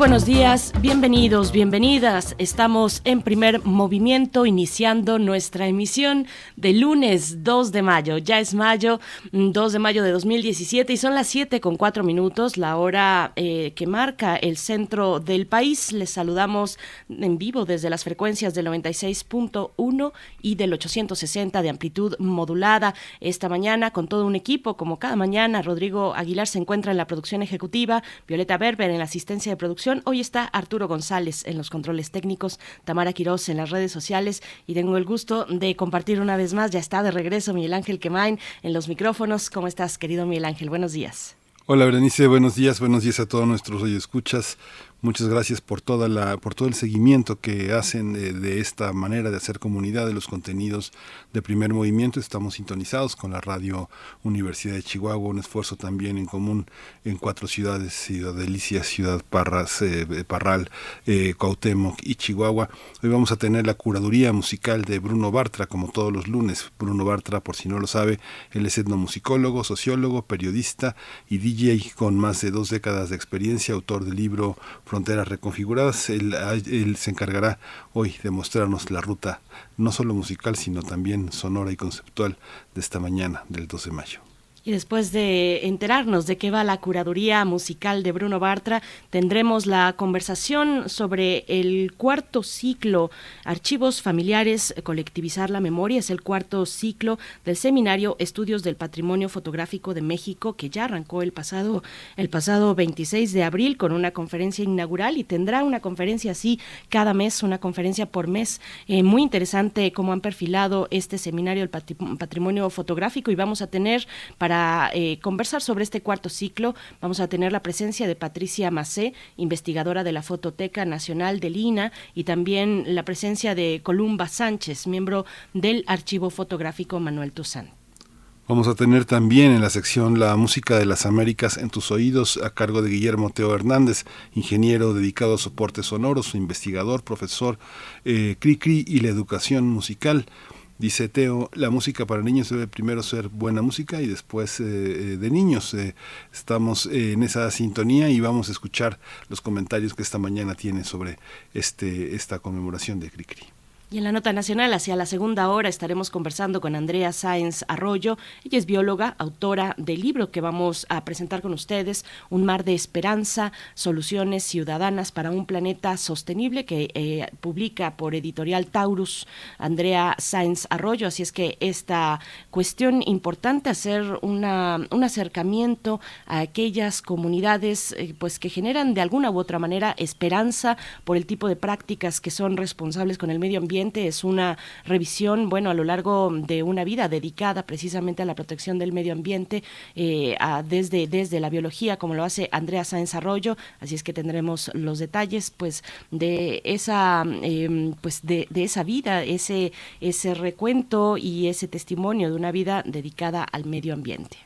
Buenos días, bienvenidos, bienvenidas. Estamos en primer movimiento iniciando nuestra emisión de lunes 2 de mayo. Ya es mayo, 2 mm, de mayo de 2017 y son las 7 con 4 minutos, la hora eh, que marca el centro del país. Les saludamos en vivo desde las frecuencias del 96.1 y del 860 de amplitud modulada esta mañana con todo un equipo como cada mañana. Rodrigo Aguilar se encuentra en la producción ejecutiva, Violeta Berber en la asistencia de producción Hoy está Arturo González en los controles técnicos, Tamara Quiroz en las redes sociales y tengo el gusto de compartir una vez más. Ya está de regreso Miguel Ángel Quemain en los micrófonos. ¿Cómo estás, querido Miguel Ángel? Buenos días. Hola Berenice, buenos días, buenos días a todos nuestros escuchas. Muchas gracias por toda la por todo el seguimiento que hacen de, esta manera de hacer comunidad de los contenidos de Primer Movimiento. Estamos sintonizados con la Radio Universidad de Chihuahua, un esfuerzo también en común en cuatro ciudades, Ciudad Delicia, Ciudad Parras, eh, Parral, eh, y Chihuahua. Hoy vamos a tener la curaduría musical de Bruno Bartra, como todos los lunes. Bruno Bartra, por si no lo sabe, él es etnomusicólogo, sociólogo, periodista y DJ con más de dos décadas de experiencia, autor del libro fronteras reconfiguradas. Él, él, se encargará hoy de mostrarnos la ruta, no solo musical, sino también sonora y conceptual de esta mañana del 2 de mayo. Y después de enterarnos de qué va la curaduría musical de Bruno Bartra, tendremos la conversación sobre el cuarto ciclo Archivos Familiares, Colectivizar la Memoria. Es el cuarto ciclo del seminario Estudios del Patrimonio Fotográfico de México, que ya arrancó el pasado, el pasado 26 de abril con una conferencia inaugural y tendrá una conferencia así cada mes, una conferencia por mes. Eh, muy interesante cómo han perfilado este seminario del patrimonio fotográfico y vamos a tener para para eh, conversar sobre este cuarto ciclo vamos a tener la presencia de Patricia Macé, investigadora de la Fototeca Nacional de Lina, y también la presencia de Columba Sánchez, miembro del Archivo Fotográfico Manuel Tuzán. Vamos a tener también en la sección La música de las Américas en tus oídos a cargo de Guillermo Teo Hernández, ingeniero dedicado a soportes sonoros, investigador, profesor eh, CRI y la educación musical. Dice Teo, la música para niños debe primero ser buena música y después eh, eh, de niños. Eh, estamos en esa sintonía y vamos a escuchar los comentarios que esta mañana tiene sobre este, esta conmemoración de Cricri. Y en la nota nacional, hacia la segunda hora, estaremos conversando con Andrea Sáenz Arroyo. Ella es bióloga, autora del libro que vamos a presentar con ustedes, Un mar de esperanza, soluciones ciudadanas para un planeta sostenible, que eh, publica por editorial Taurus Andrea Sáenz Arroyo. Así es que esta cuestión importante, hacer una, un acercamiento a aquellas comunidades eh, pues que generan de alguna u otra manera esperanza por el tipo de prácticas que son responsables con el medio ambiente es una revisión, bueno, a lo largo de una vida dedicada precisamente a la protección del medio ambiente, eh, desde, desde la biología, como lo hace Andrea Sáenz Arroyo, así es que tendremos los detalles, pues, de esa, em, pues, de, de, esa vida, ese, ese recuento y ese testimonio de una vida dedicada al medio ambiente.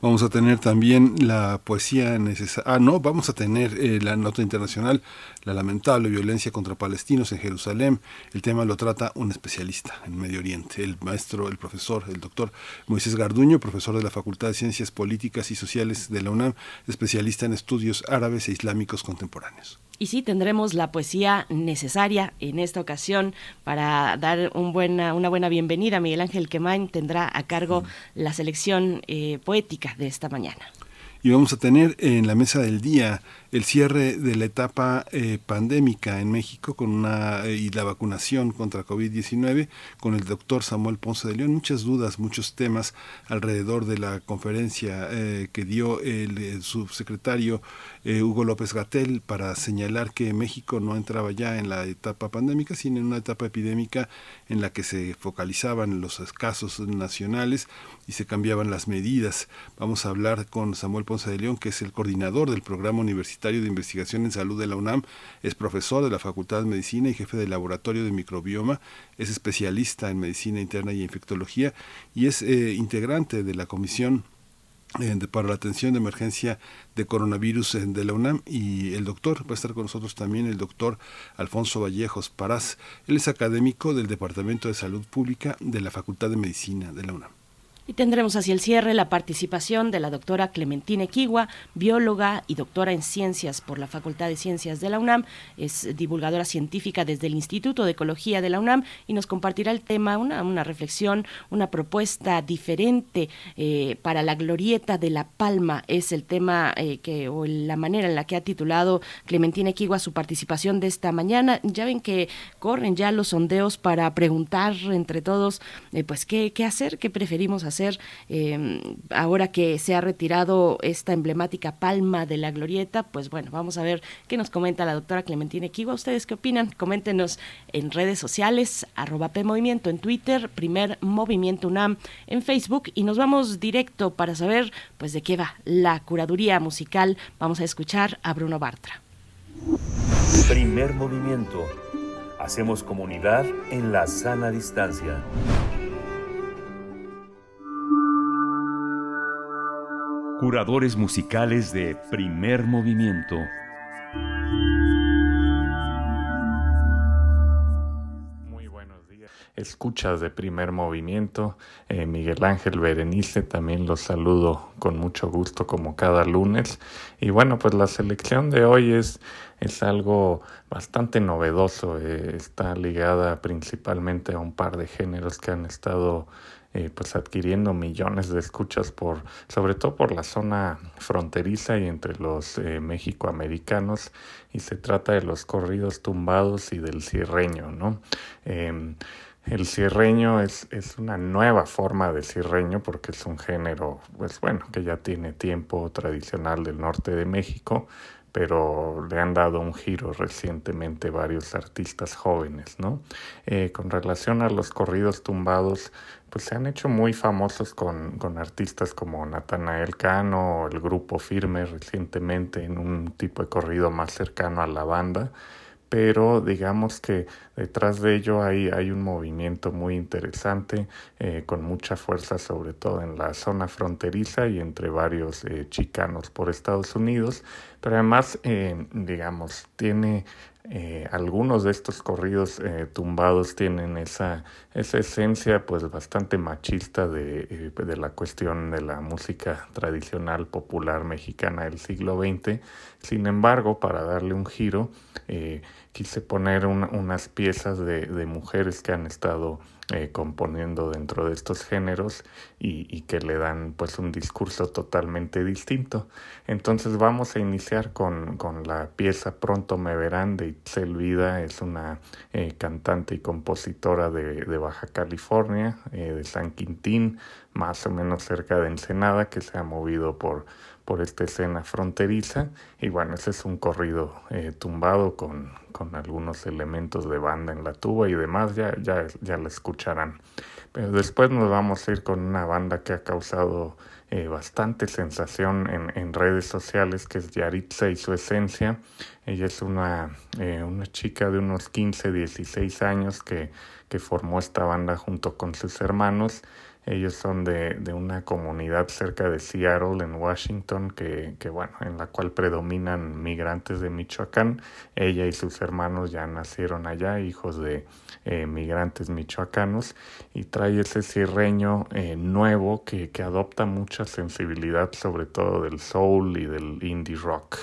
Vamos a tener también la poesía necesaria. Ah, no, vamos a tener eh, la nota internacional, la lamentable violencia contra palestinos en Jerusalén. El tema lo trata un especialista en Medio Oriente, el maestro, el profesor, el doctor Moisés Garduño, profesor de la Facultad de Ciencias Políticas y Sociales de la UNAM, especialista en estudios árabes e islámicos contemporáneos. Y sí, tendremos la poesía necesaria en esta ocasión para dar un buena, una buena bienvenida. Miguel Ángel Quemain tendrá a cargo mm. la selección eh, poética de esta mañana. Y vamos a tener en la mesa del día el cierre de la etapa eh, pandémica en México con una eh, y la vacunación contra COVID-19 con el doctor Samuel Ponce de León. Muchas dudas, muchos temas alrededor de la conferencia eh, que dio el, subsecretario Hugo López Gatel para señalar que México no entraba ya en la etapa pandémica, sino en una etapa epidémica en la que se focalizaban los casos nacionales y se cambiaban las medidas. Vamos a hablar con Samuel Ponce de León, que es el coordinador del Programa Universitario de Investigación en Salud de la UNAM, es profesor de la Facultad de Medicina y jefe del Laboratorio de Microbioma, es especialista en Medicina Interna y Infectología y es eh, integrante de la Comisión eh, para la atención de emergencia de coronavirus de la UNAM y el doctor, va a estar con nosotros también el doctor Alfonso Vallejos Parás. Él es académico del Departamento de Salud Pública de la Facultad de Medicina de la UNAM. Y tendremos hacia el cierre la participación de la doctora Clementina Equigua, bióloga y doctora en ciencias por la Facultad de Ciencias de la UNAM. Es divulgadora científica desde el Instituto de Ecología de la UNAM y nos compartirá el tema, una, una reflexión, una propuesta diferente eh, para la glorieta de La Palma. Es el tema eh, que, o la manera en la que ha titulado Clementina Equigua su participación de esta mañana. Ya ven que corren ya los sondeos para preguntar entre todos, eh, pues, qué, qué hacer, qué preferimos hacer Em, ahora que se ha retirado esta emblemática palma de la glorieta, pues bueno, vamos a ver qué nos comenta la doctora Clementina Equiva. ¿Ustedes qué opinan? Coméntenos en redes sociales, arroba PMovimiento en Twitter, primer Movimiento UNAM en Facebook y nos vamos directo para saber pues de qué va la curaduría musical. Vamos a escuchar a Bruno Bartra. Primer movimiento. Hacemos comunidad en la sana distancia. Curadores musicales de primer movimiento. Muy buenos días. Escuchas de primer movimiento. Eh, Miguel Ángel Berenice, también los saludo con mucho gusto como cada lunes. Y bueno, pues la selección de hoy es, es algo bastante novedoso. Eh, está ligada principalmente a un par de géneros que han estado eh, pues adquiriendo millones de escuchas por sobre todo por la zona fronteriza y entre los eh, mexicoamericanos y se trata de los corridos tumbados y del cierreño no em, el cierreño es, es una nueva forma de cierreño porque es un género pues bueno que ya tiene tiempo tradicional del norte de México pero le han dado un giro recientemente varios artistas jóvenes, ¿no? Eh, con relación a los corridos tumbados, pues se han hecho muy famosos con, con artistas como Natanael Cano el grupo Firme recientemente en un tipo de corrido más cercano a la banda. Pero digamos que detrás de ello hay, hay un movimiento muy interesante eh, con mucha fuerza sobre todo en la zona fronteriza y entre varios eh, chicanos por Estados Unidos, pero además eh, digamos tiene eh, algunos de estos corridos eh, tumbados tienen esa, esa esencia pues bastante machista de, eh, de, la cuestión de la música tradicional popular mexicana del siglo XX. Sin embargo, para darle un giro, quise poner unas piezas de mujeres que han estado eh, componiendo dentro de estos géneros y, que le dan pues un discurso totalmente distinto. Entonces vamos a iniciar con, con la pieza Pronto me verán de Itzel Vida, es una eh, cantante y compositora de, de Baja California, eh, de San Quintín, más o menos cerca de Ensenada, que se ha movido por por esta escena fronteriza y bueno, ese es un corrido eh, tumbado con, con, algunos elementos de banda en la tuba y demás, ya, ya, ya la escucharán. Pero después nos vamos a ir con una banda que ha causado eh, bastante sensación en, en, redes sociales, que es Yaritza y su esencia. Ella es una, eh, una chica de unos 15, 16 años que, que formó esta banda junto con sus hermanos ellos son de, de, una comunidad cerca de Seattle, en Washington, que, que, bueno, en la cual predominan migrantes de Michoacán. Ella y sus hermanos ya nacieron allá, hijos de eh, migrantes michoacanos, y trae ese cierreño eh, nuevo que, que adopta mucha sensibilidad, sobre todo del soul y del indie rock.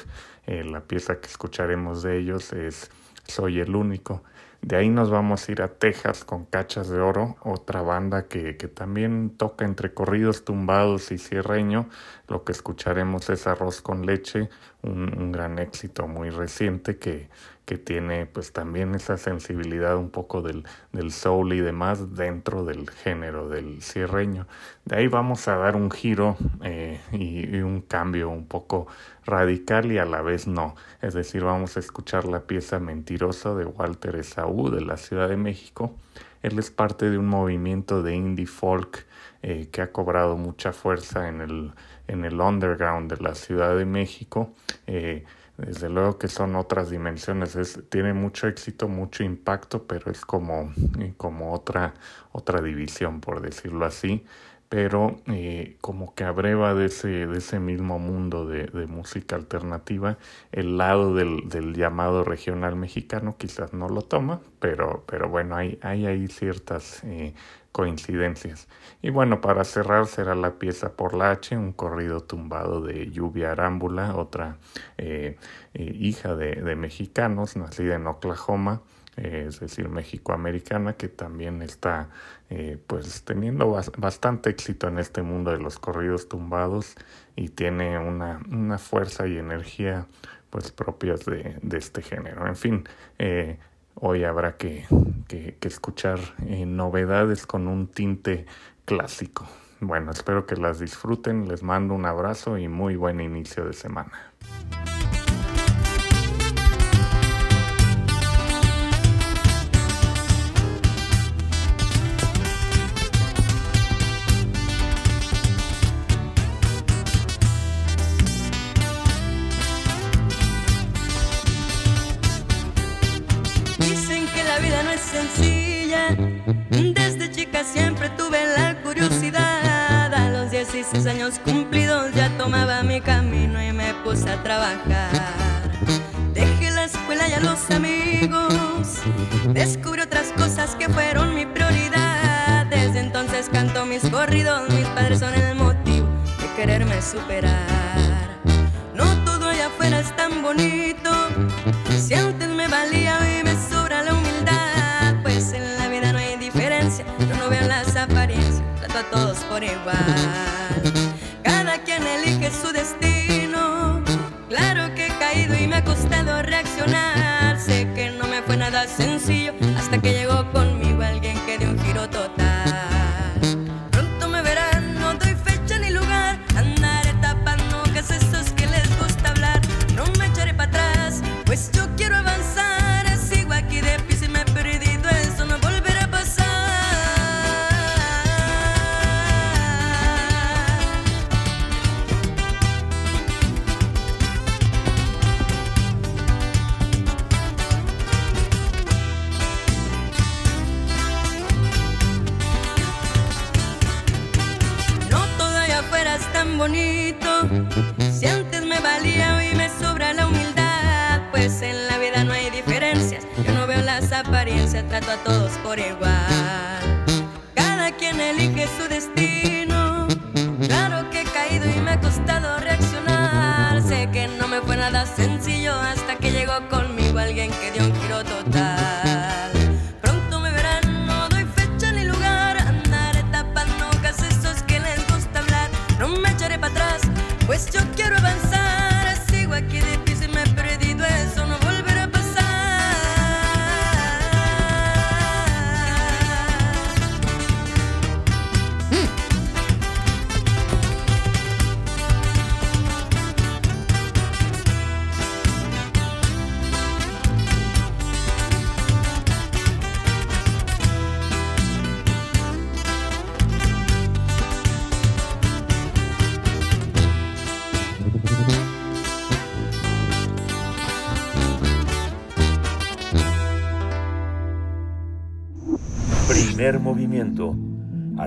Eh, la pieza que escucharemos de ellos es Soy el único. De ahí nos vamos a ir a Texas con Cachas de Oro, otra banda que, que también toca entre corridos tumbados y cierreño. Lo que escucharemos es Arroz con Leche, un, un gran éxito muy reciente que, que tiene pues también esa sensibilidad un poco del, del soul y demás dentro del género del cierreño. De ahí vamos a dar un giro eh, y, un cambio un poco radical y a la vez no. Es decir, vamos a escuchar la pieza Mentirosa de Walter Esaú de la Ciudad de México. él es parte de un movimiento de indie folk eh, que ha cobrado mucha fuerza en el, en el underground de la Ciudad de México. Eh, desde luego que son otras dimensiones, es, tiene mucho éxito, mucho impacto, pero es como, como otra, otra división, por decirlo así. Pero eh, como que abreva de ese, de ese mismo mundo de, de música alternativa, el lado del, del, llamado regional mexicano quizás no lo toma, pero, pero bueno, hay, hay ahí ciertas eh, coincidencias. Y bueno, para cerrar será la pieza por la H, un corrido tumbado de Lluvia Arámbula, otra eh, hija de, mexicanos, nacida en Oklahoma, es decir, México-Americana, que también está eh, pues teniendo bastante éxito en este mundo de los corridos tumbados y tiene una, una fuerza y energía pues propias de, de este género. En fin, eh, hoy habrá que, que, escuchar eh, novedades con un tinte clásico. Bueno, espero que las disfruten, les mando un abrazo y muy buen inicio de semana. Desde chica siempre tuve la curiosidad. A los 16 años cumplidos ya tomaba mi camino y me puse a trabajar. Dejé la escuela y a los amigos. Descubrí otras cosas que fueron mi prioridad. Desde entonces canto mis corridos. Mis padres son el motivo de quererme superar. No todo allá afuera es tan bonito. Si antes me valía y a todos por igual. Cada quien elige su destino. Claro que he caído y me ha costado reaccionar. Sé que no me fue nada sencillo hasta que llegó conmigo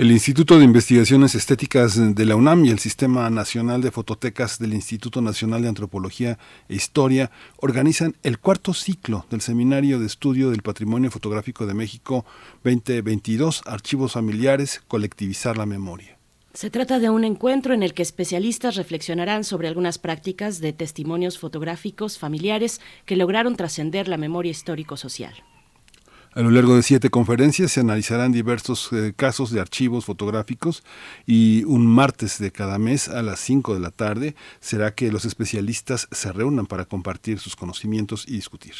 El Instituto de Investigaciones Estéticas de la UNAM y el Sistema Nacional de Fototecas del Instituto Nacional de Antropología e Historia organizan el cuarto ciclo del Seminario de Estudio del Patrimonio Fotográfico de México 2022, Archivos Familiares, Colectivizar la Memoria. Se trata de un encuentro en el que especialistas reflexionarán sobre algunas prácticas de testimonios fotográficos familiares que lograron trascender la memoria histórico-social. A lo largo de siete conferencias se analizarán diversos eh, casos de archivos fotográficos y un martes de cada mes a las 5 de la tarde será que los especialistas se reúnan para compartir sus conocimientos y discutir.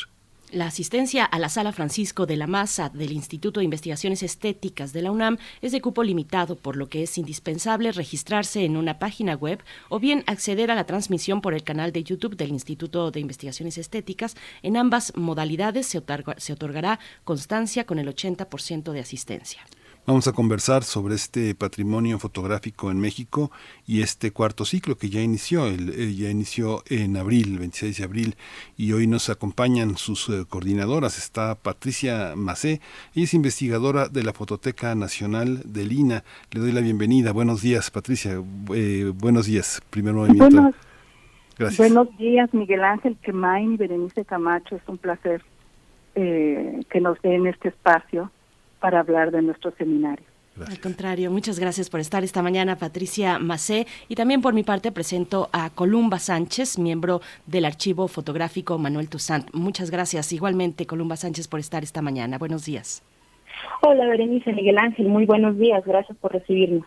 La asistencia a la Sala Francisco de la Maza del Instituto de Investigaciones Estéticas de la UNAM es de cupo limitado, por lo que es indispensable registrarse en una página web o bien acceder a la transmisión por el canal de YouTube del Instituto de Investigaciones Estéticas. En ambas modalidades se, se otorgará constancia con el 80% de asistencia. Vamos a conversar sobre este patrimonio fotográfico en México y este cuarto ciclo que ya inició, el, eh, ya inició en abril, 26 de abril, y hoy nos acompañan sus eh, coordinadoras. Está Patricia Macé, ella es investigadora de la Fototeca Nacional de Lina. Le doy la bienvenida. Buenos días, Patricia. Eh, buenos días, primer movimiento. Buenos, Gracias. Buenos días, Miguel Ángel Quemain y Berenice Camacho. Es un placer que nos den este espacio para hablar de nuestro seminario. Al contrario, muchas gracias por estar esta mañana, Patricia Macé. Y también por mi parte presento a Columba Sánchez, miembro del archivo fotográfico Manuel Toussaint. Muchas gracias igualmente, Columba Sánchez, por estar esta mañana. Buenos días. Hola, Berenice Miguel Ángel. Muy buenos días. Gracias por recibirnos.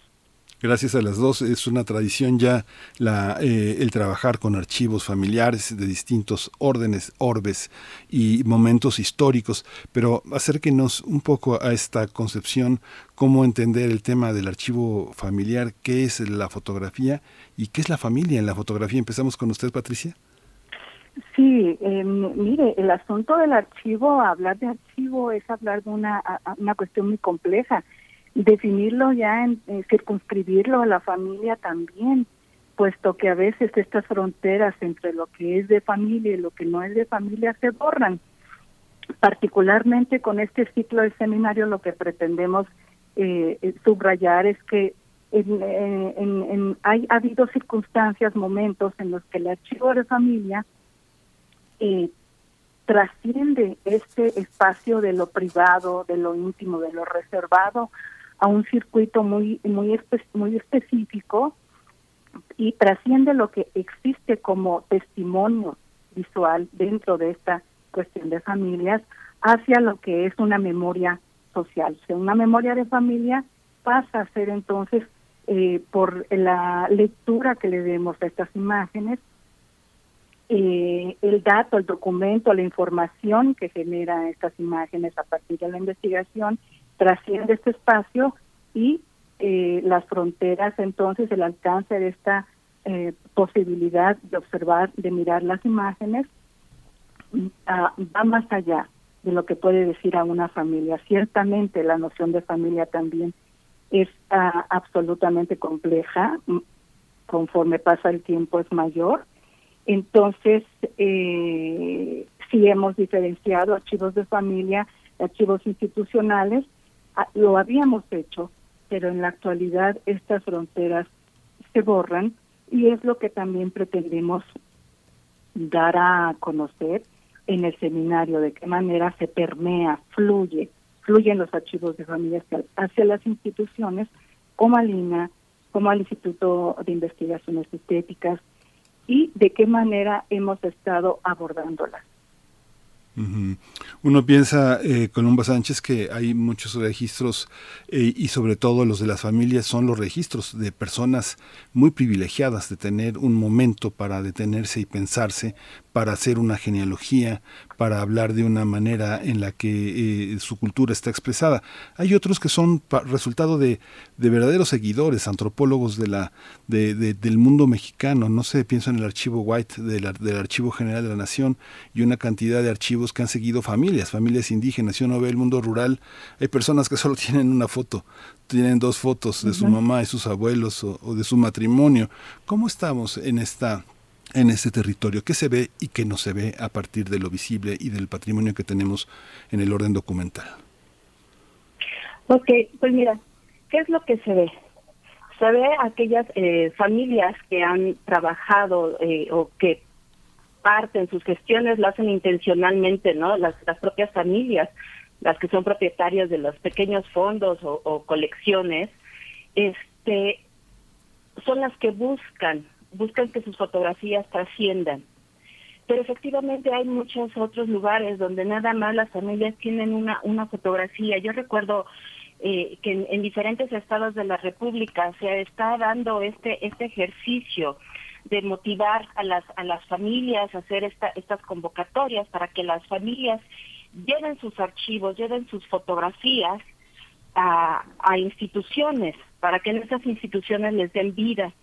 Gracias a las dos es una tradición ya la, eh, el trabajar con archivos familiares de distintos órdenes, orbes y momentos históricos, pero acérquenos un poco a esta concepción, cómo entender el tema del archivo familiar, qué es la fotografía y qué es la familia en la fotografía. Empezamos con usted, Patricia. Sí, em, mire, el asunto del archivo, hablar de archivo es hablar de una, una cuestión muy compleja definirlo ya, en, eh, circunscribirlo a la familia también, puesto que a veces estas fronteras entre lo que es de familia y lo que no es de familia se borran. Particularmente con este ciclo de seminario lo que pretendemos eh, eh subrayar es que en, en, hay ha habido circunstancias, momentos en los que el archivo de familia eh, trasciende este espacio de lo privado, de lo íntimo, de lo reservado a un circuito muy muy muy específico y trasciende lo que existe como testimonio visual dentro de esta cuestión de familias hacia lo que es una memoria social. Sea, una memoria de familia pasa a ser entonces eh, por la lectura que le demos a estas imágenes, eh, el dato, el documento, la información que genera estas imágenes a partir de la investigación trasciende este espacio y eh, las fronteras, entonces el alcance de esta eh, posibilidad de observar, de mirar las imágenes, ah, va más allá de lo que puede decir a una familia. Ciertamente la noción de familia también es ah, absolutamente compleja, mm, conforme pasa el tiempo es mayor. Entonces, eh, si hemos diferenciado archivos de familia, archivos institucionales, lo habíamos hecho, pero en la actualidad estas fronteras se borran y es lo que también pretendemos dar a conocer en el seminario, de qué manera se permea, fluye, fluyen los archivos de familias hacia las instituciones como al como al Instituto de Investigaciones Estéticas y de qué manera hemos estado abordándolas. Uno piensa, eh, Columba Sánchez, que hay muchos registros eh, y sobre todo los de las familias son los registros de personas muy privilegiadas de tener un momento para detenerse y pensarse, para hacer una genealogía, para hablar de una manera en la que eh, su cultura está expresada. Hay otros que son resultado de, de, verdaderos seguidores, antropólogos de la, de, del mundo mexicano. No sé, pienso en el archivo White del, del Archivo General de la Nación y una cantidad de archivos que han seguido familias, familias indígenas. Si uno ve el mundo rural, hay personas que solo tienen una foto, tienen dos fotos de su mamá y sus abuelos o, o de su matrimonio. ¿Cómo estamos en esta en ese territorio, qué se ve y qué no se ve a partir de lo visible y del patrimonio que tenemos en el orden documental. Ok, pues mira, ¿qué es lo que se ve? Se ve aquellas eh, familias que han trabajado eh, o que parten sus gestiones, lo hacen intencionalmente, ¿no? Las, las propias familias, las que son propietarias de los pequeños fondos o, o colecciones, este, son las que buscan buscan que sus fotografías trasciendan. pero efectivamente hay muchos otros lugares donde nada más las familias tienen una, una fotografía. Yo recuerdo eh, que en, diferentes estados de la República se está dando este, este ejercicio de motivar a las, a las familias a hacer esta, estas convocatorias para que las familias lleven sus archivos, lleven sus fotografías a, a instituciones, para que en esas instituciones les den vida,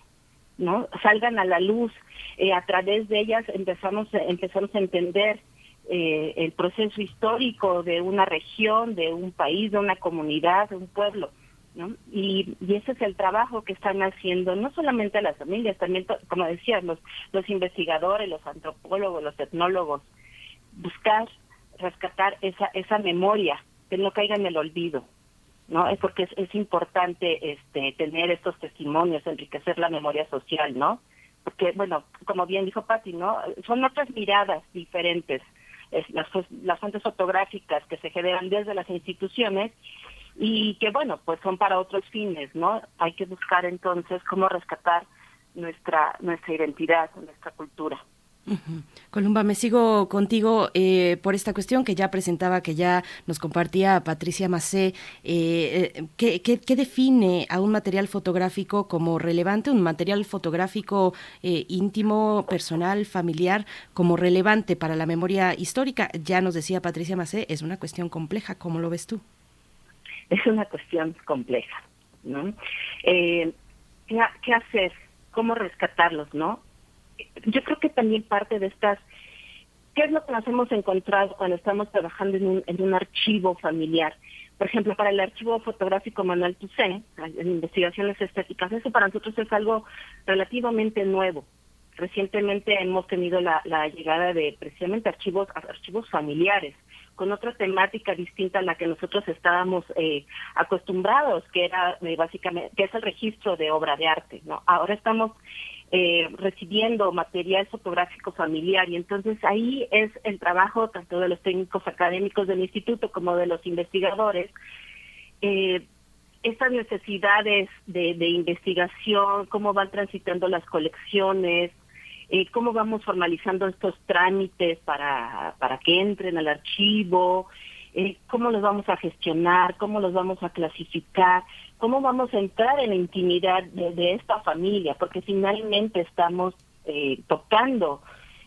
¿no? Salgan a la luz, eh, a través de ellas empezamos, empezamos a entender eh, el proceso histórico de una región, de un país, de una comunidad, de un pueblo. ¿no? Y, y ese es el trabajo que están haciendo no solamente las familias, también, como decía, los, los investigadores, los antropólogos, los etnólogos, buscar rescatar esa, esa memoria, que no caiga en el olvido. ¿No? Es porque es, es importante este, tener estos testimonios, enriquecer la memoria social, ¿no? Porque, bueno, como bien dijo Patti, ¿no? Son otras miradas diferentes, las, las fuentes fotográficas que se generan desde las instituciones y que, bueno, pues son para otros fines, ¿no? Hay que buscar entonces cómo rescatar nuestra, nuestra identidad, nuestra cultura. Columba, me sigo contigo eh, por esta cuestión que ya presentaba, que ya nos compartía Patricia Macé. Eh, eh ¿qué, define a un material fotográfico como relevante, un material fotográfico eh, íntimo, personal, familiar, como relevante para la memoria histórica? Ya nos decía Patricia Macé, es una cuestión compleja. ¿Cómo lo ves tú? Es una cuestión compleja, ¿no? ¿qué, ¿Qué hacer? ¿Cómo rescatarlos, no? Yo creo que también parte de estas, ¿qué es lo que nos hemos encontrado cuando estamos trabajando en un, en un archivo familiar? Por ejemplo, para el archivo fotográfico Manuel Toussaint, en investigaciones estéticas, eso para nosotros es algo relativamente nuevo. Recientemente hemos tenido la, la llegada de precisamente archivos, archivos familiares, con otra temática distinta a la que nosotros estábamos eh, acostumbrados, que era eh, básicamente, que es el registro de obra de arte, ¿no? Ahora estamos eh, recibiendo material fotográfico familiar y entonces ahí es el trabajo tanto de los técnicos académicos del instituto como de los investigadores eh, estas necesidades de, de, investigación cómo van transitando las colecciones eh, cómo vamos formalizando estos trámites para para que entren al archivo eh, cómo los vamos a gestionar, cómo los vamos a clasificar, cómo vamos a entrar en la intimidad de, esta familia, porque finalmente estamos eh, tocando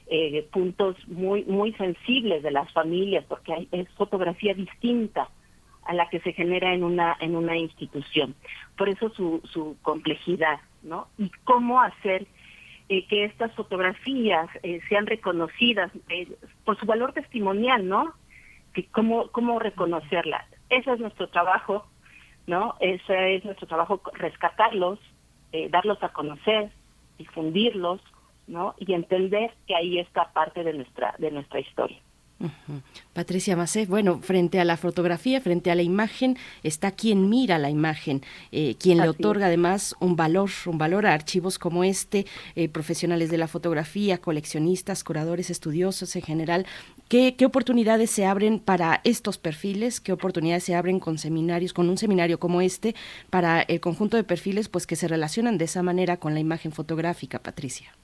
eh, puntos muy muy sensibles de las familias, porque hay, es fotografía distinta a la que se genera en una en una institución. Por eso su, su complejidad, ¿no? Y cómo hacer que estas fotografías sean reconocidas por su valor testimonial, ¿no? que cómo, cómo reconocerla. Ese es nuestro trabajo, ¿no? Ese es nuestro trabajo, rescatarlos, eh, darlos a conocer, difundirlos, ¿no? Y entender que ahí está parte de nuestra, de nuestra historia. Patricia Macé, bueno, frente a la fotografía, frente a la imagen, está quien mira la imagen, eh, quien le otorga además un valor, un valor a archivos como este, eh, profesionales de la fotografía, coleccionistas, curadores, estudiosos en general. ¿Qué, ¿Qué oportunidades se abren para estos perfiles? ¿Qué oportunidades se abren con seminarios, con un seminario como este, para el conjunto de perfiles pues que se relacionan de esa manera con la imagen fotográfica, Patricia?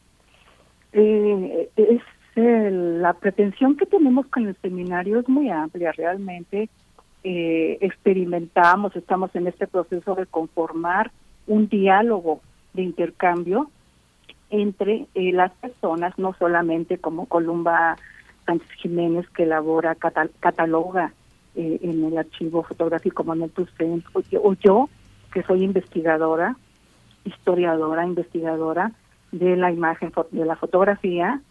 Eh, es la pretensión que tenemos con el seminario es muy amplia, realmente. Eh, experimentamos, estamos en este proceso de conformar un diálogo de intercambio entre eh, las personas, no solamente como Columba Sánchez Jiménez, que elabora, cataloga eh, en el archivo fotográfico Manuel o yo, que soy investigadora, historiadora, investigadora de la imagen, de la fotografía,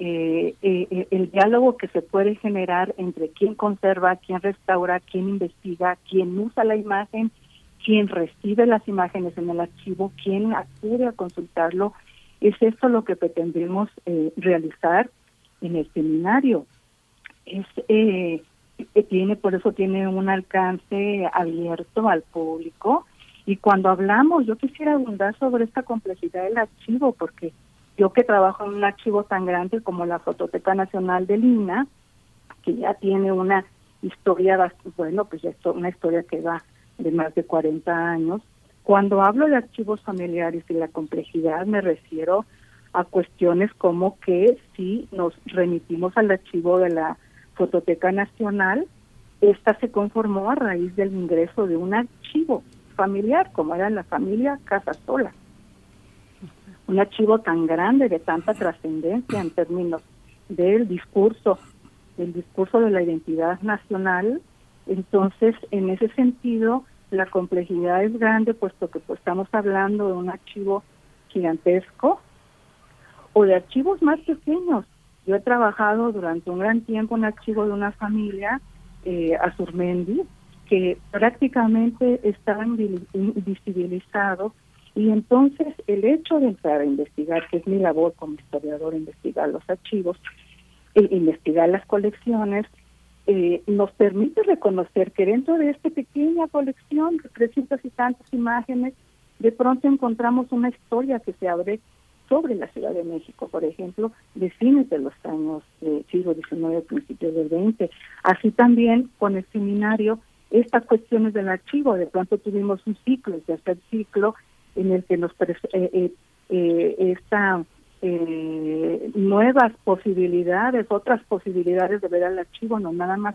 eh, eh, el diálogo que se puede generar entre quien conserva, quien restaura, quien investiga, quien usa la imagen, quien recibe las imágenes en el archivo, quien acude a consultarlo, es esto lo que pretendemos eh, realizar en el seminario. Es, eh, tiene, por eso tiene un alcance abierto al público. Y cuando hablamos, yo quisiera abundar sobre esta complejidad del archivo, porque yo que trabajo en un archivo tan grande como la Fototeca Nacional de Lina, que ya tiene una historia, bueno, pues ya una historia que va de más de 40 años. Cuando hablo de archivos familiares y la complejidad me refiero a cuestiones como que si nos remitimos al archivo de la Fototeca Nacional, esta se conformó a raíz del ingreso de un archivo familiar, como era la familia Casasola. Un archivo tan grande, de tanta trascendencia en términos del discurso, del discurso de la identidad nacional. Entonces, en ese sentido, la complejidad es grande, puesto que pues, estamos hablando de un archivo gigantesco o de archivos más pequeños. Yo he trabajado durante un gran tiempo en archivo de una familia, eh, Azurmendi, que prácticamente estaba invisibilizado y entonces el hecho de entrar a investigar, que es mi labor como historiador, investigar los archivos, e investigar las colecciones, eh, nos permite reconocer que dentro de esta pequeña colección de 300 y tantas imágenes, de pronto encontramos una historia que se abre sobre la Ciudad de México, por ejemplo, de fines de los años eh, siglo XIX, principios del XX. Así también con el seminario, estas cuestiones del archivo, de pronto tuvimos un ciclo, el ciclo, en el que nos eh, eh, eh, esta eh, nuevas posibilidades, otras posibilidades de ver al archivo, no nada más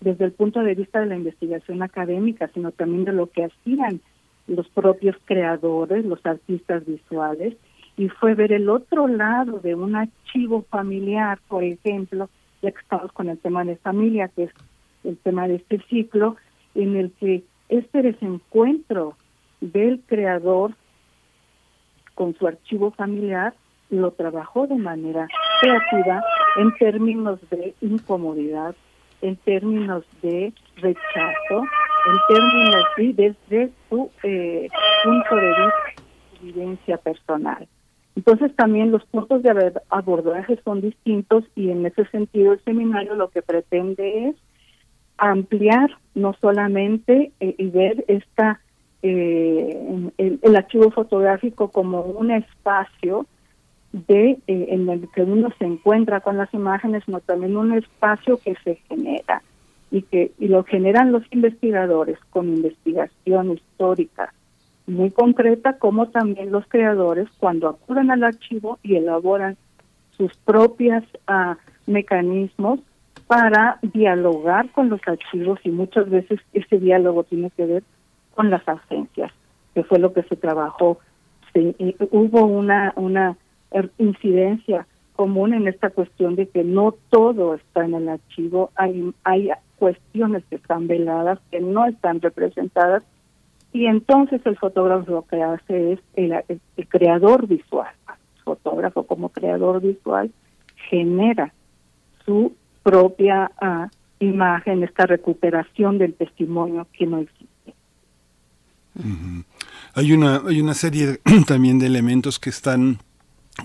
desde el punto de vista de la investigación académica, sino también de lo que aspiran los propios creadores, los artistas visuales, y fue ver el otro lado de un archivo familiar, por ejemplo, ya que estamos con el tema de familia, que es el tema de este ciclo, en el que este desencuentro del creador con su archivo familiar lo trabajó de manera creativa en términos de incomodidad, en términos de rechazo, en términos y desde su eh, punto de vista de vivencia personal. Entonces también los puntos de abordaje son distintos y en ese sentido el seminario lo que pretende es ampliar no solamente eh, y ver esta eh, el, archivo fotográfico como un espacio de eh, en el que uno se encuentra con las imágenes, sino también un espacio que se genera y que y lo generan los investigadores con investigación histórica muy concreta, como también los creadores cuando acuden al archivo y elaboran sus propias ah, mecanismos para dialogar con los archivos y muchas veces ese diálogo tiene que ver con las ausencias, que fue lo que se trabajó. hubo una, una er, incidencia común en esta cuestión de que no todo está en el archivo, hay, hay cuestiones que están veladas, que no están representadas, y entonces el fotógrafo lo que hace es el, el creador visual, el fotógrafo como creador visual genera su propia ah, imagen, esta recuperación del testimonio que no existe. Hay una, hay una serie también de elementos que están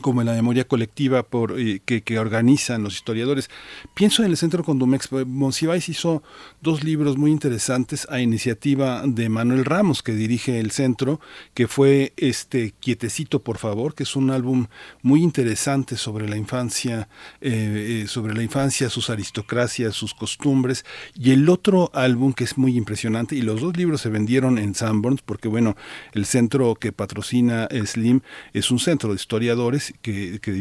como en la memoria colectiva eh, que, organizan los historiadores. Pienso en el Centro Condumex. Monsiváis hizo dos libros muy interesantes a iniciativa de Manuel Ramos, que dirige el centro, que fue este Quietecito, por favor, que es un álbum muy interesante sobre la infancia, eh, eh, sobre la infancia, sus aristocracias, sus costumbres, y el otro álbum que es muy impresionante, y los dos libros se vendieron en Sanborns, porque bueno, el centro que patrocina Slim es un centro de historiadores, que, que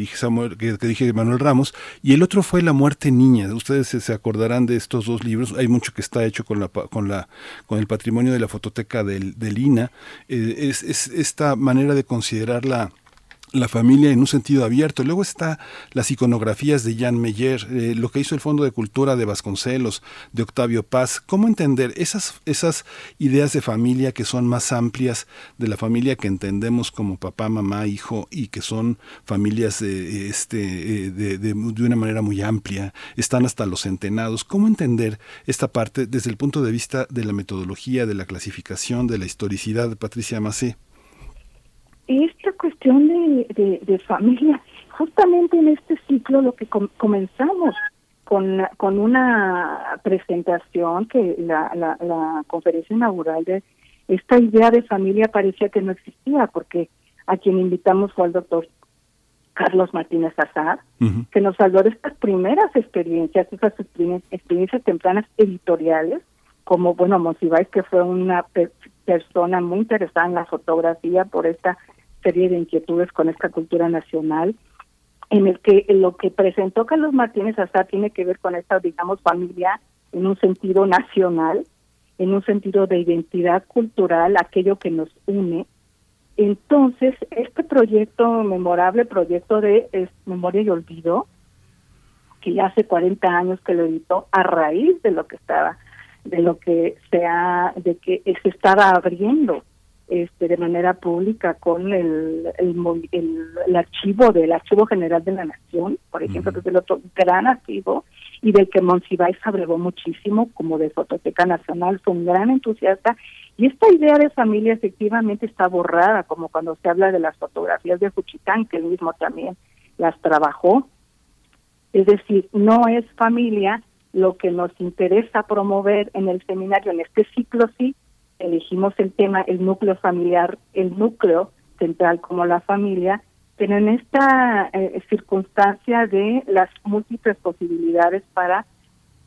que, dije Manuel Ramos, y el otro fue La muerte niña. Ustedes se, acordarán de estos dos libros. Hay mucho que está hecho con la con la con el patrimonio de la fototeca del, del INA. Eh, es, es esta manera de considerar la la familia en un sentido abierto. Luego está las iconografías de Jan Meyer, eh, lo que hizo el Fondo de Cultura de Vasconcelos, de Octavio Paz. ¿Cómo entender esas, esas ideas de familia que son más amplias de la familia que entendemos como papá, mamá, hijo y que son familias de, este, eh, de, de, de una manera muy amplia? Están hasta los centenados. ¿Cómo entender esta parte desde el punto de vista de la metodología, de la clasificación, de la historicidad? Patricia Macé esta cuestión de, de, familia, justamente en este ciclo lo que comenzamos con, con una presentación que la, la, la conferencia inaugural de esta idea de familia parecía que no existía, porque a quien invitamos fue al doctor Carlos Martínez Azar, que nos habló de estas primeras experiencias, esas experiencias tempranas editoriales, como, bueno, Monsiváis, que fue una persona muy interesada en la fotografía por esta serie de inquietudes con esta cultura nacional, en el que lo que presentó Carlos Martínez hasta tiene que ver con esta, digamos, familia en un sentido nacional, en un sentido de identidad cultural, aquello que nos une. Entonces, este proyecto, memorable proyecto de Memoria y Olvido, que ya hace 40 años que lo editó a raíz de lo que estaba, de lo que se ha, de que se estaba abriendo este, de manera pública con el, el, archivo del Archivo General de la Nación, por ejemplo, que es el otro gran archivo, y del que Monsiváis abrevó muchísimo, como de Fototeca Nacional, fue un gran entusiasta, y esta idea de familia efectivamente está borrada, como cuando se habla de las fotografías de Fuchitán, que él mismo también las trabajó, es decir, no es familia lo que nos interesa promover en el seminario, en este ciclo sí, elegimos el tema, el núcleo familiar, el núcleo central como la familia, pero en esta eh, circunstancia de las múltiples posibilidades para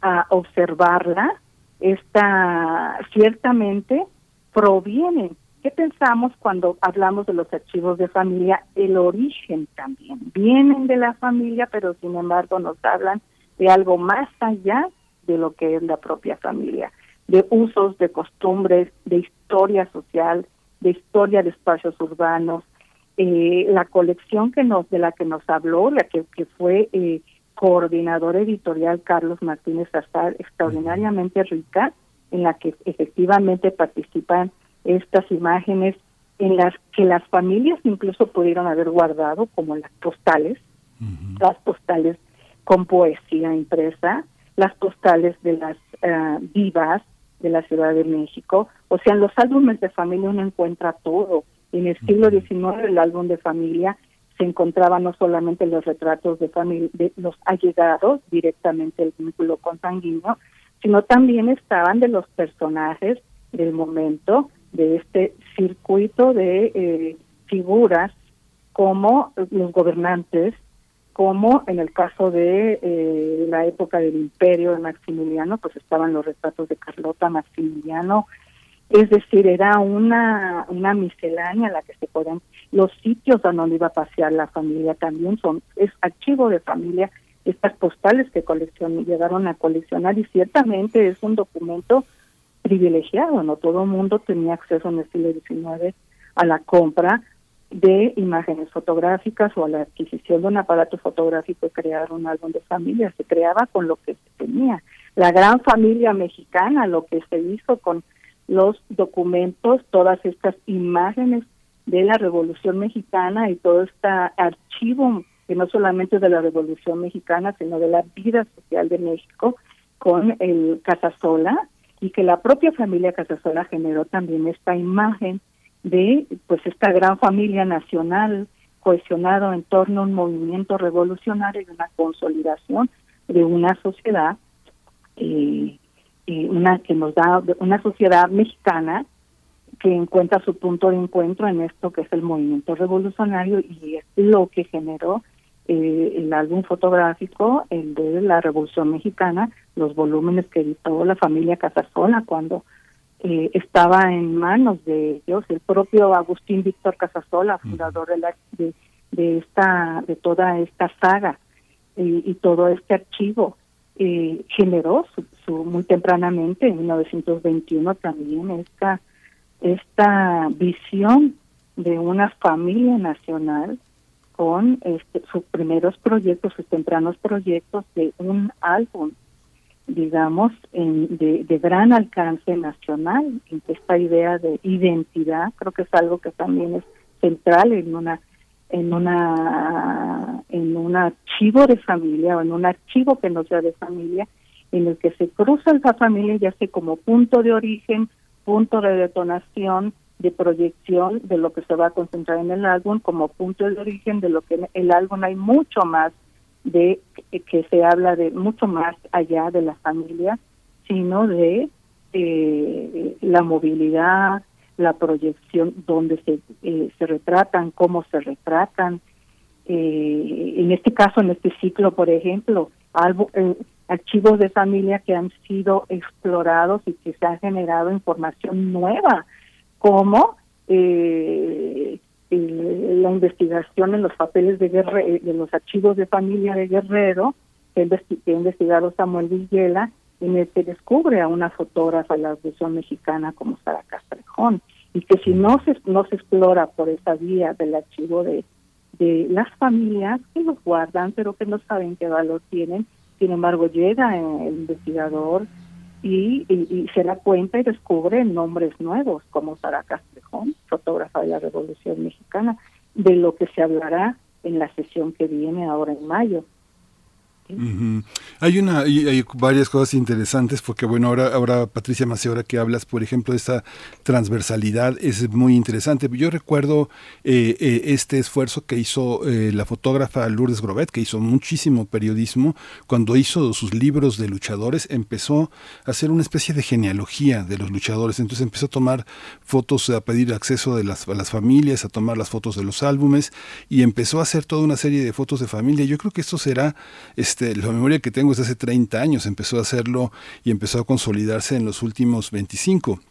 ah, observarla, esta ciertamente proviene. ¿Qué pensamos cuando hablamos de los archivos de familia? El origen también. Vienen de la familia, pero sin embargo nos hablan de algo más allá de lo que es la propia familia de usos, de costumbres, de historia social, de historia de espacios urbanos. Eh, la colección que nos de la que nos habló, la que, que fue eh, coordinador editorial Carlos Martínez Azar, extraordinariamente rica, en la que efectivamente participan estas imágenes en las que las familias incluso pudieron haber guardado, como las postales, las postales con poesía impresa, las postales de las uh, vivas, de la Ciudad de México. O sea, en los álbumes de familia uno encuentra todo. En el siglo XIX el álbum de familia se encontraba no solamente los retratos de familia, de los allegados, directamente el vínculo consanguíneo, sino también estaban de los personajes del momento, de este circuito de eh, figuras como los gobernantes, como en el caso de eh, la época del imperio de Maximiliano, pues estaban los retratos de Carlota Maximiliano, es decir, era una, una miscelánea la que se pueden, los sitios a donde iba a pasear la familia también son, es archivo de familia, estas postales que coleccion, llegaron a coleccionar y ciertamente es un documento privilegiado, no todo el mundo tenía acceso en el siglo XIX a la compra de imágenes fotográficas o a la adquisición de un aparato fotográfico y crear un álbum de familia. Se creaba con lo que se tenía. La gran familia mexicana, lo que se hizo con los documentos, todas estas imágenes de la Revolución Mexicana y todo este archivo que no solamente de la Revolución Mexicana, sino de la vida social de México con el Casasola y que la propia familia Casasola generó también esta imagen de pues esta gran familia nacional cohesionado en torno a un movimiento revolucionario y una consolidación de una sociedad eh, una que nos da una sociedad mexicana que encuentra su punto de encuentro en esto que es el movimiento revolucionario y es lo que generó eh, el álbum fotográfico, el de la Revolución Mexicana, los volúmenes que editó la familia Casasola cuando eh, estaba en manos de ellos, el propio Agustín Víctor Casasola, fundador de, la, de, esta, de toda esta saga y todo este archivo, eh, generó su, muy tempranamente, en 1921 también, esta, esta visión de una familia nacional con este, sus primeros proyectos, sus tempranos proyectos de un álbum digamos, en, de, de, gran alcance nacional. Esta idea de identidad creo que es algo que también es central en una en una en un archivo de familia o en un archivo que no sea de familia en el que se cruza esa familia ya sea como punto de origen, punto de detonación, de proyección de lo que se va a concentrar en el álbum, como punto de origen de lo que en el álbum hay mucho más de que se habla de mucho más allá de la familia, sino de eh, la movilidad, la proyección, donde se, eh, se retratan, cómo se retratan. Eh, en este caso, en este ciclo, por ejemplo, algo, archivos de familia que han sido explorados y que se ha generado información nueva, como la investigación en los papeles de Guerrero, de los archivos de familia de Guerrero, que ha investigado Samuel Villela, en el que descubre a una fotógrafa de la Revolución Mexicana como Sara Castrejón, y que si no se, no se explora por esa vía del archivo de, de las familias que los guardan, pero que no saben qué valor tienen, sin embargo llega el investigador y, y, se da cuenta y descubre nombres nuevos como Sara Castrejón, fotógrafa de la Revolución Mexicana, de lo que se hablará en la sesión que viene ahora en mayo. Hay una, hay, varias cosas interesantes porque bueno ahora, ahora Patricia Maceo, ahora que hablas por ejemplo de esta transversalidad es muy interesante. Yo recuerdo eh, eh, este esfuerzo que hizo eh, la fotógrafa Lourdes Grobet, que hizo muchísimo periodismo cuando hizo sus libros de luchadores, empezó a hacer una especie de genealogía de los luchadores. Entonces empezó a tomar fotos, a pedir acceso de a las familias, a tomar las fotos de los álbumes y empezó a hacer toda una serie de fotos de familia. Yo creo que esto será este, la memoria que tengo es de hace 30 años, empezó a hacerlo y empezó a consolidarse en los últimos 25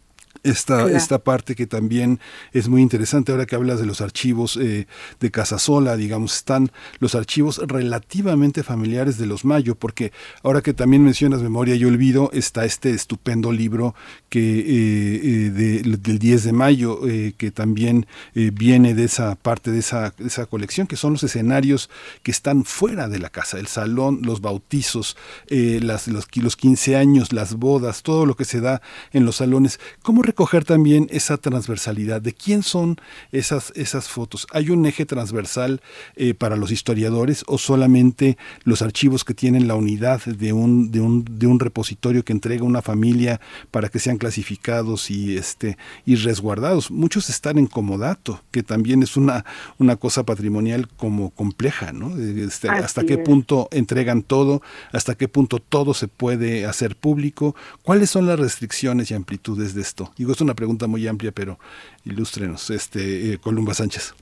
esta, esta parte que también es muy interesante ahora que hablas de los archivos eh, de Casasola, digamos, están los archivos relativamente familiares de los Mayo, porque ahora que también mencionas Memoria y Olvido, está este estupendo libro eh, eh, del 10 de mayo, que también viene de esa parte de esa, esa colección, que son los escenarios que están fuera de la casa, el salón, los bautizos, los, los 15 años, las bodas, todo lo que se da en los salones. ¿Cómo recoger también esa transversalidad de quién son esas, esas fotos. ¿Hay un eje transversal eh, para los historiadores o solamente los archivos que tienen la unidad de un, de un, de un repositorio que entrega una familia para que sean clasificados y, este, y resguardados? Muchos están en comodato, que también es una, una cosa patrimonial como compleja, ¿no? Este, hasta qué punto entregan todo, hasta qué punto todo se puede hacer público, cuáles son las restricciones y amplitudes de esto es una pregunta muy amplia, pero ilústrenos, este, eh, Columba Sánchez.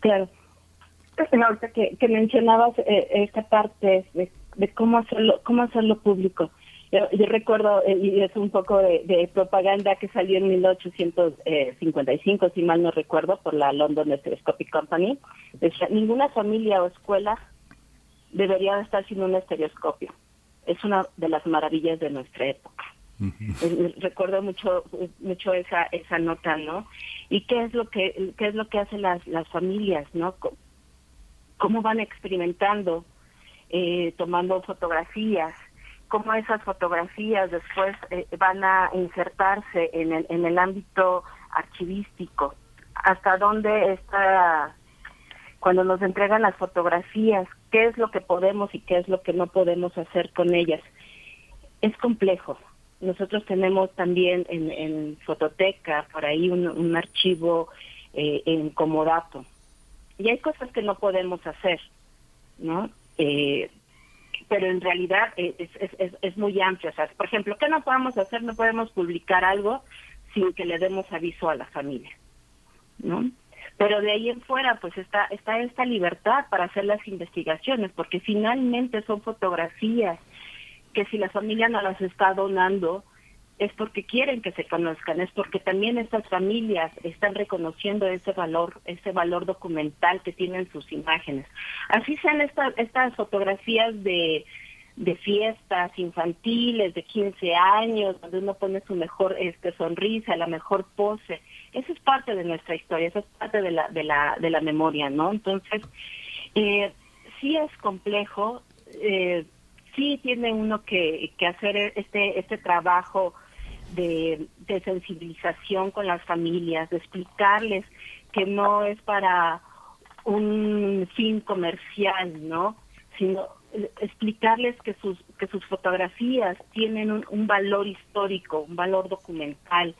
Claro. Ahorita que, que mencionabas eh, esta parte de, cómo hacerlo, cómo hacerlo público. Yo, recuerdo, eh, y es un poco de, propaganda que salió en 1855, si mal no recuerdo, por la London Stereoscopic Company. Decía, ninguna familia o escuela debería estar sin un estereoscopio. Es una de las maravillas de nuestra época. Recuerdo mucho mucho esa esa nota, ¿no? Y qué es lo que qué es lo que hacen las las familias, ¿no? Cómo van experimentando eh, tomando fotografías, cómo esas fotografías después eh, van a insertarse en el en el ámbito archivístico, hasta dónde está cuando nos entregan las fotografías, qué es lo que podemos y qué es lo que no podemos hacer con ellas. Es complejo, nosotros tenemos también en, en Fototeca, por ahí, un, archivo eh, en Comodato. Y hay cosas que no podemos hacer, ¿no? Eh, pero en realidad es, es, es, muy amplio. O sea, por ejemplo, ¿qué no podemos hacer? No podemos publicar algo sin que le demos aviso a la familia, ¿no? Pero de ahí en fuera, pues está, está esta libertad para hacer las investigaciones, porque finalmente son fotografías que si la familia no las está donando es porque quieren que se conozcan, es porque también estas familias están reconociendo ese valor, ese valor documental que tienen sus imágenes. Así sean estas estas fotografías de, de fiestas infantiles de 15 años, donde uno pone su mejor este sonrisa, la mejor pose. Eso es parte de nuestra historia, eso es parte de la de la de la memoria, ¿no? Entonces, eh, sí es complejo eh, sí tiene uno que, que hacer este, este trabajo de, sensibilización con las familias, de explicarles que no es para un fin comercial, ¿no? Sino explicarles que sus que sus fotografías tienen un, un, valor histórico, un valor documental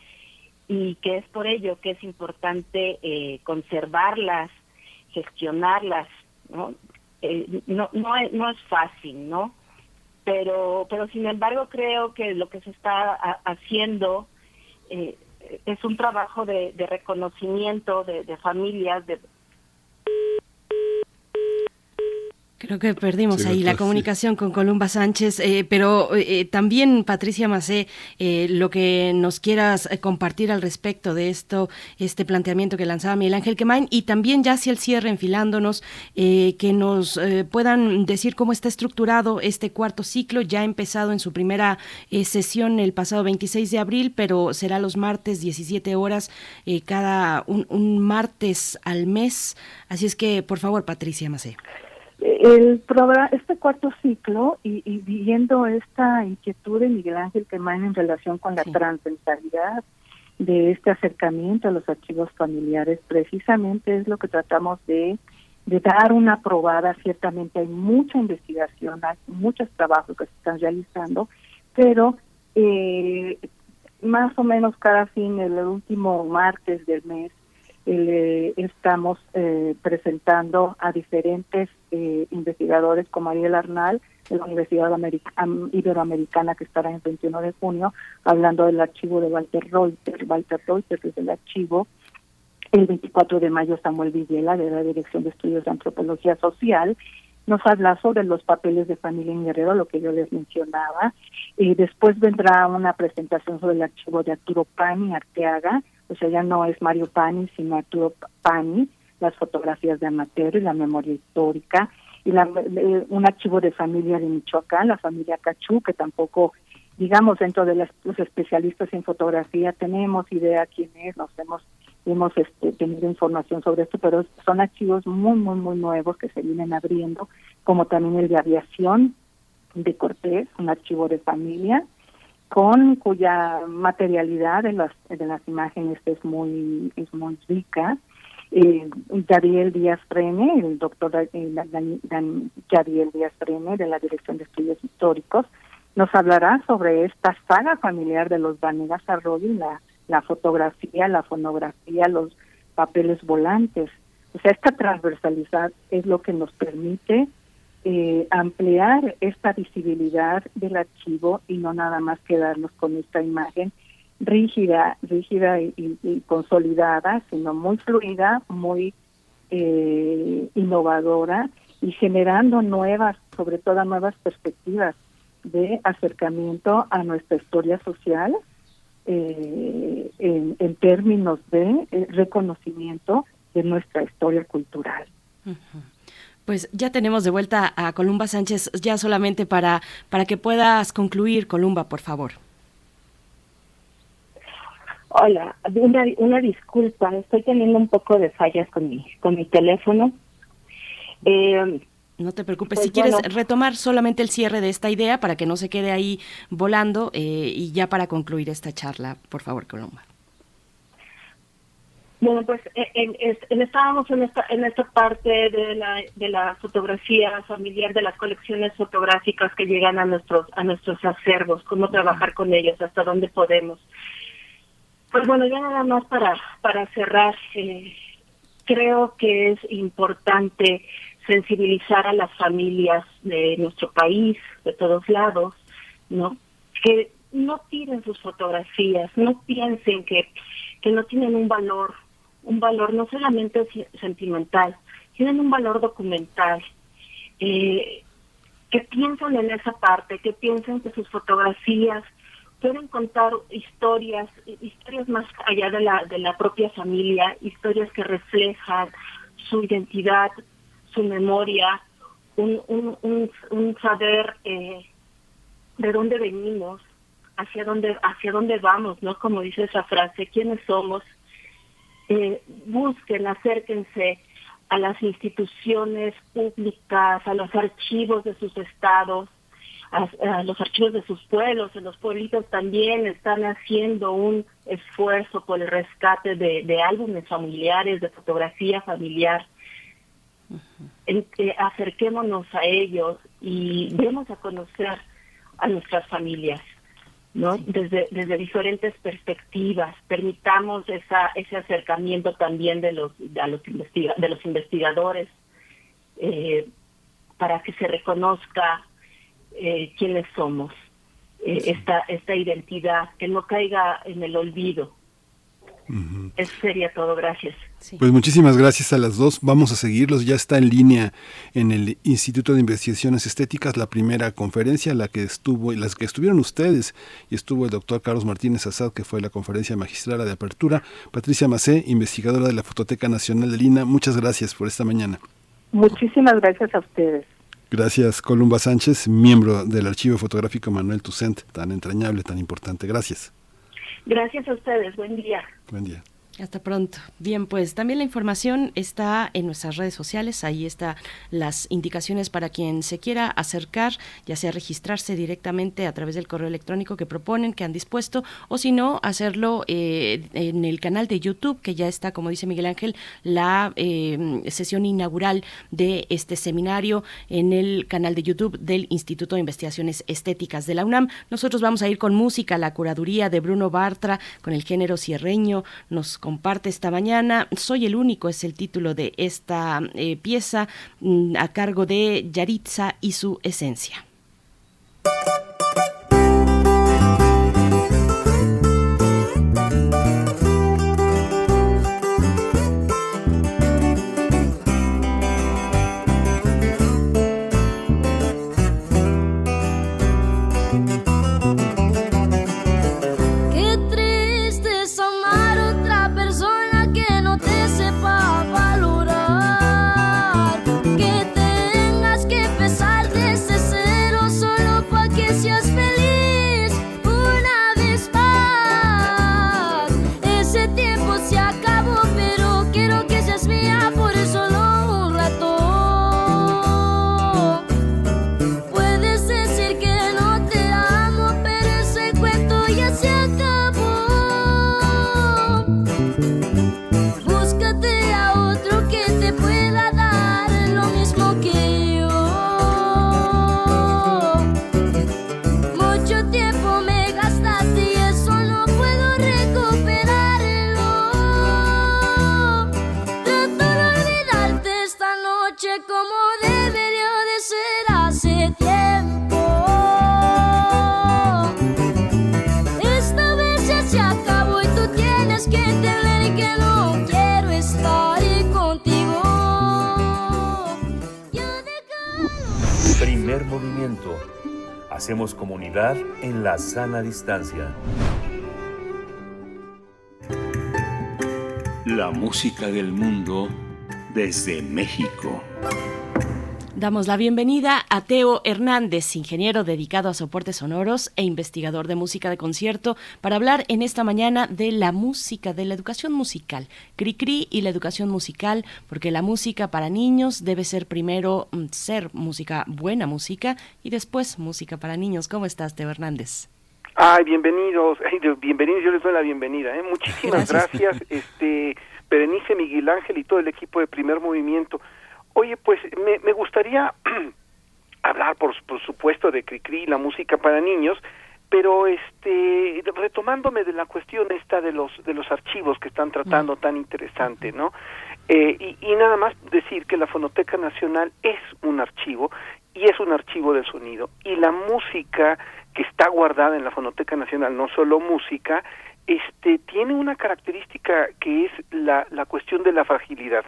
y que es por ello que es importante eh, conservarlas, gestionarlas, ¿no? Eh, no no no es fácil, ¿no? Pero pero sin embargo creo que lo que se está haciendo eh, es un trabajo de, reconocimiento de, familias de Creo que perdimos ahí la comunicación con Columba Sánchez, eh, pero eh, también Patricia Macé, eh, lo que nos quieras compartir al respecto de esto, este planteamiento que lanzaba Miguel Ángel Quemain, y también ya hacia el cierre, enfilándonos, que nos puedan decir cómo está estructurado este cuarto ciclo, ya ha empezado en su primera sesión el pasado 26 de abril, pero será los martes 17 horas, cada un, un martes al mes. Así es que, por favor, Patricia Macé. El programa, este cuarto ciclo y, viendo esta inquietud de Miguel Ángel Quemán en relación con la transversalidad de este acercamiento a los archivos familiares, precisamente es lo que tratamos de, de dar una probada. Ciertamente hay mucha investigación, hay muchos trabajos que se están realizando, pero eh, más o menos cada fin, el último martes del mes, eh, estamos eh, presentando a diferentes eh, investigadores como Ariel Arnal de la Universidad Iberoamericana que estará el 21 de junio hablando del archivo de Walter Reuter. Walter Reuter es el archivo. El 24 de mayo Samuel Villela de la Dirección de Estudios de Antropología Social nos habla sobre los papeles de familia en Guerrero, lo que yo les mencionaba. Y después vendrá una presentación sobre el archivo de Arturo Pani Arteaga, o sea, ya no es Mario Pani, sino Arturo Pani, las fotografías de amateur y la memoria histórica, y la, un archivo de familia de Michoacán, la familia Cachú, que tampoco, digamos, dentro de los especialistas en fotografía tenemos idea quién es, nos hemos hemos este, tenido información sobre esto, pero son archivos muy, muy, muy nuevos que se vienen abriendo, como también el de aviación de Cortés, un archivo de familia, con cuya materialidad de las, de las imágenes es muy, es muy rica. Eh, Yadiel Díaz Frene, el doctor eh, Díaz Frene de la Dirección de Estudios Históricos, nos hablará sobre esta saga familiar de los Vanegas Arroyo la, la fotografía, la fonografía, los papeles volantes. O sea, esta transversalidad es lo que nos permite eh, ampliar esta visibilidad del archivo y no nada más quedarnos con esta imagen rígida, rígida y, consolidada, sino muy fluida, muy eh, innovadora y generando nuevas, sobre todo nuevas perspectivas de acercamiento a nuestra historia social eh, en, términos de reconocimiento de nuestra historia cultural. Pues ya tenemos de vuelta a Columba Sánchez, ya solamente para, para que puedas concluir, Columba, por favor. Hola, una, una disculpa, estoy teniendo un poco de fallas con mi, con mi teléfono. Eh, no te preocupes, pues si quieres retomar solamente el cierre de esta idea para que no se quede ahí volando eh, y ya para concluir esta charla, por favor, Columba. Bueno, pues en, estábamos en esta, en esta parte de la, de la fotografía familiar, de las colecciones fotográficas que llegan a nuestros, a nuestros acervos, cómo trabajar con ellos, hasta dónde podemos. Pues bueno, ya nada más para, para cerrar, eh, creo que es importante sensibilizar a las familias de nuestro país, de todos lados, ¿no? Que no tiren sus fotografías, no piensen que, que no tienen un valor un valor no solamente sentimental, tienen un valor documental. Eh, que piensan en esa parte, que piensan que sus fotografías pueden contar historias, historias más allá de la, de la propia familia, historias que reflejan su identidad, su memoria, un, un, un, saber eh, de dónde venimos, hacia dónde, hacia dónde vamos, ¿no? Como dice esa frase, quiénes somos, eh, busquen, acérquense a las instituciones públicas, a los archivos de sus estados, a, los archivos de sus pueblos, en los pueblitos también están haciendo un esfuerzo por el rescate de, álbumes familiares, de fotografía familiar. acerquémonos a ellos y demos a conocer a nuestras familias. ¿No? Desde, desde diferentes perspectivas. Permitamos esa, ese acercamiento también de los, a los de los investigadores eh, para que se reconozca eh, quiénes somos, eh, esta, esta identidad, que no caiga en el olvido. Eso sería todo, gracias. Pues muchísimas gracias a las dos. Vamos a seguirlos. Ya está en línea en el Instituto de Investigaciones Estéticas la primera conferencia, la que estuvo, las que estuvieron ustedes y estuvo el doctor Carlos Martínez Azad, que fue la conferencia magistral de apertura. Patricia Macé, investigadora de la Fototeca Nacional de Lina. Muchas gracias por esta mañana. Muchísimas gracias a ustedes. Gracias, Columba Sánchez, miembro del Archivo Fotográfico Manuel Tucent, tan entrañable, tan importante. Gracias. Gracias a ustedes. Buen día. Buen día. Hasta pronto. Bien, pues también la información está en nuestras redes sociales. Ahí están las indicaciones para quien se quiera acercar, ya sea registrarse directamente a través del correo electrónico que proponen, que han dispuesto, o si no, hacerlo eh, en el canal de YouTube, que ya está, como dice Miguel Ángel, la eh, sesión inaugural de este seminario en el canal de YouTube del Instituto de Investigaciones Estéticas de la UNAM. Nosotros vamos a ir con música, la curaduría de Bruno Bartra, con el género cierreño. Nos comparte esta mañana. Soy el único es el título de esta eh, pieza mm, a cargo de Yaritza y su esencia. Movimiento. Hacemos comunidad en la sana distancia. La música del mundo desde México. Damos la bienvenida a Teo Hernández, ingeniero dedicado a soportes sonoros e investigador de música de concierto, para hablar en esta mañana de la música, de la educación musical, Cricri y la educación musical, porque la música para niños debe ser primero mm, ser música, buena música, y después música para niños. ¿Cómo estás, Teo Hernández? Ay, bienvenidos, bienvenidos, yo les doy la bienvenida. ¿eh? Muchísimas gracias, este, Berenice, Miguel Ángel y todo el equipo de Primer Movimiento. Oye, pues me, me gustaría hablar, por, por supuesto, de Cricri, la música para niños, pero este retomándome de la cuestión esta de los de los archivos que están tratando tan interesante no eh, y, y, nada más decir que la fonoteca nacional es un archivo y es un archivo de sonido y la música que está guardada en la fonoteca nacional no solo música este tiene una característica que es la la cuestión de la fragilidad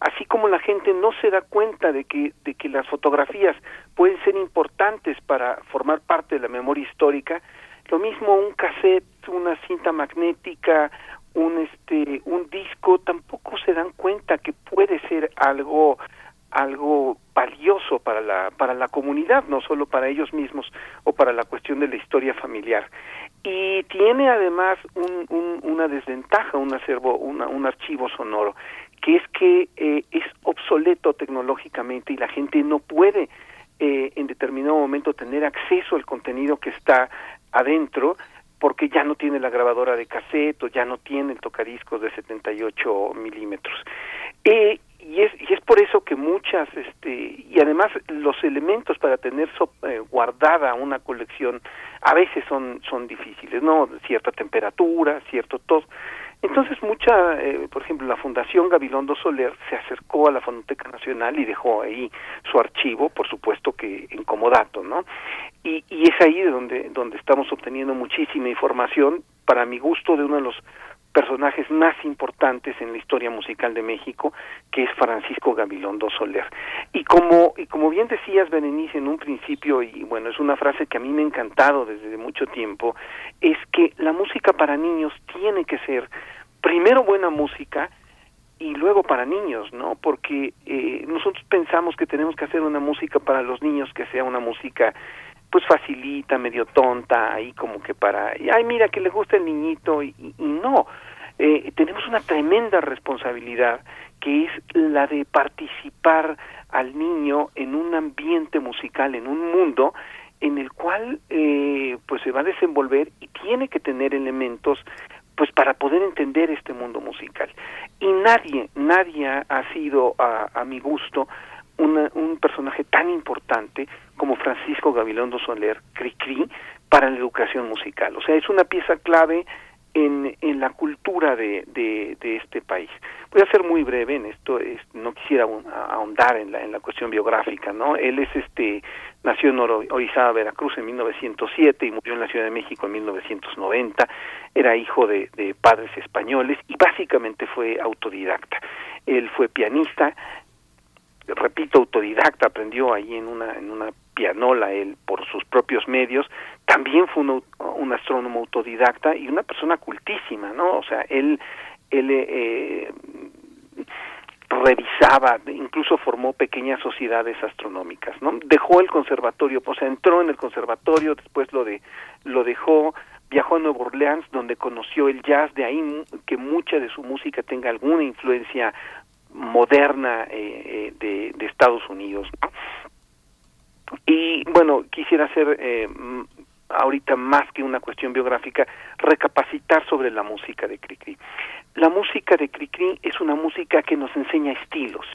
así como la gente no se da cuenta de que, de que las fotografías pueden ser importantes para formar parte de la memoria histórica, lo mismo un cassette, una cinta magnética, un este un disco tampoco se dan cuenta que puede ser algo algo valioso para la para la comunidad no solo para ellos mismos o para la cuestión de la historia familiar. Y tiene además un, un, una desventaja un acervo una, un archivo sonoro que es que eh, es obsoleto tecnológicamente y la gente no puede eh, en determinado momento tener acceso al contenido que está adentro porque ya no tiene la grabadora de cassette o ya no tiene el tocadiscos de 78 milímetros. Eh, y es, y es por eso que muchas, este, y además los elementos para tener eh, guardada una colección a veces son, son difíciles, ¿no? Cierta temperatura, cierto todo. Entonces mucha, eh, por ejemplo, la Fundación Gabilondo Soler se acercó a la Fonoteca Nacional y dejó ahí su archivo, por supuesto que en comodato, ¿no? Y, y es ahí de donde, donde estamos obteniendo muchísima información, para mi gusto, de uno de los personajes más importantes en la historia musical de México, que es Francisco Gabilondo Soler. Y como, y como bien decías, Berenice, en un principio, y bueno, es una frase que a mí me ha encantado desde mucho tiempo, es que la música para niños tiene que ser primero buena música, y luego para niños, ¿no? Porque eh, nosotros pensamos que tenemos que hacer una música para los niños que sea una música pues facilita, medio tonta, ahí como que para, ay mira que le gusta el niñito y, no, eh, tenemos una tremenda responsabilidad que es la de participar al niño en un ambiente musical, en un mundo en el cual eh, pues se va a desenvolver y tiene que tener elementos pues para poder entender este mundo musical. Y nadie, nadie ha sido a, a mi gusto un personaje tan importante como Francisco Gabilondo Soler Cricri para la educación musical. O sea, es una pieza clave en, en la cultura de, de, este país. Voy a ser muy breve en esto, es, no quisiera ahondar en la, en la cuestión biográfica, ¿no? Él es este, nació en Orizaba, Veracruz en 1907 y murió en la Ciudad de México en 1990, era hijo de, de padres españoles y básicamente fue autodidacta. Él fue pianista, repito, autodidacta, aprendió ahí en una, en una pianola él por sus propios medios, también fue un, un astrónomo autodidacta y una persona cultísima, ¿no? O sea, él, él eh, revisaba, incluso formó pequeñas sociedades astronómicas, ¿no? Dejó el conservatorio, pues entró en el conservatorio, después lo de lo dejó, viajó a Nueva Orleans donde conoció el jazz, de ahí que mucha de su música tenga alguna influencia moderna eh, eh, de, de, Estados Unidos. Y bueno, quisiera hacer eh, ahorita más que una cuestión biográfica, recapacitar sobre la música de Cricri. La música de Cricri es una música que nos enseña estilos,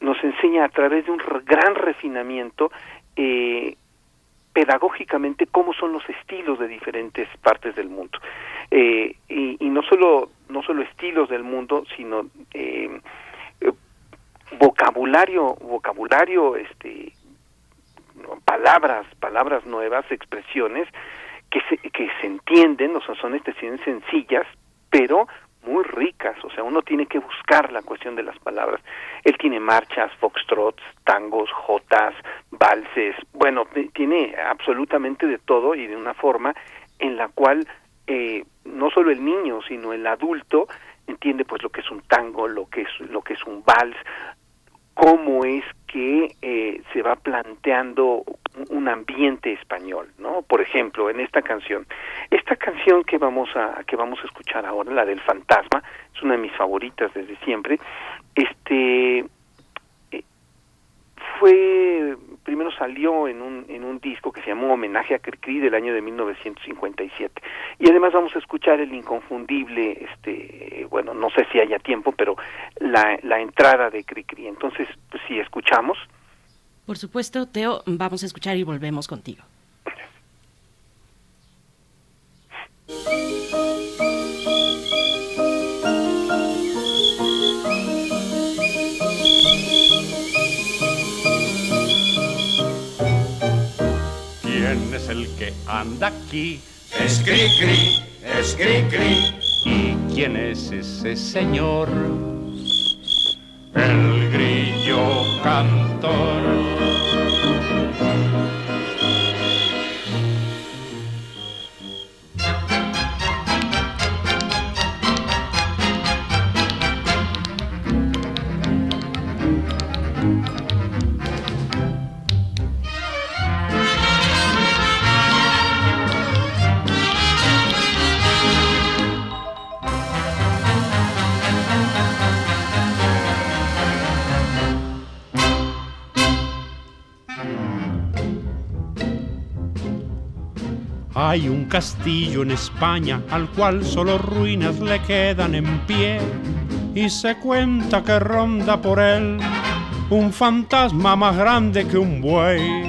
nos enseña a través de un gran refinamiento eh, pedagógicamente cómo son los estilos de diferentes partes del mundo eh, y, y, no solo no solo estilos del mundo sino eh, vocabulario vocabulario este palabras palabras nuevas expresiones que se, que se entienden o sea son expresiones sencillas pero muy ricas, o sea, uno tiene que buscar la cuestión de las palabras. Él tiene marchas, foxtrots, tangos, jotas, valses, bueno, tiene absolutamente de todo y de una forma en la cual eh, no solo el niño, sino el adulto entiende pues lo que es un tango, lo que es lo que es un vals, cómo es que eh, se va planteando un ambiente español, ¿no? Por ejemplo, en esta canción, esta canción que vamos a que vamos a escuchar ahora, la del fantasma, es una de mis favoritas desde siempre. Este fue primero salió en un, en un disco que se llamó Homenaje a Cricri del año de 1957. Y además vamos a escuchar el inconfundible, este, bueno, no sé si haya tiempo, pero la, la entrada de Cricri. Entonces, pues si escuchamos. Por supuesto, Teo, vamos a escuchar y volvemos contigo. que anda aquí? Es Cricri, es. ¿Y quién es ese señor? El grillo cantor. Hay un castillo en España al cual solo ruinas le quedan en pie y se cuenta que ronda por él un fantasma más grande que un buey.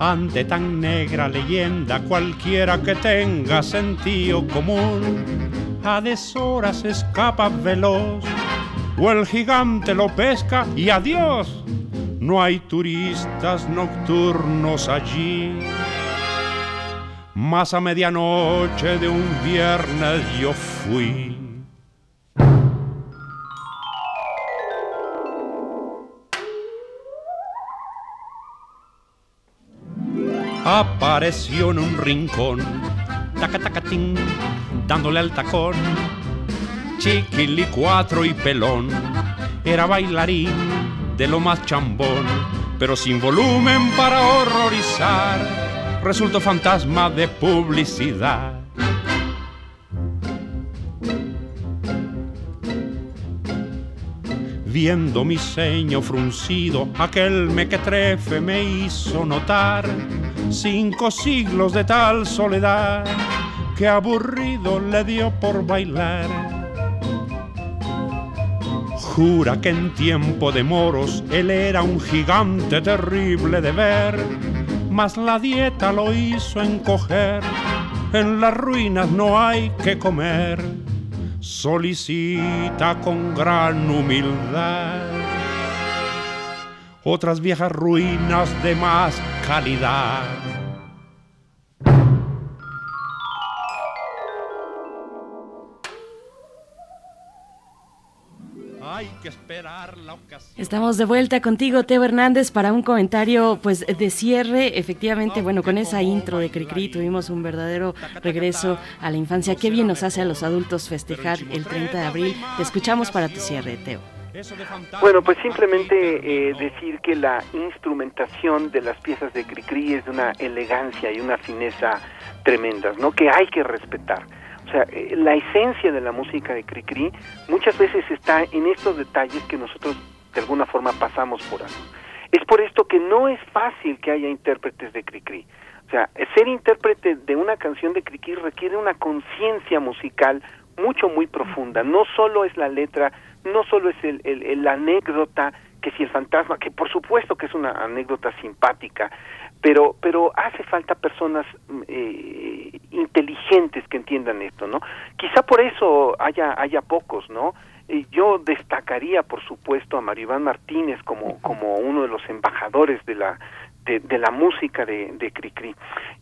Ante tan negra leyenda cualquiera que tenga sentido común a deshoras escapa veloz o el gigante lo pesca y adiós no hay turistas nocturnos allí. Más a medianoche de un viernes yo fui. Apareció en un rincón, taca tacatín, dándole al tacón, chiquilicuatro y pelón. Era bailarín de lo más chambón, pero sin volumen para horrorizar, resultó fantasma de publicidad. Viendo mi ceño fruncido, aquel mequetrefe me hizo notar cinco siglos de tal soledad que aburrido le dio por bailar. Que en tiempo de moros él era un gigante terrible de ver, mas la dieta lo hizo encoger, en las ruinas no hay que comer, solicita con gran humildad otras viejas ruinas de más calidad. Hay que esperar la ocasión. Estamos de vuelta contigo, Teo Hernández, para un comentario pues de cierre. Efectivamente, bueno, con esa intro de Cricri tuvimos un verdadero regreso a la infancia. Qué bien nos hace a los adultos festejar el 30 de abril. Te escuchamos para tu cierre, Teo. Bueno, pues simplemente eh, decir que la instrumentación de las piezas de Cricri es de una elegancia y una fineza tremendas, ¿no? Que hay que respetar. O sea, eh, la esencia de la música de Cricri muchas veces está en estos detalles que nosotros de alguna forma pasamos por alto. Es por esto que no es fácil que haya intérpretes de Cricri. O sea, ser intérprete de una canción de Cricri requiere una conciencia musical mucho, muy profunda. No solo es la letra, no solo es el, el, la anécdota, que si el fantasma, que por supuesto que es una anécdota simpática, pero pero hace falta personas eh, inteligentes que entiendan esto, ¿no? Quizá por eso haya haya pocos, ¿no? Yo destacaría, por supuesto, a Mario Iván Martínez como como uno de los embajadores de la de, la música de, de Cricri.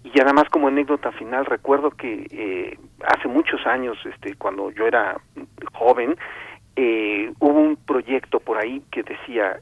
Y además como anécdota final recuerdo que eh, hace muchos años, este, cuando yo era joven, eh, hubo un proyecto por ahí que decía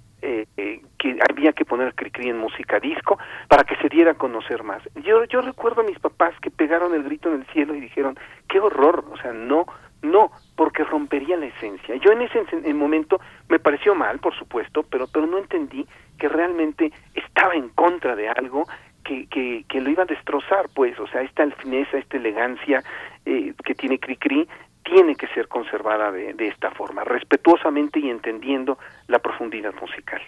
eh, que había que poner Cricri en música disco para que se diera a conocer más. Yo, yo recuerdo a mis papás que pegaron el grito en el cielo y dijeron, qué horror, o sea, no, no, porque rompería la esencia. Yo en ese momento me pareció mal, por supuesto, pero, pero no entendí que realmente estaba en contra de algo que, que, que lo iba a destrozar, pues, o sea, esta fineza, esta elegancia eh, que tiene Cricri tiene que ser conservada de, de esta forma, respetuosamente y entendiendo la profundidad musical.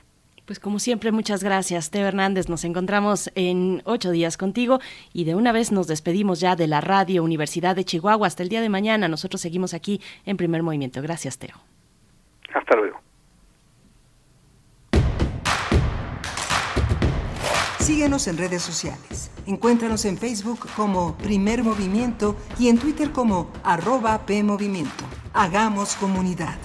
Pues como siempre, muchas gracias, Teo Hernández. Nos encontramos en ocho días contigo y de una vez nos despedimos ya de la Radio Universidad de Chihuahua. Hasta el día de mañana. Nosotros seguimos aquí en primer movimiento. Gracias, Teo. Hasta luego. Síguenos en redes sociales. Encuéntranos en Facebook como Primer Movimiento y en Twitter como arroba PMovimiento. Hagamos comunidad.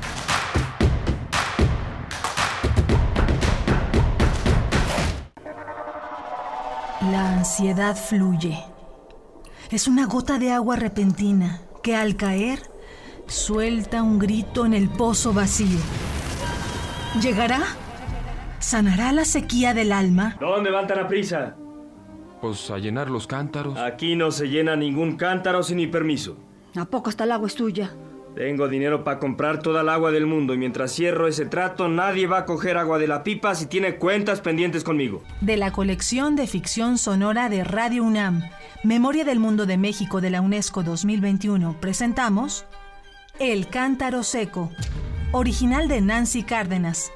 La ansiedad fluye. Es una gota de agua repentina que al caer suelta un grito en el pozo vacío. ¿Llegará? ¿Sanará la sequía del alma? ¿Dónde van tan a prisa? Pues a llenar los cántaros. Aquí no se llena ningún cántaro sin mi permiso. ¿A poco hasta el agua es tuya? Tengo dinero para comprar toda el agua del mundo y mientras cierro ese trato nadie va a coger agua de la pipa si tiene cuentas pendientes conmigo. De la colección de ficción sonora de Radio UNAM, Memoria del Mundo de México de la UNESCO 2021, presentamos El Cántaro Seco, original de Nancy Cárdenas,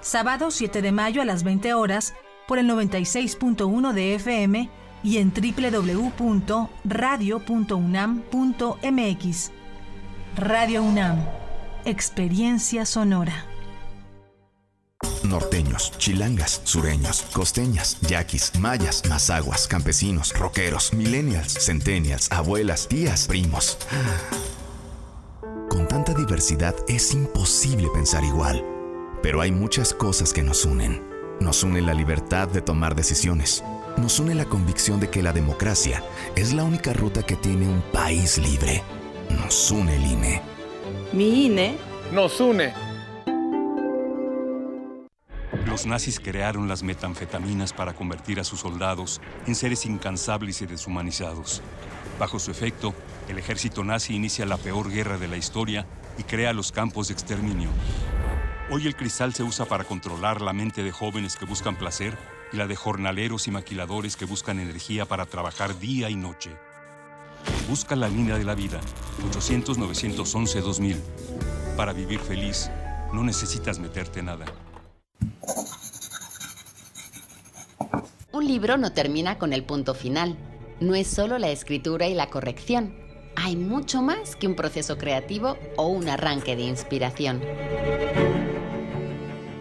sábado 7 de mayo a las 20 horas por el 96.1 de FM y en www.radio.unam.mx. Radio UNAM, Experiencia Sonora. Norteños, chilangas, sureños, costeñas, yaquis, mayas, mazaguas, campesinos, rockeros, millennials, centennials, abuelas, tías, primos. Con tanta diversidad es imposible pensar igual, pero hay muchas cosas que nos unen. Nos une la libertad de tomar decisiones Nos une la convicción de que la democracia es la única ruta que tiene un país libre. Nos une el INE. Mi INE nos une. Los nazis crearon las metanfetaminas para convertir a sus soldados en seres incansables y deshumanizados. Bajo su efecto, el ejército nazi inicia la peor guerra de la historia y crea los campos de exterminio. Hoy el cristal se usa para controlar la mente de jóvenes que buscan placer y la de jornaleros y maquiladores que buscan energía para trabajar día y noche. Busca la línea de la vida, 800-911-2000. Para vivir feliz, no necesitas meterte nada. Un libro no termina con el punto final. No es solo la escritura y la corrección. Hay mucho más que un proceso creativo o un arranque de inspiración.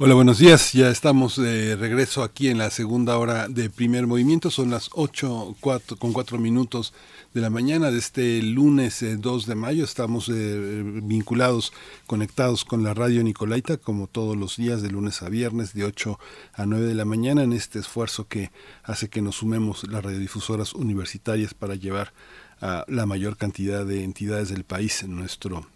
Hola, buenos días. Ya estamos de regreso aquí en la segunda hora de primer movimiento. Son las 8 con 4 minutos de la mañana de este lunes 2 eh, de mayo. Estamos eh, vinculados, conectados con la radio Nicolaita, como todos los días, de lunes a viernes, de 8 a 9 de la mañana, en este esfuerzo que hace que nos sumemos las radiodifusoras universitarias para llevar a la mayor cantidad de entidades del país en nuestro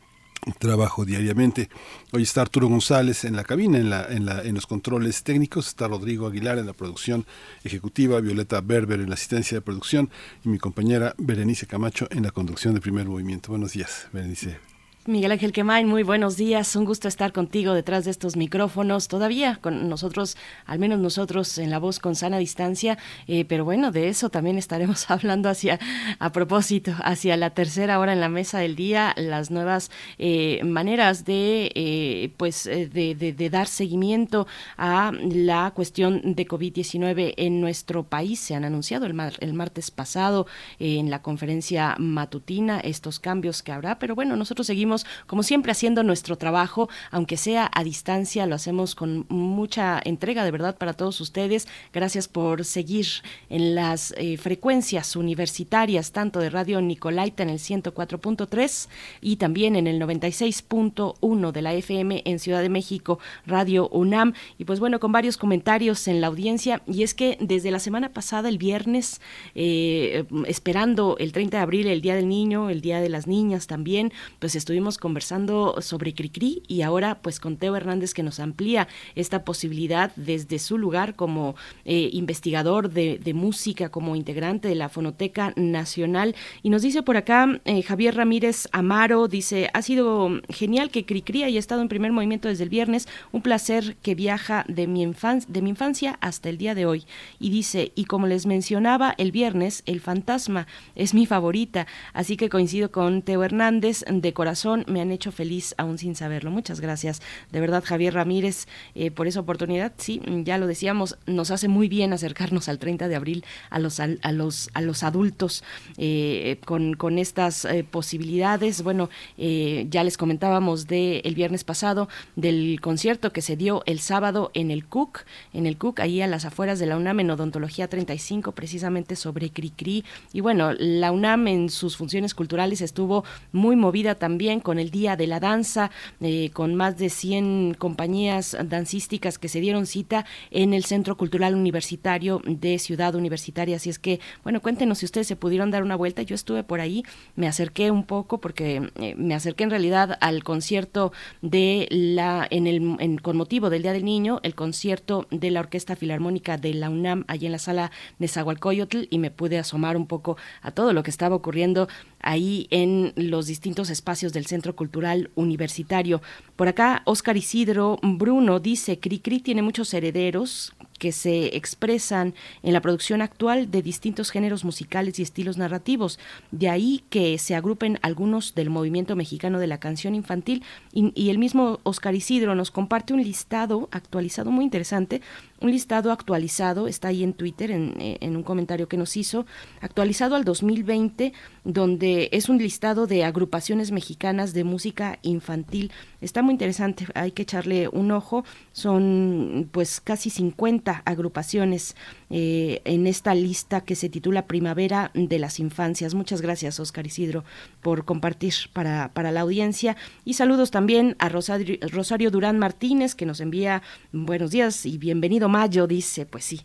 trabajo diariamente. Hoy está Arturo González en la cabina, en, la, en, la, en los controles técnicos, está Rodrigo Aguilar en la producción ejecutiva, Violeta Berber en la asistencia de producción y mi compañera Berenice Camacho en la conducción de primer movimiento. Buenos días, Berenice. Miguel Ángel Quemain, muy buenos días. Un gusto estar contigo detrás de estos micrófonos. Todavía con nosotros, al menos nosotros en la voz con sana distancia, eh, pero bueno, de eso también estaremos hablando hacia, a propósito, hacia la tercera hora en la mesa del día, las nuevas eh, maneras de, eh, pues, de, de, dar seguimiento a la cuestión de COVID-19 en nuestro país. Se han anunciado el, el martes pasado en la conferencia matutina estos cambios que habrá, pero bueno, nosotros seguimos como siempre, haciendo nuestro trabajo, aunque sea a distancia, lo hacemos con mucha entrega de verdad para todos ustedes. Gracias por seguir en las eh, frecuencias universitarias, tanto de Radio Nicolaita en el 104.3 y también en el 96.1 de la FM en Ciudad de México, Radio UNAM. Y pues bueno, con varios comentarios en la audiencia, y es que desde la semana pasada, el viernes, eh, esperando el 30 de abril, el Día del Niño, el Día de las Niñas también, pues estuvimos conversando sobre Cricri y ahora pues con Teo Hernández que nos amplía esta posibilidad desde su lugar como eh, investigador de, música, como integrante de la Fonoteca Nacional. Y nos dice por acá eh, Javier Ramírez Amaro, dice, ha sido genial que Cricri haya estado en primer movimiento desde el viernes, un placer que viaja de mi, de mi infancia hasta el día de hoy. Y dice, y como les mencionaba el viernes, el fantasma es mi favorita, así que coincido con Teo Hernández de corazón me han hecho feliz aún sin saberlo. Muchas gracias, de verdad, Javier Ramírez, eh, por esa oportunidad. Sí, ya lo decíamos, nos hace muy bien acercarnos al 30 de abril a los, a, los, a los adultos eh, con, con, estas eh, posibilidades. Bueno, ya les comentábamos de el viernes pasado del concierto que se dio el sábado en el Cook, en el Cook, ahí a las afueras de la UNAM en Odontología 35, precisamente sobre Cricri. Y bueno, la UNAM en sus funciones culturales estuvo muy movida también con el Día de la Danza, eh, con más de 100 compañías dancísticas que se dieron cita en el Centro Cultural Universitario de Ciudad Universitaria. Así es que, bueno, cuéntenos si ustedes se pudieron dar una vuelta. Yo estuve por ahí, me acerqué un poco porque eh, me acerqué en realidad al concierto de la, en el, con motivo del Día del Niño, el concierto de la Orquesta Filarmónica de la UNAM, allí en la sala de Zahualcoyotl, y me pude asomar un poco a todo lo que estaba ocurriendo ahí en los distintos espacios del Centro Cultural Universitario. Por acá, Óscar Isidro Bruno dice, Cricri tiene muchos herederos que se expresan en la producción actual de distintos géneros musicales y estilos narrativos. De ahí que se agrupen algunos del movimiento mexicano de la canción infantil y, el mismo Oscar Isidro nos comparte un listado actualizado muy interesante, un listado actualizado, está ahí en Twitter en, en un comentario que nos hizo, actualizado al 2020, donde es un listado de agrupaciones mexicanas de música infantil. Está muy interesante, hay que echarle un ojo, son pues casi 50 agrupaciones eh, en esta lista que se titula Primavera de las Infancias. Muchas gracias, Oscar Isidro, por compartir para, para la audiencia. Y saludos también a Rosario, Rosario Durán Martínez, que nos envía buenos días y bienvenido Mayo, dice, pues sí.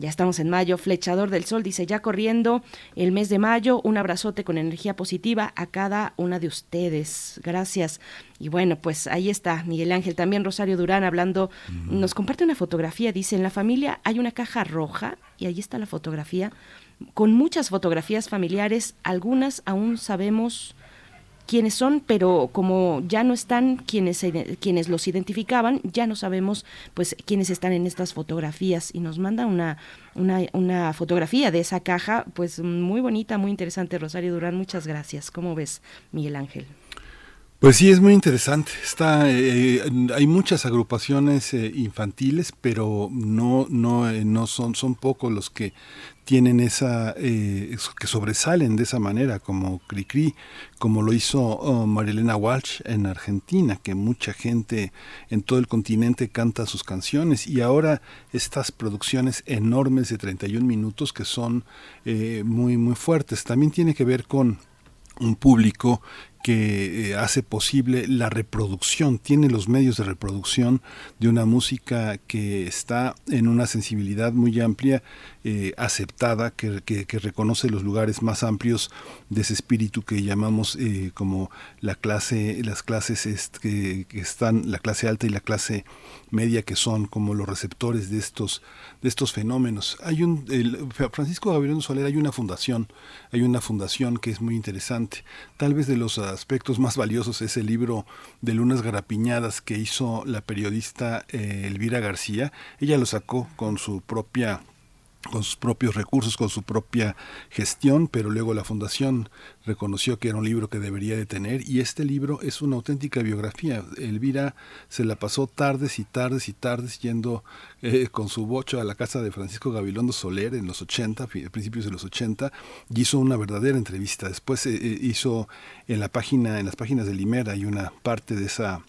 Ya estamos en mayo. Flechador del Sol dice, ya corriendo el mes de mayo, un abrazote con energía positiva a cada una de ustedes. Gracias. Y bueno, pues ahí está Miguel Ángel, también Rosario Durán hablando, nos comparte una fotografía, dice, en la familia hay una caja roja y ahí está la fotografía, con muchas fotografías familiares, algunas aún sabemos quiénes son, pero como ya no están quienes, quienes los identificaban, ya no sabemos pues quiénes están en estas fotografías y nos manda una, una, fotografía de esa caja, pues muy bonita, muy interesante, Rosario Durán, muchas gracias. ¿Cómo ves, Miguel Ángel? Pues sí, es muy interesante. Está, eh, hay muchas agrupaciones eh, infantiles, pero no, no, eh, no son, son pocos los que tienen esa, que sobresalen de esa manera, como Cricri, como lo hizo oh, Marilena Walsh en Argentina, que mucha gente en todo el continente canta sus canciones, y ahora estas producciones enormes de 31 minutos que son muy, muy fuertes. También tiene que ver con un público que eh, hace posible la reproducción, tiene los medios de reproducción de una música que está en una sensibilidad muy amplia, eh, aceptada, que, que, reconoce los lugares más amplios de ese espíritu que llamamos eh, como la clase, las clases que, están, la clase alta y la clase media, que son como los receptores de estos, de estos fenómenos. Hay un, Francisco Gabriel Soler, hay una fundación, hay una fundación que es muy interesante, tal vez de los aspectos más valiosos es el libro de Lunas Garapiñadas que hizo la periodista eh, Elvira García. Ella lo sacó con su propia con sus propios recursos, con su propia gestión, pero luego la fundación reconoció que era un libro que debería de tener y este libro es una auténtica biografía. Elvira se la pasó tardes y tardes y tardes yendo eh, con su bocho a la casa de Francisco Gabilondo Soler en los 80, principios de los 80, y hizo una verdadera entrevista. Después eh, eh, hizo en la página, en las páginas de Limer hay una parte de esa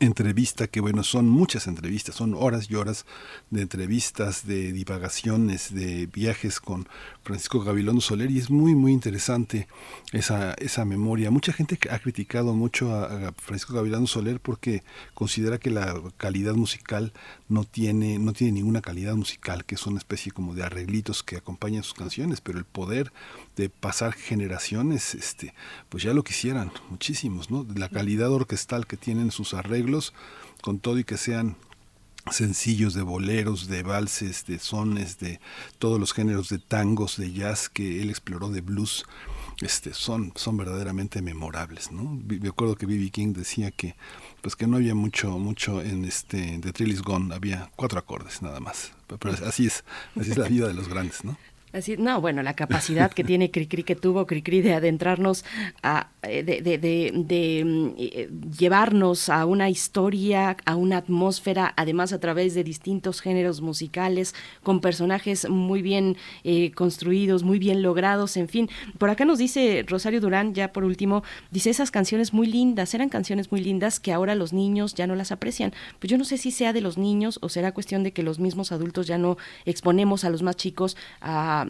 entrevista, que bueno, son muchas entrevistas, son horas y horas de entrevistas, de divagaciones, de viajes con Francisco Gabilondo Soler y es muy, muy interesante esa, esa memoria. Mucha gente ha criticado mucho a, Francisco Gabilondo Soler porque considera que la calidad musical no tiene, no tiene ninguna calidad musical, que es una especie como de arreglitos que acompañan sus canciones, pero el poder de pasar generaciones, este, pues ya lo quisieran muchísimos, ¿no? La calidad orquestal que tienen sus arreglos, con todo y que sean sencillos de boleros, de valses, de sones, de todos los géneros de tangos, de jazz que él exploró, de blues, este, son, son verdaderamente memorables, ¿no? Me acuerdo que B.B. King decía que, pues que no había mucho, mucho en este, The Trill Is Gone, había cuatro acordes nada más, pero así es, así es la vida de los grandes, ¿no? Así, no, bueno, la capacidad que tiene Cricri, que tuvo Cricri de adentrarnos, a, eh, de, de, de, mm, eh, llevarnos a una historia, a una atmósfera, además a través de distintos géneros musicales, con personajes muy bien eh, construidos, muy bien logrados, en fin. Por acá nos dice Rosario Durán, ya por último, dice esas canciones muy lindas, eran canciones muy lindas que ahora los niños ya no las aprecian. Pues yo no sé si sea de los niños o será cuestión de que los mismos adultos ya no exponemos a los más chicos a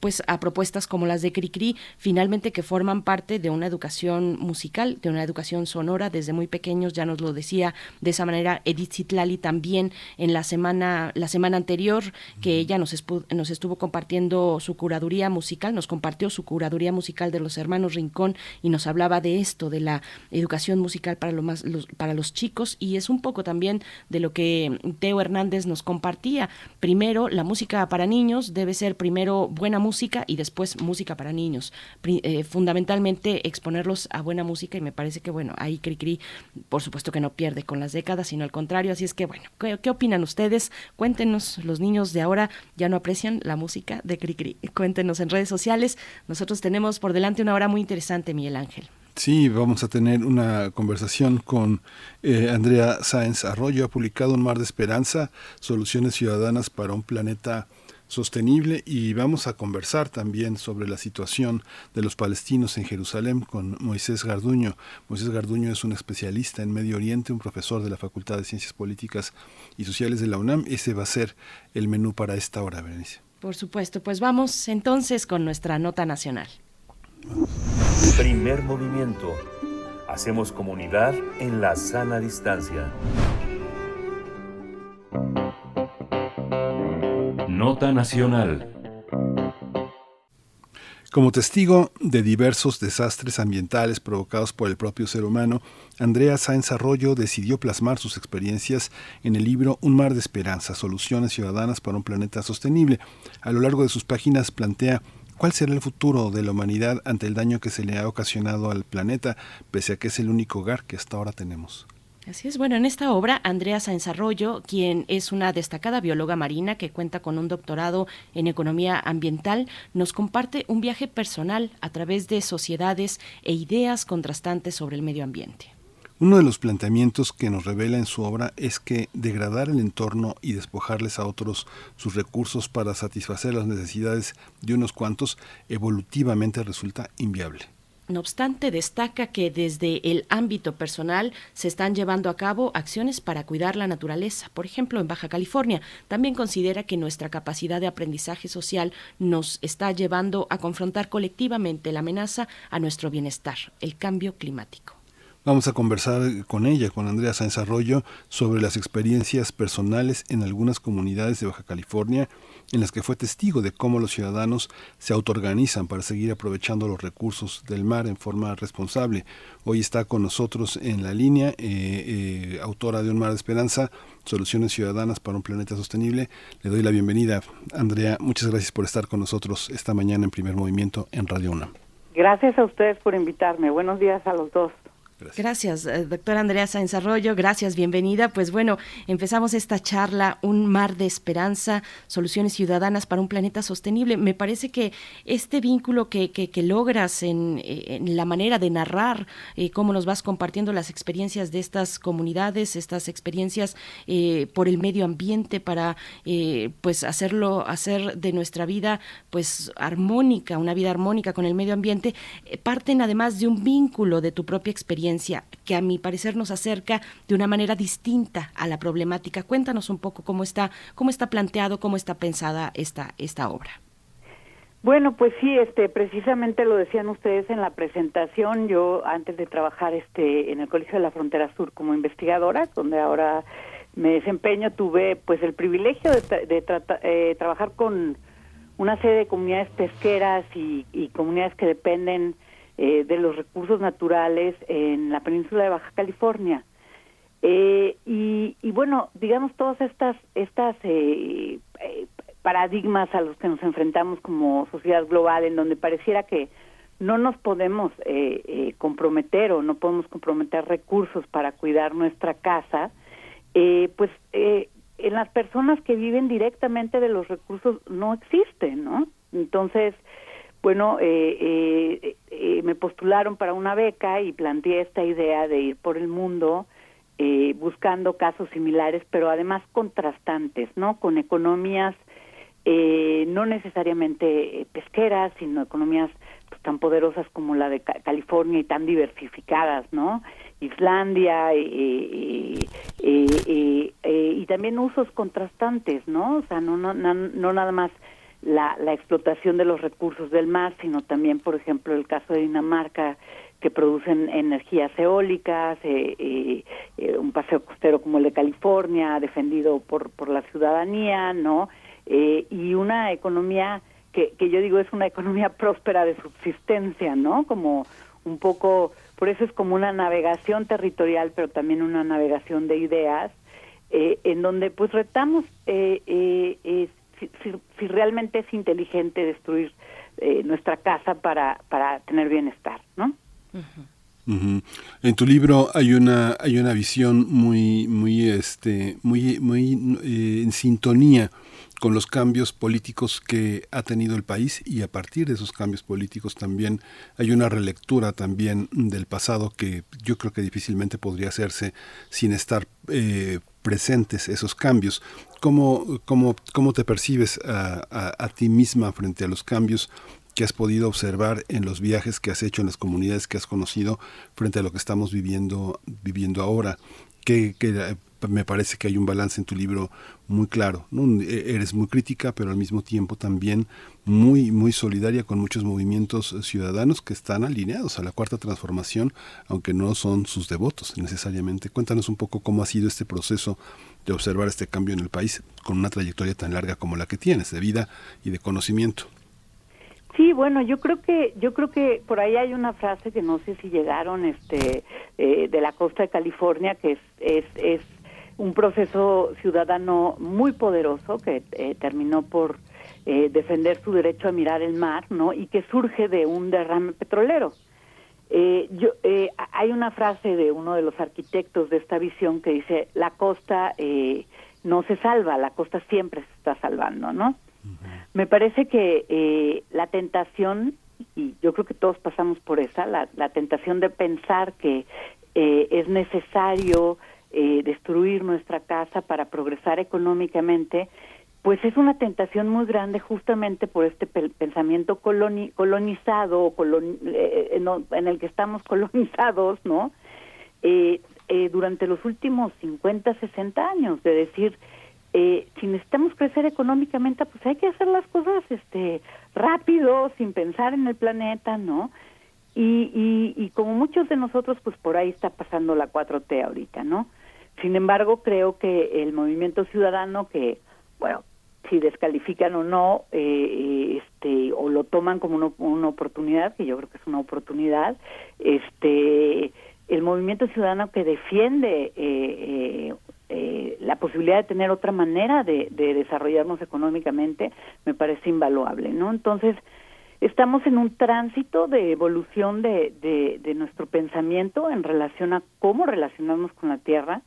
pues a propuestas como las de Cricri, finalmente que forman parte de una educación musical, de una educación sonora. Desde muy pequeños, ya nos lo decía de esa manera Edith Zitlali también en la semana la semana anterior que ella nos, nos estuvo compartiendo su curaduría musical, nos compartió su curaduría musical de los hermanos Rincón y nos hablaba de esto, de la educación musical para, lo más, los, para los chicos. Y es un poco también de lo que Teo Hernández nos compartía. Primero, la música para niños debe ser primero buena música y después música para niños. Eh, fundamentalmente exponerlos a buena música y me parece que, bueno, ahí Cricri, por supuesto que no pierde con las décadas, sino al contrario. Así es que, bueno, ¿qué, qué opinan ustedes? Cuéntenos, los niños de ahora ya no aprecian la música de Cricri. Cuéntenos en redes sociales. Nosotros tenemos por delante una hora muy interesante, Miguel Ángel. Sí, vamos a tener una conversación con eh, Andrea Sáenz Arroyo. Ha publicado Un mar de esperanza, soluciones ciudadanas para un planeta sostenible y vamos a conversar también sobre la situación de los palestinos en Jerusalén con Moisés Garduño. Moisés Garduño es un especialista en Medio Oriente, un profesor de la Facultad de Ciencias Políticas y Sociales de la UNAM. Ese va a ser el menú para esta hora, Berenice. Por supuesto, pues vamos entonces con nuestra nota nacional. Primer movimiento. Hacemos comunidad en la sana distancia. Nota nacional. Como testigo de diversos desastres ambientales provocados por el propio ser humano, Andrea Sáenz Arroyo decidió plasmar sus experiencias en el libro Un mar de esperanza, soluciones ciudadanas para un planeta sostenible. A lo largo de sus páginas plantea ¿Cuál será el futuro de la humanidad ante el daño que se le ha ocasionado al planeta, pese a que es el único hogar que hasta ahora tenemos? Así es, bueno, en esta obra, Andrea Sáenz Arroyo, quien es una destacada bióloga marina que cuenta con un doctorado en economía ambiental, nos comparte un viaje personal a través de sociedades e ideas contrastantes sobre el medio ambiente. Uno de los planteamientos que nos revela en su obra es que degradar el entorno y despojarles a otros sus recursos para satisfacer las necesidades de unos cuantos evolutivamente resulta inviable. No obstante, destaca que desde el ámbito personal se están llevando a cabo acciones para cuidar la naturaleza. Por ejemplo, en Baja California, también considera que nuestra capacidad de aprendizaje social nos está llevando a confrontar colectivamente la amenaza a nuestro bienestar, el cambio climático. Vamos a conversar con ella, con Andrea Sáenz Arroyo, sobre las experiencias personales en algunas comunidades de Baja California en las que fue testigo de cómo los ciudadanos se autoorganizan para seguir aprovechando los recursos del mar en forma responsable. Hoy está con nosotros en la línea, eh, eh, autora de Un Mar de Esperanza, Soluciones Ciudadanas para un Planeta Sostenible. Le doy la bienvenida, Andrea. Muchas gracias por estar con nosotros esta mañana en Primer Movimiento en Radio UNAM. Gracias a ustedes por invitarme. Buenos días a los dos. Gracias, eh, doctora Andrea Sáenz Arroyo. Gracias, bienvenida. Pues bueno, empezamos esta charla, Un mar de esperanza, soluciones ciudadanas para un planeta sostenible. Me parece que este vínculo que, logras en, en, la manera de narrar, eh, cómo nos vas compartiendo las experiencias de estas comunidades, estas experiencias eh, por el medio ambiente para eh, pues hacerlo, hacer de nuestra vida pues armónica, una vida armónica con el medio ambiente, eh, parten además de un vínculo de tu propia experiencia que a mi parecer nos acerca de una manera distinta a la problemática. Cuéntanos un poco cómo está, cómo está planteado, cómo está pensada esta, esta obra. Bueno, pues sí, este, precisamente lo decían ustedes en la presentación. Yo antes de trabajar este, en el Colegio de la Frontera Sur como investigadora, donde ahora me desempeño, tuve pues el privilegio de, eh, trabajar con una serie de comunidades pesqueras y, y comunidades que dependen eh, de los recursos naturales en la península de Baja California. Eh, y, bueno, digamos, todas estas, estas eh, paradigmas a los que nos enfrentamos como sociedad global, en donde pareciera que no nos podemos comprometer o no podemos comprometer recursos para cuidar nuestra casa, pues en las personas que viven directamente de los recursos no existen, ¿no? Entonces, bueno, eh, eh, eh, me postularon para una beca y planteé esta idea de ir por el mundo buscando casos similares, pero además contrastantes, ¿no? Con economías no necesariamente pesqueras, sino economías pues, tan poderosas como la de California y tan diversificadas, ¿no? Islandia y también usos contrastantes, ¿no? O sea, no, no, no nada más la, la explotación de los recursos del mar, sino también, por ejemplo, el caso de Dinamarca, que producen energías eólicas, eh, eh, un paseo costero como el de California, defendido por, por la ciudadanía, ¿no? Eh, y una economía que, que yo digo es una economía próspera de subsistencia, ¿no? Como un poco, por eso es como una navegación territorial, pero también una navegación de ideas, en donde pues retamos si, realmente es inteligente destruir nuestra casa para, para tener bienestar, ¿no? En tu libro hay una hay una visión muy muy este muy muy eh, en sintonía con los cambios políticos que ha tenido el país y a partir de esos cambios políticos también hay una relectura también del pasado que yo creo que difícilmente podría hacerse sin estar eh, presentes esos cambios. ¿Cómo, cómo, cómo te percibes a, a, ti misma frente a los cambios que has podido observar en los viajes que has hecho, en las comunidades que has conocido, frente a lo que estamos viviendo, viviendo ahora. Que, eh, me parece que hay un balance en tu libro muy claro. E, eres muy crítica, pero al mismo tiempo también muy, muy solidaria con muchos movimientos ciudadanos que están alineados a la cuarta transformación, aunque no son sus devotos necesariamente. Cuéntanos un poco cómo ha sido este proceso de observar este cambio en el país con una trayectoria tan larga como la que tienes, de vida y de conocimiento. Sí, bueno, yo creo que yo creo que por ahí hay una frase que no sé si llegaron, este, eh, de la costa de California, que es es, es un proceso ciudadano muy poderoso que eh, terminó por eh, defender su derecho a mirar el mar, ¿no? Y que surge de un derrame petrolero. Yo, hay una frase de uno de los arquitectos de esta visión que dice: la costa no se salva, la costa siempre se está salvando, ¿no? Me parece que eh, la tentación, y yo creo que todos pasamos por esa, la, tentación de pensar que eh, es necesario eh, destruir nuestra casa para progresar económicamente, pues es una tentación muy grande justamente por este pensamiento colonizado, en, el que estamos colonizados, ¿no? durante los últimos 50, 60 años, de decir, eh, si necesitamos crecer económicamente, pues hay que hacer las cosas este rápido, sin pensar en el planeta, ¿no? Y, y, y como muchos de nosotros, pues por ahí está pasando la 4T ahorita, ¿no? Sin embargo, creo que el movimiento ciudadano que, bueno, si descalifican o no, eh, este, o lo toman como una, una, oportunidad, que yo creo que es una oportunidad, este, el movimiento ciudadano que defiende eh, eh eh, la posibilidad de tener otra manera de, desarrollarnos económicamente me parece invaluable, ¿no? Entonces, estamos en un tránsito de evolución de, de, nuestro pensamiento en relación a cómo relacionarnos con la Tierra.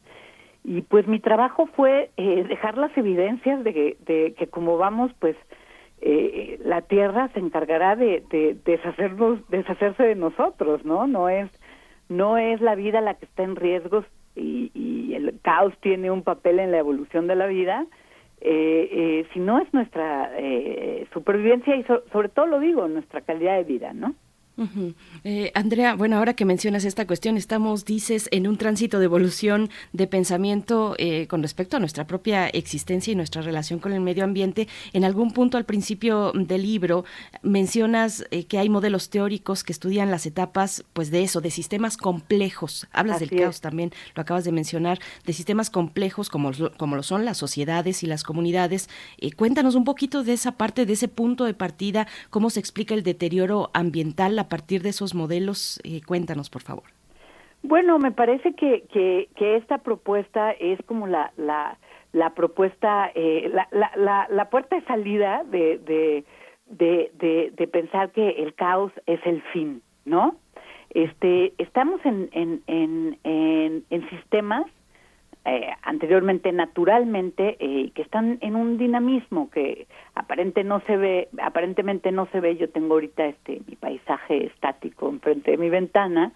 Y pues mi trabajo fue eh, dejar las evidencias de que, de que como vamos, pues eh, la Tierra se encargará de, de deshacernos, deshacerse de nosotros, ¿no? No es, no es la vida la que está en riesgo, y, el caos tiene un papel en la evolución de la vida, eh, eh, si no es nuestra eh, supervivencia y sobre todo lo digo, nuestra calidad de vida, ¿no? Eh, Andrea, bueno, ahora que mencionas esta cuestión, estamos, dices, en un tránsito de evolución de pensamiento eh, con respecto a nuestra propia existencia y nuestra relación con el medio ambiente. En algún punto al principio del libro mencionas eh, que hay modelos teóricos que estudian las etapas, pues de eso, de sistemas complejos. Hablas del caos también, lo acabas de mencionar, de sistemas complejos como, como lo son las sociedades y las comunidades. cuéntanos un poquito de esa parte, de ese punto de partida, cómo se explica el deterioro ambiental, la partir de esos modelos? Eh, cuéntanos, por favor. Bueno, me parece que, que, esta propuesta es como la, la, la propuesta, eh, la, la, la, puerta de salida de, de, de, de, pensar que el caos es el fin, ¿no? Este, estamos en, en, en, en sistemas eh, anteriormente naturalmente eh, que están en un dinamismo que aparente no se ve aparentemente no se ve. Yo tengo ahorita este mi paisaje estático enfrente de mi ventana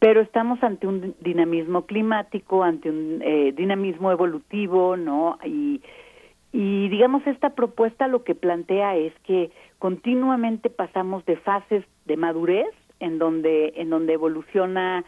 pero estamos ante un dinamismo climático ante un eh, dinamismo evolutivo no y y digamos esta propuesta lo que plantea es que continuamente pasamos de fases de madurez en donde en donde evoluciona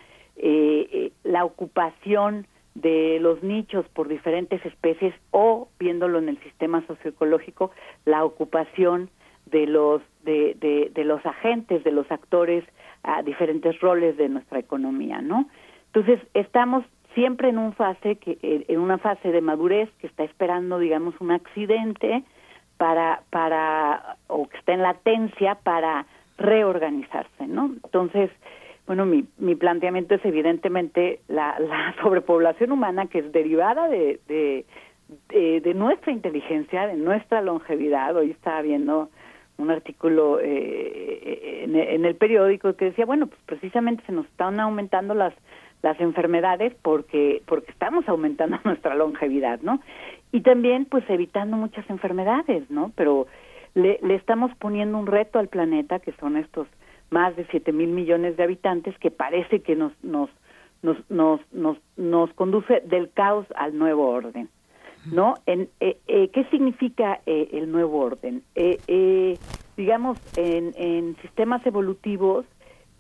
la ocupación de los nichos por diferentes especies o viéndolo en el sistema socioecológico la ocupación de los de, de, los agentes de los actores a diferentes roles de nuestra economía no entonces estamos siempre en un fase que eh, en una fase de madurez que está esperando digamos un accidente para para o que está en latencia para reorganizarse no entonces bueno, mi, mi planteamiento es evidentemente la, la sobrepoblación humana que es derivada de, de, nuestra inteligencia, de nuestra longevidad. Hoy estaba viendo un artículo eh, en, en, el periódico que decía, bueno, pues precisamente se nos están aumentando las las enfermedades porque porque estamos aumentando nuestra longevidad, ¿no? Y también pues evitando muchas enfermedades, ¿no? Pero le estamos poniendo un reto al planeta que son estos más de siete mil millones de habitantes que parece que nos nos nos nos nos, nos conduce del caos al nuevo orden no en eh, eh, qué significa eh, el nuevo orden digamos en, en sistemas evolutivos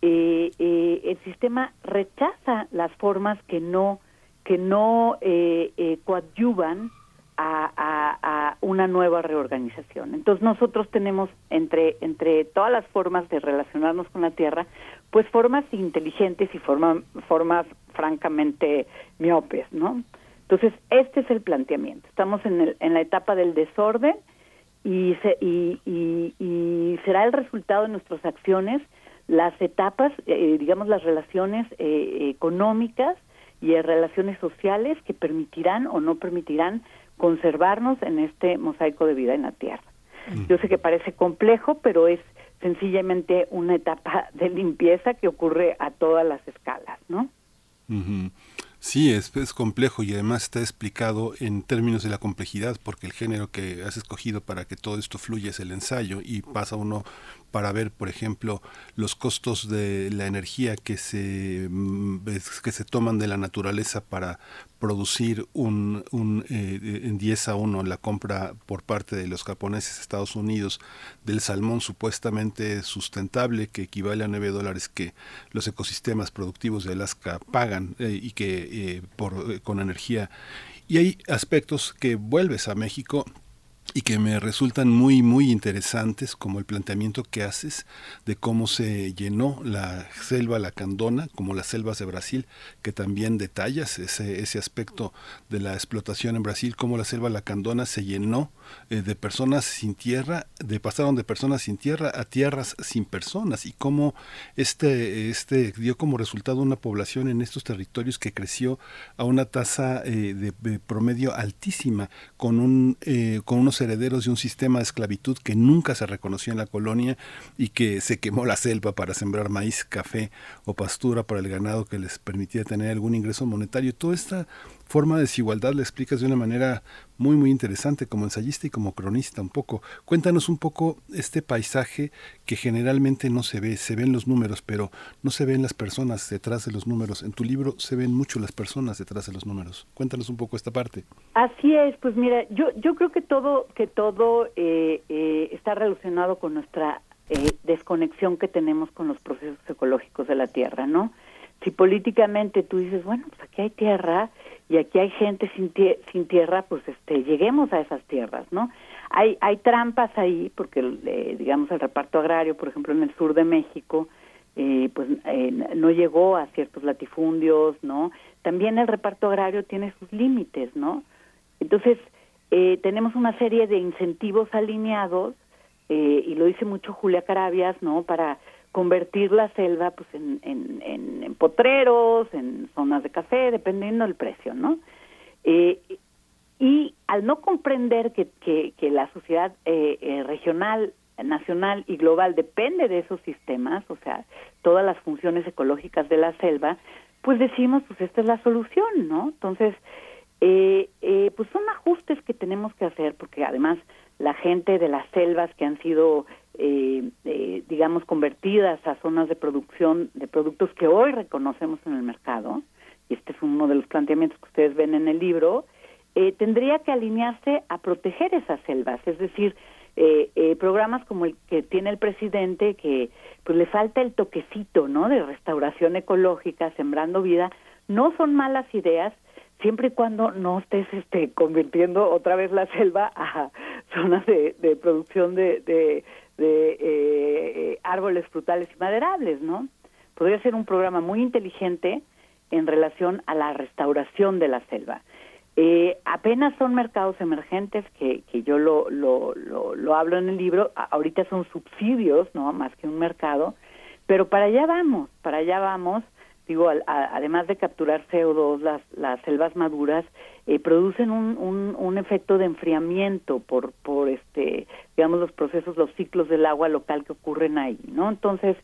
el sistema rechaza las formas que no que no coadyuvan a, una nueva reorganización. Entonces nosotros tenemos entre, entre todas las formas de relacionarnos con la Tierra, pues formas inteligentes y formas francamente miopes, ¿no? Entonces este es el planteamiento. Estamos en, el, en la etapa del desorden y, y, y, será el resultado de nuestras acciones las etapas, eh, digamos las relaciones eh, económicas y relaciones sociales que permitirán o no permitirán conservarnos en este mosaico de vida en la Tierra. Mm. Yo sé que parece complejo, pero es sencillamente una etapa de limpieza que ocurre a todas las escalas, ¿no? Sí, es, es, complejo y además está explicado en términos de la complejidad, porque el género que has escogido para que todo esto fluya es el ensayo y pasa uno para ver, por ejemplo, los costos de la energía que se, mm, que se toman de la naturaleza para producir un, un eh, en 10 a 1 la compra por parte de los japoneses Estados Unidos del salmón supuestamente sustentable que equivale a 9 dólares que los ecosistemas productivos de Alaska pagan eh, y que eh, por, con energía. Y hay aspectos que vuelves a México y que me resultan muy muy interesantes como el planteamiento que haces de cómo se llenó la selva lacandona como las selvas de Brasil que también detallas ese, ese aspecto de la explotación en Brasil cómo la selva lacandona se llenó eh, de personas sin tierra de pasaron de personas sin tierra a tierras sin personas y cómo este este dio como resultado una población en estos territorios que creció a una tasa eh, de, promedio altísima con un eh, con unos herederos de un sistema de esclavitud que nunca se reconoció en la colonia y que se quemó la selva para sembrar maíz, café o pastura para el ganado que les permitía tener algún ingreso monetario. Toda esta forma de desigualdad la explicas de una manera muy muy interesante como ensayista y como cronista un poco. Cuéntanos un poco este paisaje que generalmente no se ve, se ven los números, pero no se ven las personas detrás de los números. En tu libro se ven mucho las personas detrás de los números. Cuéntanos un poco esta parte. Así es, pues mira, yo yo creo que todo que todo eh, eh, está relacionado con nuestra eh, desconexión que tenemos con los procesos ecológicos de la tierra, ¿no? Si políticamente tú dices, bueno, pues aquí hay tierra, y aquí hay gente sin, sin tierra, pues este, lleguemos a esas tierras, ¿no? Hay, hay trampas ahí, porque eh, digamos el reparto agrario, por ejemplo, en el sur de México, eh, pues eh, no llegó a ciertos latifundios, ¿no? También el reparto agrario tiene sus límites, ¿no? Entonces, tenemos una serie de incentivos alineados, y lo dice mucho Julia Carabias, ¿no? Para convertir la selva pues en, en, potreros, en zonas de café, dependiendo del precio, ¿no? Eh, y al no comprender que, que, la sociedad eh, eh, regional, nacional y global depende de esos sistemas, o sea, todas las funciones ecológicas de la selva, pues decimos, pues esta es la solución, ¿no? Entonces, pues son ajustes que tenemos que hacer, porque además la gente de las selvas que han sido eh, eh, digamos, convertidas a zonas de producción de productos que hoy reconocemos en el mercado, y este es uno de los planteamientos que ustedes ven en el libro, eh, tendría que alinearse a proteger esas selvas, es decir, eh, programas como el que tiene el presidente, que pues le falta el toquecito, ¿no? De restauración ecológica, sembrando vida, no son malas ideas siempre y cuando no estés este, convirtiendo otra vez la selva a zonas de, producción de, de, eh, árboles frutales y maderables, ¿no? Podría ser un programa muy inteligente en relación a la restauración de la selva. Eh, apenas son mercados emergentes que, que yo lo, lo, lo, hablo en el libro, ahorita son subsidios, ¿no? Más que un mercado, pero para allá vamos, para allá vamos digo, además de capturar CO2, las, las selvas maduras eh, producen un, un, un, efecto de enfriamiento por, por este, digamos, los procesos, los ciclos del agua local que ocurren ahí, ¿no? Entonces,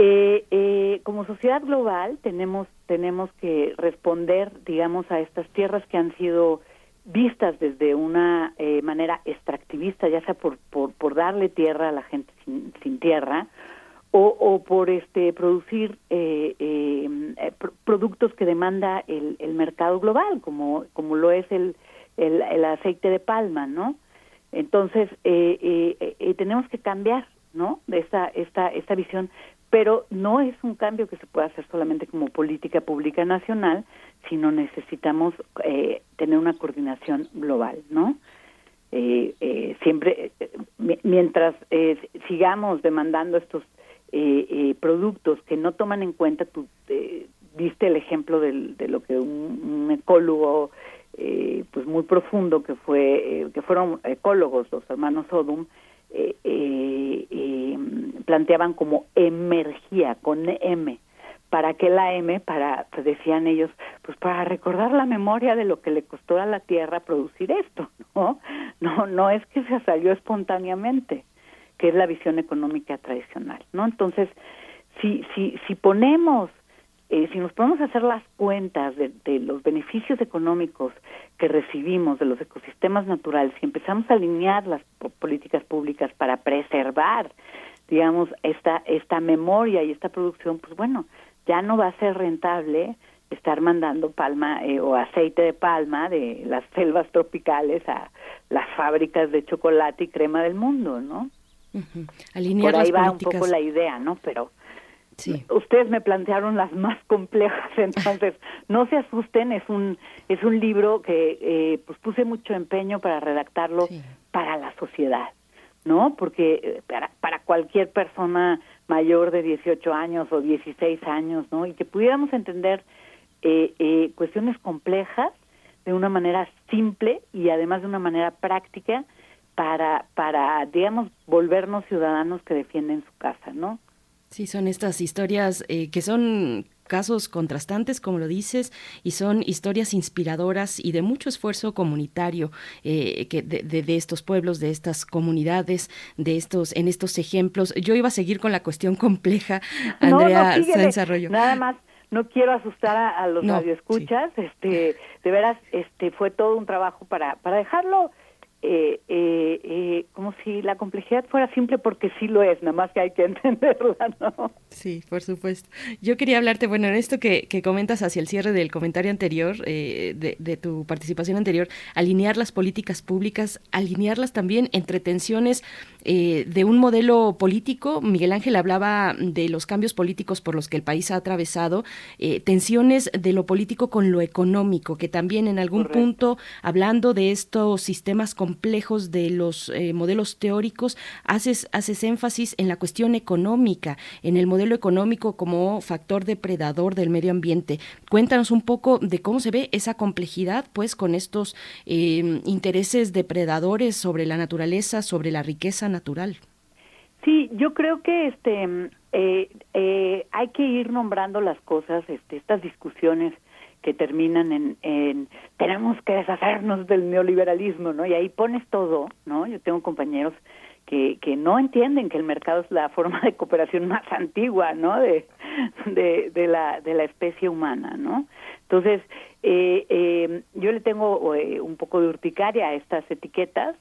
eh, eh, como sociedad global tenemos, tenemos que responder, digamos, a estas tierras que han sido vistas desde una eh, manera extractivista, ya sea por, por, darle tierra a la gente sin tierra, o, o por este producir eh, eh, eh productos que demanda el, el, mercado global, como, como lo es el, el, el aceite de palma, ¿no? Entonces, eh, eh, tenemos que cambiar, ¿no? Esta, esta, esta visión, pero no es un cambio que se pueda hacer solamente como política pública nacional, sino necesitamos tener una coordinación global, ¿no? siempre, mientras sigamos demandando estos eh, eh, productos que no toman en cuenta, tú eh, diste el ejemplo de lo que un, ecólogo eh, pues muy profundo que fue eh, que fueron ecólogos los hermanos Odum planteaban como emergía con M. Para qué la M para pues decían ellos pues para recordar la memoria de lo que le costó a la tierra producir esto no no no es que se salió espontáneamente que es la visión económica tradicional, ¿no? Entonces, si, si, si ponemos, eh, si nos ponemos a hacer las cuentas de, de, los beneficios económicos que recibimos de los ecosistemas naturales y empezamos a alinear las políticas públicas para preservar, digamos, esta, esta memoria y esta producción, pues bueno, ya no va a ser rentable estar mandando palma eh, o aceite de palma de las selvas tropicales a las fábricas de chocolate y crema del mundo, ¿no? Alinear Por ahí va un poco la idea, ¿no? Pero sí. ustedes me plantearon las más complejas, entonces no se asusten, es un es un libro que eh, pues puse mucho empeño para redactarlo para la sociedad, ¿no? Porque eh, para, para cualquier persona mayor de 18 años o 16 años, ¿no? Y que pudiéramos entender eh, eh, cuestiones complejas de una manera simple y además de una manera práctica para, para, digamos, volvernos ciudadanos que defienden su casa, ¿no? Sí, son estas historias eh, que son casos contrastantes, como lo dices, y son historias inspiradoras y de mucho esfuerzo comunitario eh, que de, de, estos pueblos, de estas comunidades, de estos, en estos ejemplos. Yo iba a seguir con la cuestión compleja, Andrea no, Nada más no quiero asustar a, los radioescuchas, este, de veras, este, fue todo un trabajo para, para dejarlo eh, eh, eh, como si la complejidad fuera simple porque sí lo es, nada más que hay que entenderla, ¿no? Sí, por supuesto. Yo quería hablarte, bueno, en esto que, que comentas hacia el cierre del comentario anterior, eh, de, de, tu participación anterior, alinear las políticas públicas, alinearlas también entre tensiones eh, de un modelo político. Miguel Ángel hablaba de los cambios políticos por los que el país ha atravesado, eh, tensiones de lo político con lo económico, que también en algún punto, hablando de estos sistemas complejos de los eh, modelos teóricos, haces, haces énfasis en la cuestión económica, en el modelo económico como factor depredador del medio ambiente. Cuéntanos un poco de cómo se ve esa complejidad, pues, con estos eh, intereses depredadores sobre la naturaleza, sobre la riqueza natural. Sí, yo creo que este eh, hay que ir nombrando las cosas, este, estas discusiones que terminan en, en, tenemos que deshacernos del neoliberalismo, ¿no? Y ahí pones todo, ¿no? Yo tengo compañeros que, que no entienden que el mercado es la forma de cooperación más antigua, ¿no? De, de, de la, de la especie humana, ¿no? Entonces, eh, eh, yo le tengo eh, un poco de urticaria a estas etiquetas,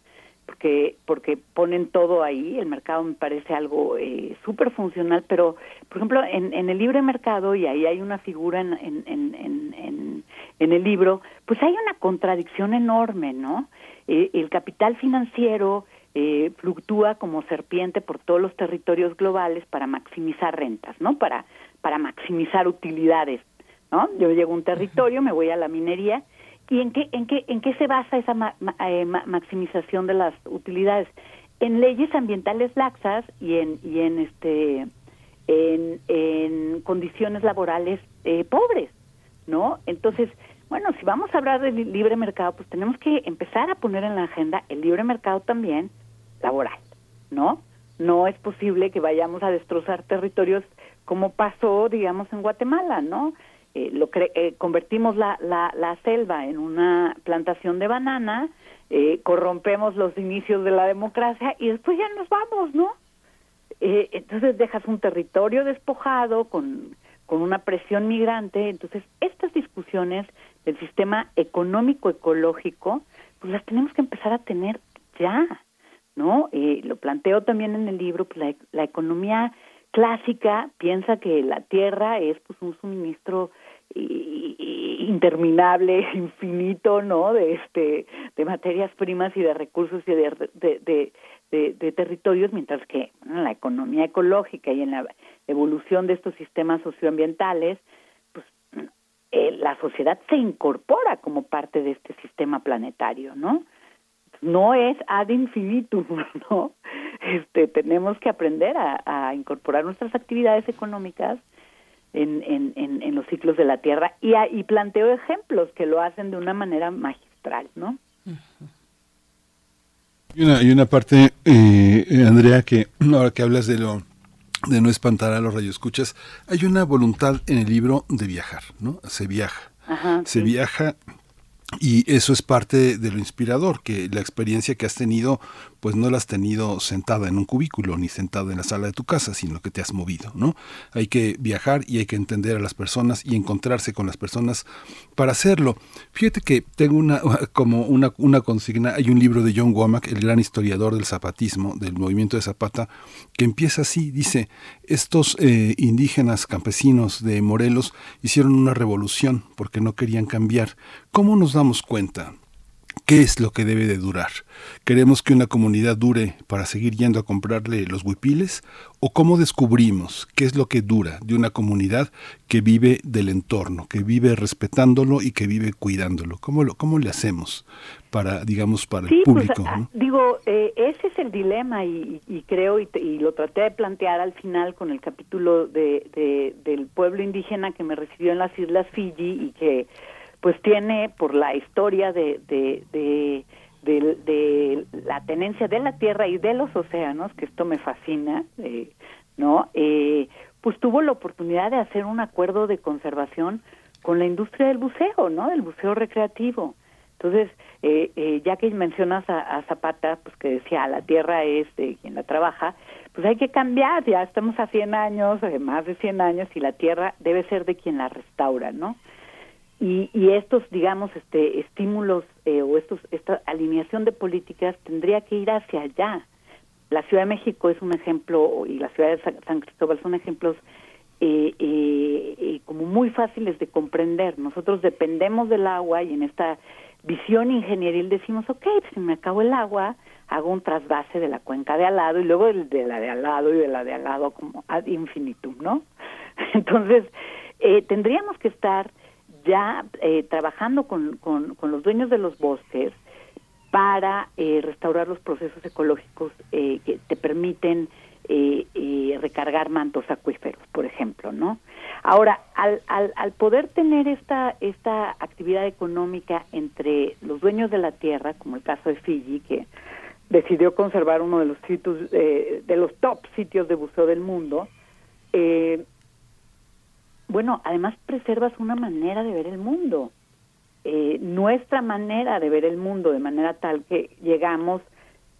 porque porque ponen todo ahí el mercado me parece algo eh, súper funcional pero por ejemplo en, en el libre mercado y ahí hay una figura en, en, en, en, en el libro pues hay una contradicción enorme no eh, el capital financiero eh, fluctúa como serpiente por todos los territorios globales para maximizar rentas no para para maximizar utilidades ¿no? Yo llego a un territorio, me voy a la minería, ¿y en qué, en qué, en qué se basa esa eh, maximización de las utilidades? En leyes ambientales laxas y en, y en este en, en condiciones laborales eh, pobres, ¿no? Entonces, bueno, si vamos a hablar del libre mercado, pues tenemos que empezar a poner en la agenda el libre mercado también laboral, ¿no? No es posible que vayamos a destrozar territorios como pasó, digamos, en Guatemala, ¿no? Eh, lo eh, convertimos la, la, la, selva en una plantación de banana, eh, corrompemos los inicios de la democracia y después ya nos vamos, ¿no? Eh, entonces dejas un territorio despojado con, con una presión migrante. Entonces, estas discusiones del sistema económico ecológico, pues las tenemos que empezar a tener ya, ¿no? Lo planteo también en el libro, pues la, la, economía clásica piensa que la tierra es pues un suministro interminable, infinito, ¿no? De este, de materias primas y de recursos y de, de, territorios, mientras que en la economía ecológica y en la evolución de estos sistemas socioambientales, pues eh, la sociedad se incorpora como parte de este sistema planetario, ¿no? No es ad infinitum, ¿no? Este, tenemos que aprender a, incorporar nuestras actividades económicas en, en, en, los ciclos de la Tierra y, y planteo ejemplos que lo hacen de una manera magistral, ¿no? Y una, una parte, eh, Andrea, que ahora que hablas de lo de no espantar a los radioescuchas, hay una voluntad en el libro de viajar, ¿no? Se viaja. se viaja y eso es parte de lo inspirador, que la experiencia que has tenido, pues no la has tenido sentada en un cubículo ni sentada en la sala de tu casa, sino que te has movido, ¿no? Hay que viajar y hay que entender a las personas y encontrarse con las personas para hacerlo. Fíjate que tengo una, como una, una consigna, hay un libro de John Womack, el gran historiador del zapatismo, del movimiento de Zapata, que empieza así, dice, estos eh, indígenas campesinos de Morelos hicieron una revolución porque no querían cambiar. ¿Cómo nos damos cuenta? ¿Qué es lo que debe de durar? ¿Queremos que una comunidad dure para seguir yendo a comprarle los huipiles? ¿O cómo descubrimos qué es lo que dura de una comunidad que vive del entorno, que vive respetándolo y que vive cuidándolo? ¿Cómo, lo, cómo le hacemos para, digamos, para el pues, público? Ah, digo, eh, ese es el dilema y, creo, y, lo traté de plantear al final con el capítulo de, del pueblo indígena que me recibió en las Islas Fiji y que pues tiene por la historia de, de, la tenencia de la tierra y de los océanos, que esto me fascina, eh, ¿no? Eh, pues tuvo la oportunidad de hacer un acuerdo de conservación con la industria del buceo, ¿no? Del buceo recreativo. Entonces, eh, eh, ya que mencionas a, a, Zapata, pues que decía, la tierra es de quien la trabaja, pues hay que cambiar, ya estamos a 100 años, más de 100 años, y la tierra debe ser de quien la restaura, ¿no? Y, y estos, digamos, este, estímulos eh, o estos, esta alineación de políticas tendría que ir hacia allá. La Ciudad de México es un ejemplo y la ciudad de San Cristóbal son ejemplos eh, eh, eh, como muy fáciles de comprender. Nosotros dependemos del agua y en esta visión ingenieril decimos, ok, pues, si me acabo el agua, hago un trasvase de la cuenca de al lado y luego de la de al lado y de la de al lado como ad infinitum, ¿no? Entonces, eh, tendríamos que estar ya eh, trabajando con, con, los dueños de los bosques para eh, restaurar los procesos ecológicos eh, que te permiten recargar mantos acuíferos, por ejemplo, ¿no? Ahora, al, al, al, poder tener esta, esta actividad económica entre los dueños de la tierra, como el caso de Fiji, que decidió conservar uno de los sitios, de los top sitios de buceo del mundo, eh, bueno, además preservas una manera de ver el mundo, eh, nuestra manera de ver el mundo, de manera tal que llegamos,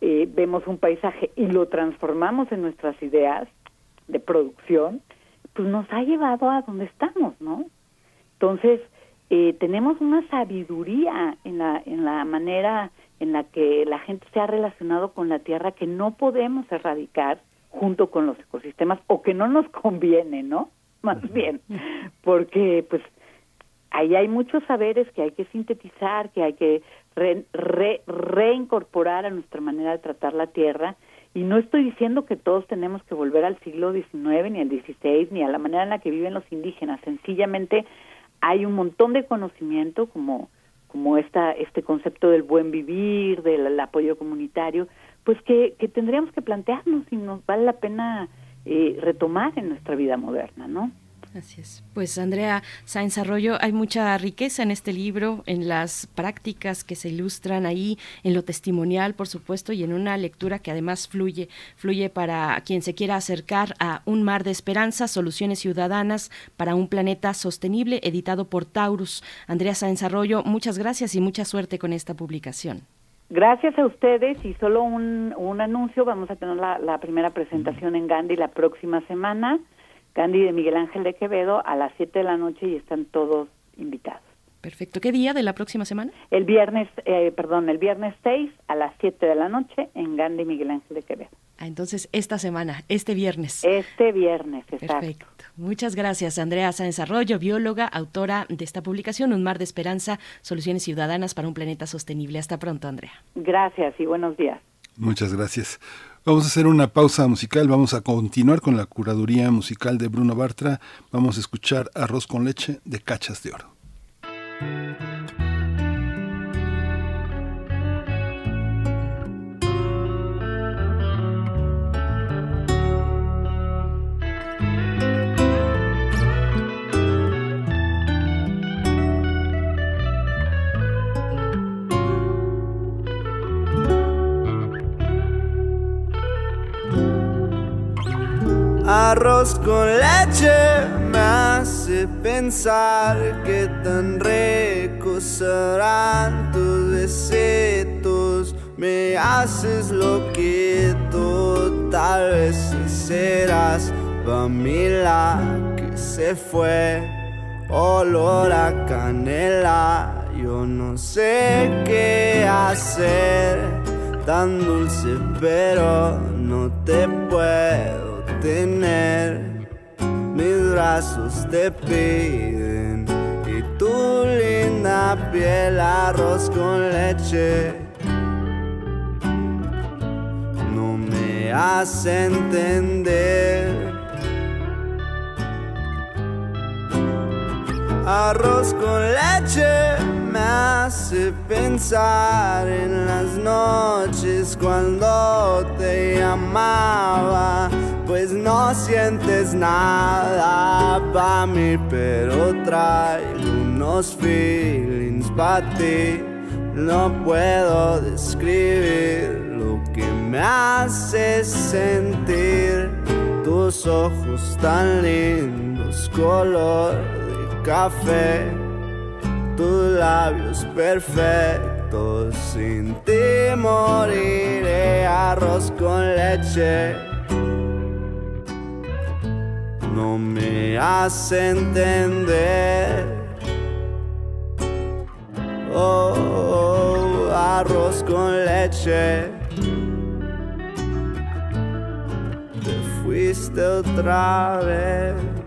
eh, vemos un paisaje y lo transformamos en nuestras ideas de producción, pues nos ha llevado a donde estamos, ¿no? Entonces, eh, tenemos una sabiduría en la, en la manera en la que la gente se ha relacionado con la tierra que no podemos erradicar junto con los ecosistemas o que no nos conviene, ¿no? Más bien, porque pues ahí hay muchos saberes que hay que sintetizar, que hay que reincorporar a nuestra manera de tratar la tierra. Y no estoy diciendo que todos tenemos que volver al siglo XIX, ni al XVI, ni a la manera en la que viven los indígenas. Sencillamente hay un montón de conocimiento como como esta, este concepto del buen vivir, del apoyo comunitario, pues que, que tendríamos que plantearnos si nos vale la pena eh, retomar en nuestra vida moderna, ¿no? Así es. Pues Andrea Sáenz Arroyo, hay mucha riqueza en este libro, en las prácticas que se ilustran ahí, en lo testimonial, por supuesto, y en una lectura que además fluye, fluye para quien se quiera acercar a Un mar de esperanza, soluciones ciudadanas para un planeta sostenible, editado por Taurus. Andrea Sáenz Arroyo, muchas gracias y mucha suerte con esta publicación. Gracias a ustedes y solo un, un anuncio, vamos a tener la, la primera presentación en Gandhi la próxima semana Gandhi de Miguel Ángel de Quevedo a las 7 de la noche y están todos invitados. Perfecto. ¿Qué día de la próxima semana? El viernes, eh, perdón, el viernes 6 a las 7 de la noche en Gandhi Miguel Ángel de Quevedo. Ah, entonces esta semana, este viernes. Este viernes, exacto. Perfecto. Muchas gracias, Andrea Sáenz Arroyo, bióloga, autora de esta publicación, Un mar de esperanza, soluciones ciudadanas para un planeta sostenible. Hasta pronto, Andrea. Gracias y buenos días. Muchas gracias. Vamos a hacer una pausa musical, vamos a continuar con la curaduría musical de Bruno Bartra, vamos a escuchar Arroz con leche de Cachas de Oro. Arroz con leche me hace pensar que tan ricos serán tus besitos. Me haces loquito, tal vez serás familia que se fue. Olor a canela, yo no sé qué hacer. Tan dulce, pero no te puedo Mis brazos te piden y tu linda piel arroz con leche. No me hace entender. Arroz con leche me hace pensar en las noches cuando te llamaba pues no sientes nada pa' mí, pero traigo unos feelings pa' ti. No puedo describir lo que me hace sentir tus ojos tan lindos, color café, tus labios perfectos, sin ti moriré arroz con leche no me hace entender. Oh, arroz con leche. Te fuiste otra vez.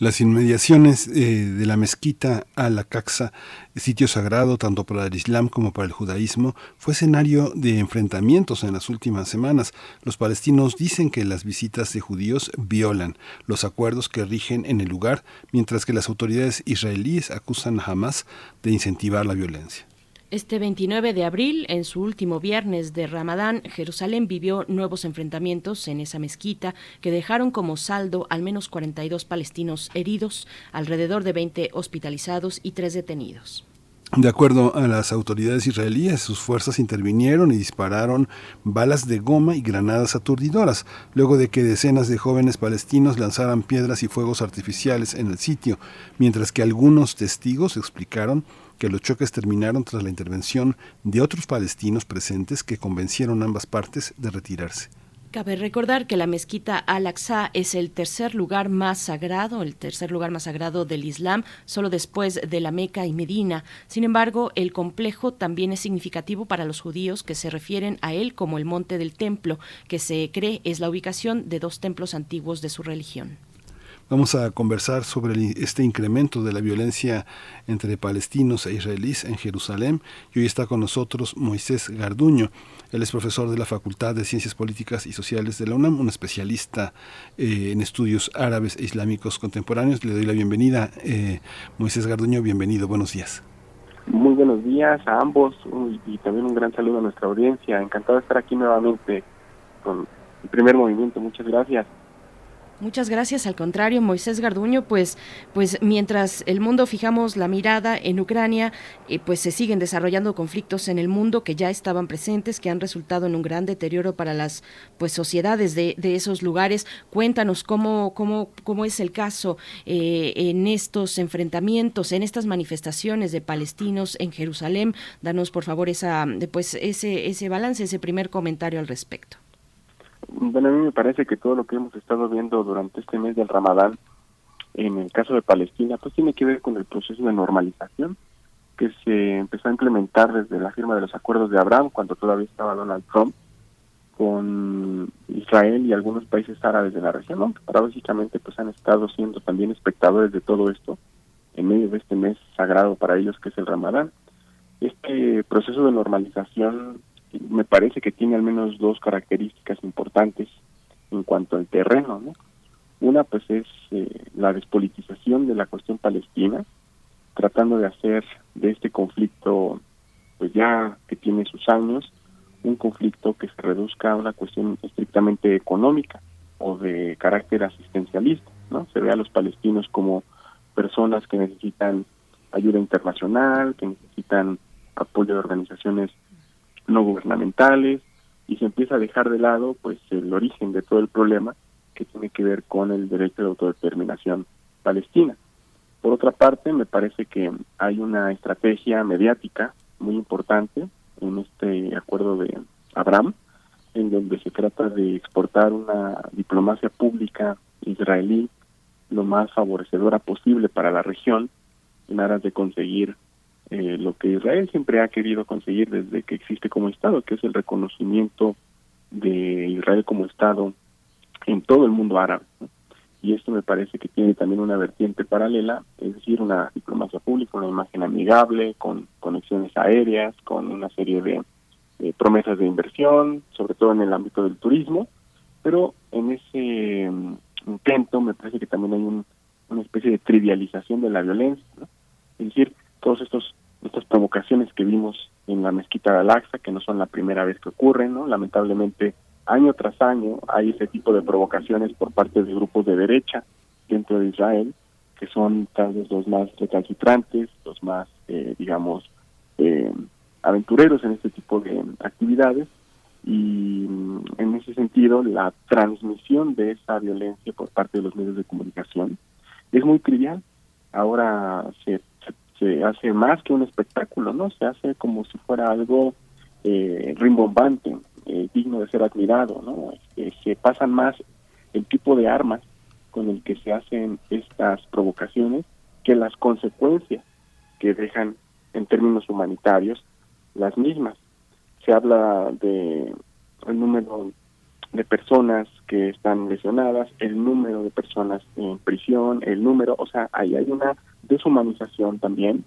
Las inmediaciones eh, de la mezquita al-Aqsa, sitio sagrado tanto para el Islam como para el judaísmo, fue escenario de enfrentamientos en las últimas semanas. Los palestinos dicen que las visitas de judíos violan los acuerdos que rigen en el lugar, mientras que las autoridades israelíes acusan a Hamas de incentivar la violencia. Este 29 de abril, en su último viernes de Ramadán, Jerusalén vivió nuevos enfrentamientos en esa mezquita que dejaron como saldo al menos 42 palestinos heridos, alrededor de 20 hospitalizados y 3 detenidos. De acuerdo a las autoridades israelíes, sus fuerzas intervinieron y dispararon balas de goma y granadas aturdidoras, luego de que decenas de jóvenes palestinos lanzaran piedras y fuegos artificiales en el sitio, mientras que algunos testigos explicaron que los choques terminaron tras la intervención de otros palestinos presentes que convencieron ambas partes de retirarse. Cabe recordar que la mezquita Al-Aqsa es el tercer lugar más sagrado, el tercer lugar más sagrado del Islam, solo después de la Meca y Medina. Sin embargo, el complejo también es significativo para los judíos que se refieren a él como el monte del templo, que se cree es la ubicación de dos templos antiguos de su religión. Vamos a conversar sobre este incremento de la violencia entre palestinos e israelíes en Jerusalén y hoy está con nosotros Moisés Garduño. Él es profesor de la Facultad de Ciencias Políticas y Sociales de la UNAM, un especialista eh, en estudios árabes e islámicos contemporáneos. Le doy la bienvenida. Eh, Moisés Garduño, bienvenido. Buenos días. Muy buenos días a ambos y también un gran saludo a nuestra audiencia. Encantado de estar aquí nuevamente con el primer movimiento. Muchas gracias. Muchas gracias. Al contrario, Moisés Garduño, pues, pues mientras el mundo fijamos la mirada en Ucrania, eh, pues se siguen desarrollando conflictos en el mundo que ya estaban presentes, que han resultado en un gran deterioro para las pues sociedades de, de esos lugares. Cuéntanos cómo, cómo, cómo es el caso eh, en estos enfrentamientos, en estas manifestaciones de palestinos en Jerusalén. Danos por favor esa, pues, ese, ese balance, ese primer comentario al respecto. Bueno, a mí me parece que todo lo que hemos estado viendo durante este mes del Ramadán, en el caso de Palestina, pues tiene que ver con el proceso de normalización que se empezó a implementar desde la firma de los acuerdos de Abraham, cuando todavía estaba Donald Trump, con Israel y algunos países árabes de la región, ¿no? paradójicamente pues han estado siendo también espectadores de todo esto en medio de este mes sagrado para ellos que es el Ramadán. Este proceso de normalización me parece que tiene al menos dos características importantes en cuanto al terreno. ¿no? Una pues es eh, la despolitización de la cuestión palestina, tratando de hacer de este conflicto, pues ya que tiene sus años, un conflicto que se reduzca a una cuestión estrictamente económica o de carácter asistencialista, ¿no? Se ve a los palestinos como personas que necesitan ayuda internacional, que necesitan apoyo de organizaciones no gubernamentales y se empieza a dejar de lado pues el origen de todo el problema que tiene que ver con el derecho de autodeterminación palestina. Por otra parte, me parece que hay una estrategia mediática muy importante en este acuerdo de Abraham, en donde se trata de exportar una diplomacia pública israelí lo más favorecedora posible para la región en aras de conseguir eh, lo que Israel siempre ha querido conseguir desde que existe como Estado, que es el reconocimiento de Israel como Estado en todo el mundo árabe. Y esto me parece que tiene también una vertiente paralela, es decir, una diplomacia pública, una imagen amigable, con conexiones aéreas, con una serie de promesas de inversión, sobre todo en el ámbito del turismo, pero en ese mm, intento me parece que también hay un, una especie de trivialización de la violencia, es decir, todos estos estas provocaciones que vimos en la mezquita de Al-Aqsa, que no son la primera vez que ocurren, ¿no? Lamentablemente, año tras año hay ese tipo de provocaciones por parte de grupos de derecha dentro de Israel, que son tal vez los más recalcitrantes, los más, eh, digamos, eh, aventureros en este tipo de actividades. Y mm, en ese sentido, la transmisión de esa violencia por parte de los medios de comunicación es muy trivial. Ahora se se hace más que un espectáculo, ¿no? Se hace como si fuera algo eh, rimbombante, eh, digno de ser admirado, ¿no? se pasan más el tipo de armas con el que se hacen estas provocaciones que las consecuencias que dejan en términos humanitarios las mismas. Se habla de el número de personas que están lesionadas, el número de personas en prisión, el número, o sea, ahí hay una deshumanización también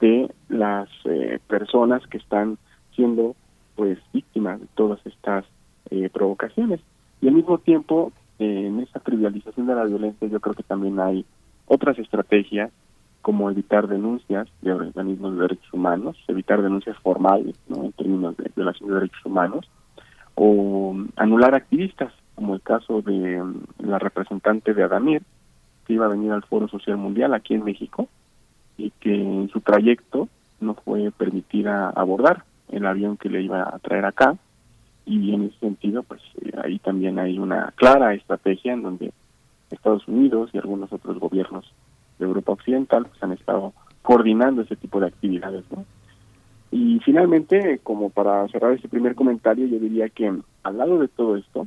de las eh, personas que están siendo pues víctimas de todas estas eh, provocaciones y al mismo tiempo en esa trivialización de la violencia yo creo que también hay otras estrategias como evitar denuncias de organismos de derechos humanos, evitar denuncias formales ¿no? en términos de violación de derechos humanos, o anular activistas, como el caso de mm, la representante de Adamir, que iba a venir al Foro Social Mundial aquí en México y que en su trayecto no fue permitida abordar. El avión que le iba a traer acá. Y en ese sentido pues eh, ahí también hay una clara estrategia en donde Estados Unidos y algunos otros gobiernos de Europa Occidental pues han estado coordinando ese tipo de actividades y finalmente como para cerrar ese primer comentario yo diría que al lado de todo esto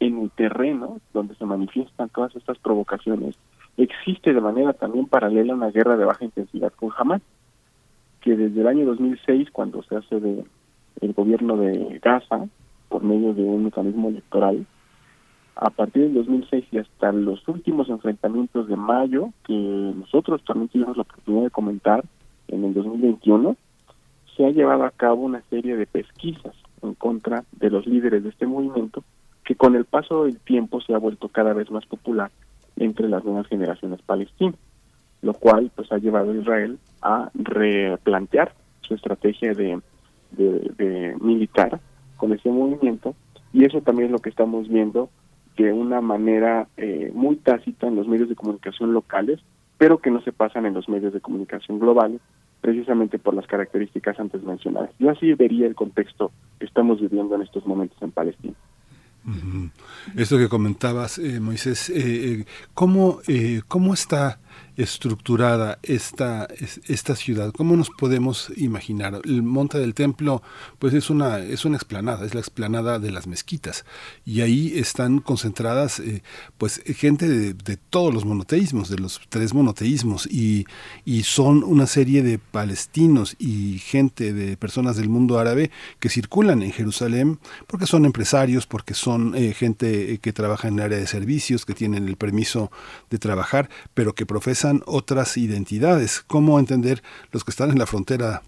en el terreno donde se manifiestan todas estas provocaciones, existe de manera también paralela una guerra de baja intensidad con Hamas, que desde el año 2006, cuando se hace de el gobierno de Gaza, por medio de un mecanismo electoral, a partir del 2006 y hasta los últimos enfrentamientos de mayo, que nosotros también tuvimos la oportunidad de comentar en el 2021, se ha llevado a cabo una serie de pesquisas en contra de los líderes de este movimiento, que con el paso del tiempo se ha vuelto cada vez más popular entre las nuevas generaciones palestinas, lo cual pues ha llevado a Israel a replantear su estrategia de, de, militar con ese movimiento y eso también es lo que estamos viendo de una manera eh, muy tácita en los medios de comunicación locales, pero que no se pasan en los medios de comunicación globales, precisamente por las características antes mencionadas. Yo así vería el contexto que estamos viviendo en estos momentos en Palestina. Esto que comentabas, eh, Moisés, eh, eh, ¿cómo, ¿cómo está estructurada esta, esta ciudad? ¿Cómo nos podemos imaginar? El Monte del Templo, pues es una, es una explanada, es la explanada de las mezquitas. Y ahí están concentradas, eh, pues, gente de, todos los monoteísmos, de los tres monoteísmos, y, y son una serie de palestinos y gente de personas del mundo árabe que circulan en Jerusalén porque son empresarios, porque son eh, gente que trabaja en el área de servicios, que tienen el permiso de trabajar, pero que profesan otras identidades. ¿Cómo entender los que están en la frontera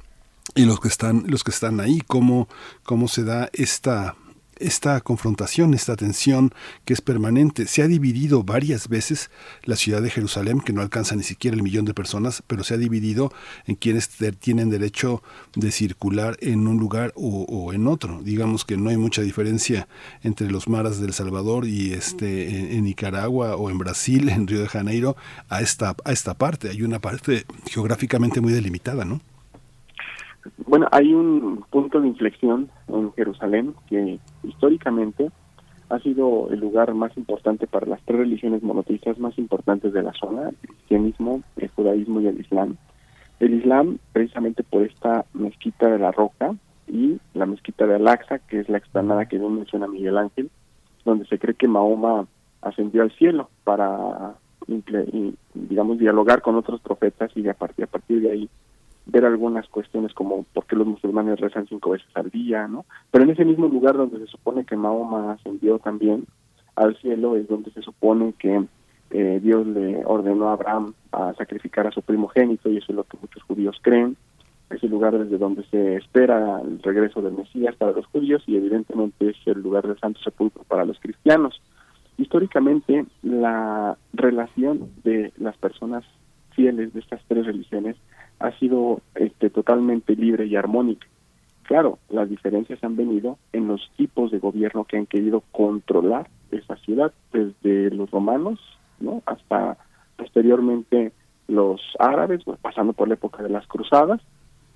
y los que están, los que están ahí? ¿Cómo, cómo se da esta, esta confrontación, esta tensión que es permanente. Se ha dividido varias veces la ciudad de Jerusalén, que no alcanza ni siquiera el millón de personas, pero se ha dividido en quienes tienen derecho de circular en un lugar o, en otro. Digamos que no hay mucha diferencia entre los maras del Salvador y este en, Nicaragua o en Brasil, en Río de Janeiro, a esta, a esta parte. Hay una parte geográficamente muy delimitada, ¿no? Bueno, hay un punto de inflexión en Jerusalén que históricamente ha sido el lugar más importante para las tres religiones monoteístas más importantes de la zona, el cristianismo, el judaísmo y el islam. El islam, precisamente por esta mezquita de la Roca y la mezquita de Al-Aqsa, que es la explanada que bien menciona Miguel Ángel, donde se cree que Mahoma ascendió al cielo para, digamos, dialogar con otros profetas y partir, a partir de ahí ver algunas cuestiones como por qué los musulmanes rezan cinco veces al día, ¿no? Pero en ese mismo lugar donde se supone que Mahoma ascendió también al cielo es donde se supone que eh, Dios le ordenó a Abraham a sacrificar a su primogénito y eso es lo que muchos judíos creen. Es el lugar desde donde se espera el regreso del Mesías para los judíos y evidentemente es el lugar del Santo Sepulcro para los cristianos. Históricamente la relación de las personas fieles de estas tres religiones ha sido este, totalmente libre y armónica. Claro, las diferencias han venido en los tipos de gobierno que han querido controlar esa ciudad, desde los romanos ¿no? hasta posteriormente los árabes, pasando por la época de las cruzadas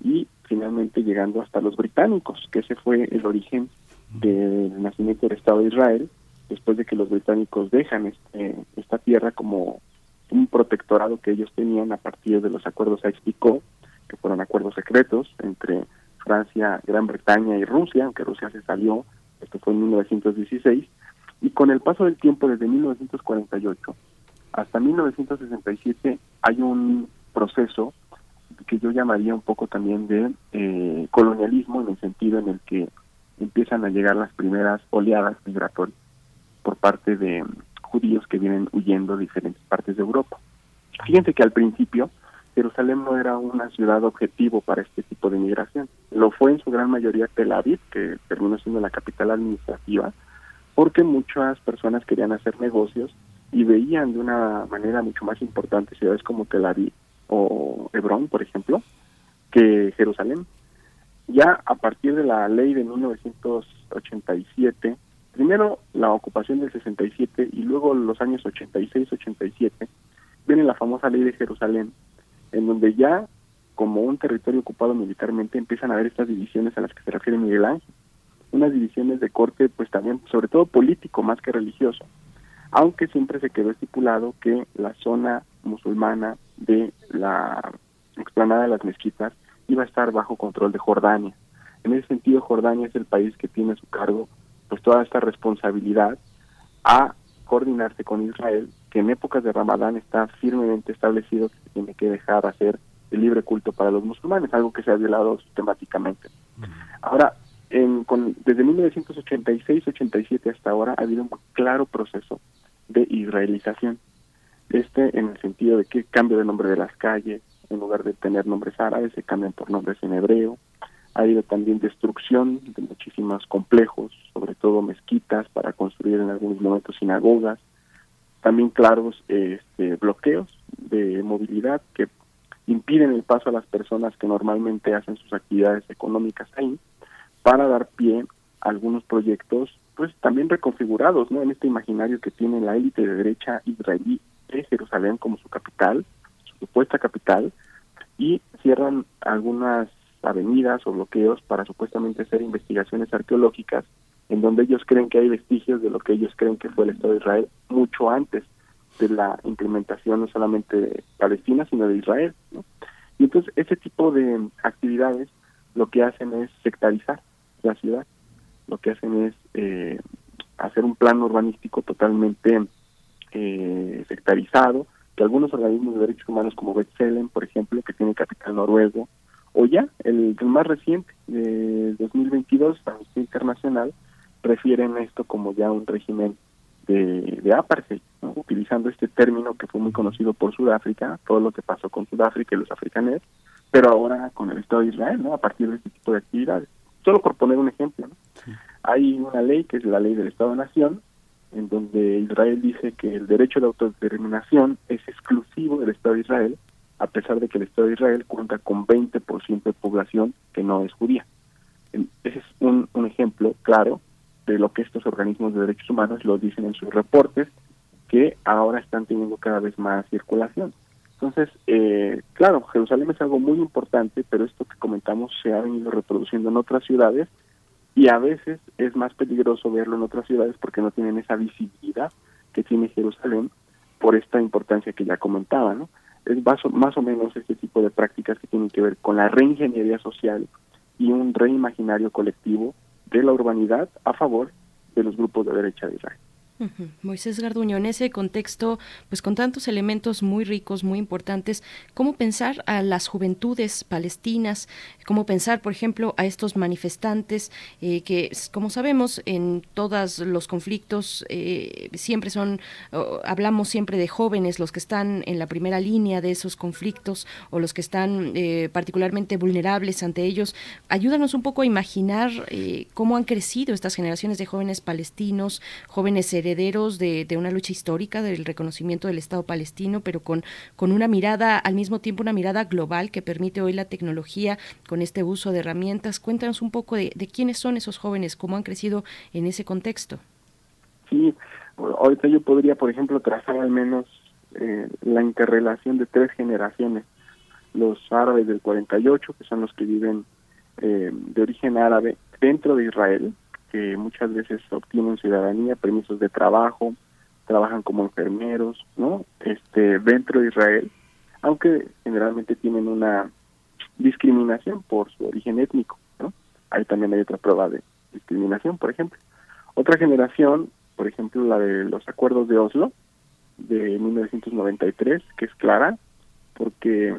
y finalmente llegando hasta los británicos, que ese fue el origen del nacimiento del Estado de Israel, después de que los británicos dejan este, esta tierra como un protectorado que ellos tenían a partir de los acuerdos Aix-Picot, que fueron acuerdos secretos entre Francia, Gran Bretaña y Rusia, aunque Rusia se salió, esto fue en 1916, y con el paso del tiempo desde 1948 hasta 1967 hay un proceso que yo llamaría un poco también de eh, colonialismo en el sentido en el que empiezan a llegar las primeras oleadas migratorias por parte de judíos que vienen huyendo de diferentes partes de Europa. Fíjense que al principio Jerusalén no era una ciudad objetivo para este tipo de migración. Lo fue en su gran mayoría Tel Aviv, que terminó siendo la capital administrativa, porque muchas personas querían hacer negocios y veían de una manera mucho más importante ciudades como Tel Aviv o Hebrón, por ejemplo, que Jerusalén. Ya a partir de la ley de 1987, primero la ocupación del 67 y luego los años 86-87, viene la famosa ley de Jerusalén, en donde ya como un territorio ocupado militarmente empiezan a haber estas divisiones a las que se refiere Miguel Ángel, unas divisiones de corte pues también sobre todo político más que religioso, aunque siempre se quedó estipulado que la zona musulmana de la explanada de las mezquitas iba a estar bajo control de Jordania. En ese sentido, Jordania es el país que tiene a su cargo pues toda esta responsabilidad a coordinarse con Israel, que en épocas de Ramadán está firmemente establecido que se tiene que dejar hacer el libre culto para los musulmanes, algo que se ha violado sistemáticamente. Ahora, en, con, desde 1986-87 hasta ahora ha habido un claro proceso de israelización. Este en el sentido de que cambio de nombre de las calles, en lugar de tener nombres árabes, se cambian por nombres en hebreo. Ha habido también destrucción de muchísimos complejos, sobre todo mezquitas, para construir en algunos momentos sinagogas. También claros este, bloqueos de movilidad que impiden el paso a las personas que normalmente hacen sus actividades económicas ahí, para dar pie a algunos proyectos, pues también reconfigurados, ¿no? En este imaginario que tiene la élite de derecha israelí de Jerusalén como su capital, su supuesta capital, y cierran algunas avenidas o bloqueos para supuestamente hacer investigaciones arqueológicas en donde ellos creen que hay vestigios de lo que ellos creen que fue el Estado de Israel mucho antes de la implementación no solamente de Palestina, sino de Israel. Y entonces ese tipo de actividades lo que hacen es sectarizar la ciudad, lo que hacen es eh, hacer un plan urbanístico totalmente eh, sectarizado, que algunos organismos de derechos humanos como Bethlehem, por ejemplo, que tiene capital noruego, o ya el, más reciente de 2022, Amnistía Internacional, refieren esto como ya un régimen de, de apartheid, utilizando este término que fue muy conocido por Sudáfrica, todo lo que pasó con Sudáfrica y los africanes, pero ahora con el Estado de Israel, ¿no? a partir de este tipo de actividades. Solo por poner un ejemplo, hay una ley que es la ley del Estado-Nación, en donde Israel dice que el derecho de autodeterminación es exclusivo del Estado de Israel, a pesar de que el Estado de Israel cuenta con 20% de población que no es judía. Ese es un, ejemplo claro de lo que estos organismos de derechos humanos lo dicen en sus reportes, que ahora están teniendo cada vez más circulación. Entonces, eh, claro, Jerusalén es algo muy importante, pero esto que comentamos se ha venido reproduciendo en otras ciudades y a veces es más peligroso verlo en otras ciudades porque no tienen esa visibilidad que tiene Jerusalén por esta importancia que ya comentaba, ¿no? Es más o, más o menos este tipo de prácticas que tienen que ver con la reingeniería social y un reimaginario colectivo de la urbanidad a favor de los grupos de derecha de Israel. Moisés Garduño, en ese contexto, pues con tantos elementos muy ricos, muy importantes, ¿cómo pensar a las juventudes palestinas? ¿Cómo pensar, por ejemplo, a estos manifestantes eh, que, como sabemos, en todos los conflictos eh, siempre son, hablamos siempre de jóvenes, los que están en la primera línea de esos conflictos o los que están eh, particularmente vulnerables ante ellos? Ayúdanos un poco a imaginar cómo han crecido estas generaciones de jóvenes palestinos, jóvenes herederos de, una lucha histórica del reconocimiento del Estado palestino, pero con, con una mirada, al mismo tiempo una mirada global que permite hoy la tecnología con este uso de herramientas. Cuéntanos un poco de, quiénes son esos jóvenes, cómo han crecido en ese contexto. Sí, ahorita yo podría, por ejemplo, trazar al menos eh, la interrelación de tres generaciones. Los árabes del 48, que son los que viven eh, de origen árabe dentro de Israel, que muchas veces obtienen ciudadanía, permisos de trabajo, trabajan como enfermeros, ¿no? Este, dentro de Israel, aunque generalmente tienen una discriminación por su origen étnico, ¿no? Ahí también hay otra prueba de discriminación, por ejemplo. Otra generación, por ejemplo, la de los acuerdos de Oslo de 1993, que es clara, porque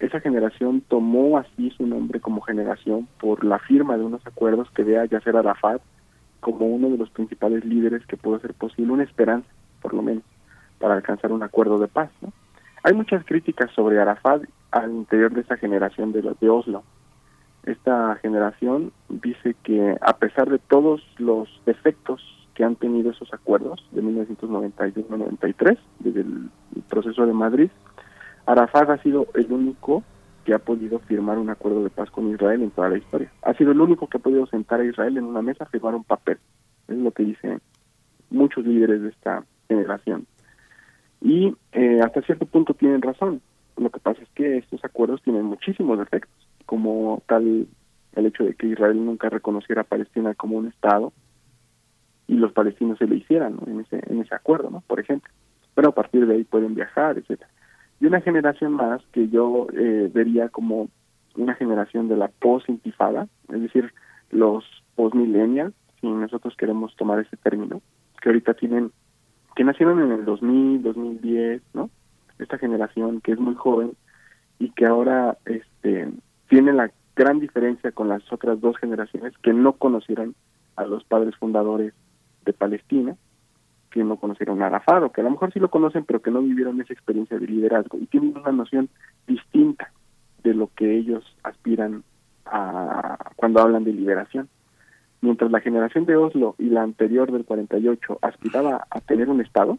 esa generación tomó así su nombre como generación por la firma de unos acuerdos que ve a Yasser Arafat como uno de los principales líderes que pudo hacer posible una esperanza, por lo menos, para alcanzar un acuerdo de paz. ¿no? Hay muchas críticas sobre Arafat al interior de esa generación de, de Oslo. Esta generación dice que a pesar de todos los defectos que han tenido esos acuerdos de 1991-93, desde el proceso de Madrid, Arafat ha sido el único que ha podido firmar un acuerdo de paz con Israel en toda la historia. Ha sido el único que ha podido sentar a Israel en una mesa a firmar un papel. Es lo que dicen muchos líderes de esta generación. Y eh, hasta cierto punto tienen razón. Lo que pasa es que estos acuerdos tienen muchísimos defectos, como tal el hecho de que Israel nunca reconociera a Palestina como un Estado y los palestinos se lo hicieran en, ese, en ese acuerdo, ¿no? por ejemplo. Pero a partir de ahí pueden viajar, etcétera y una generación más que yo eh, vería como una generación de la post-intifada, es decir, los post-millennials, si nosotros queremos tomar ese término, que ahorita tienen que nacieron en el 2000, 2010, ¿no? Esta generación que es muy joven y que ahora este, tiene la gran diferencia con las otras dos generaciones que no conocieron a los padres fundadores de Palestina, que no conocieron a Arafat, o que a lo mejor sí lo conocen, pero que no vivieron esa experiencia de liderazgo y tienen una noción distinta de lo que ellos aspiran a cuando hablan de liberación. Mientras la generación de Oslo y la anterior del 48 aspiraba a tener un Estado,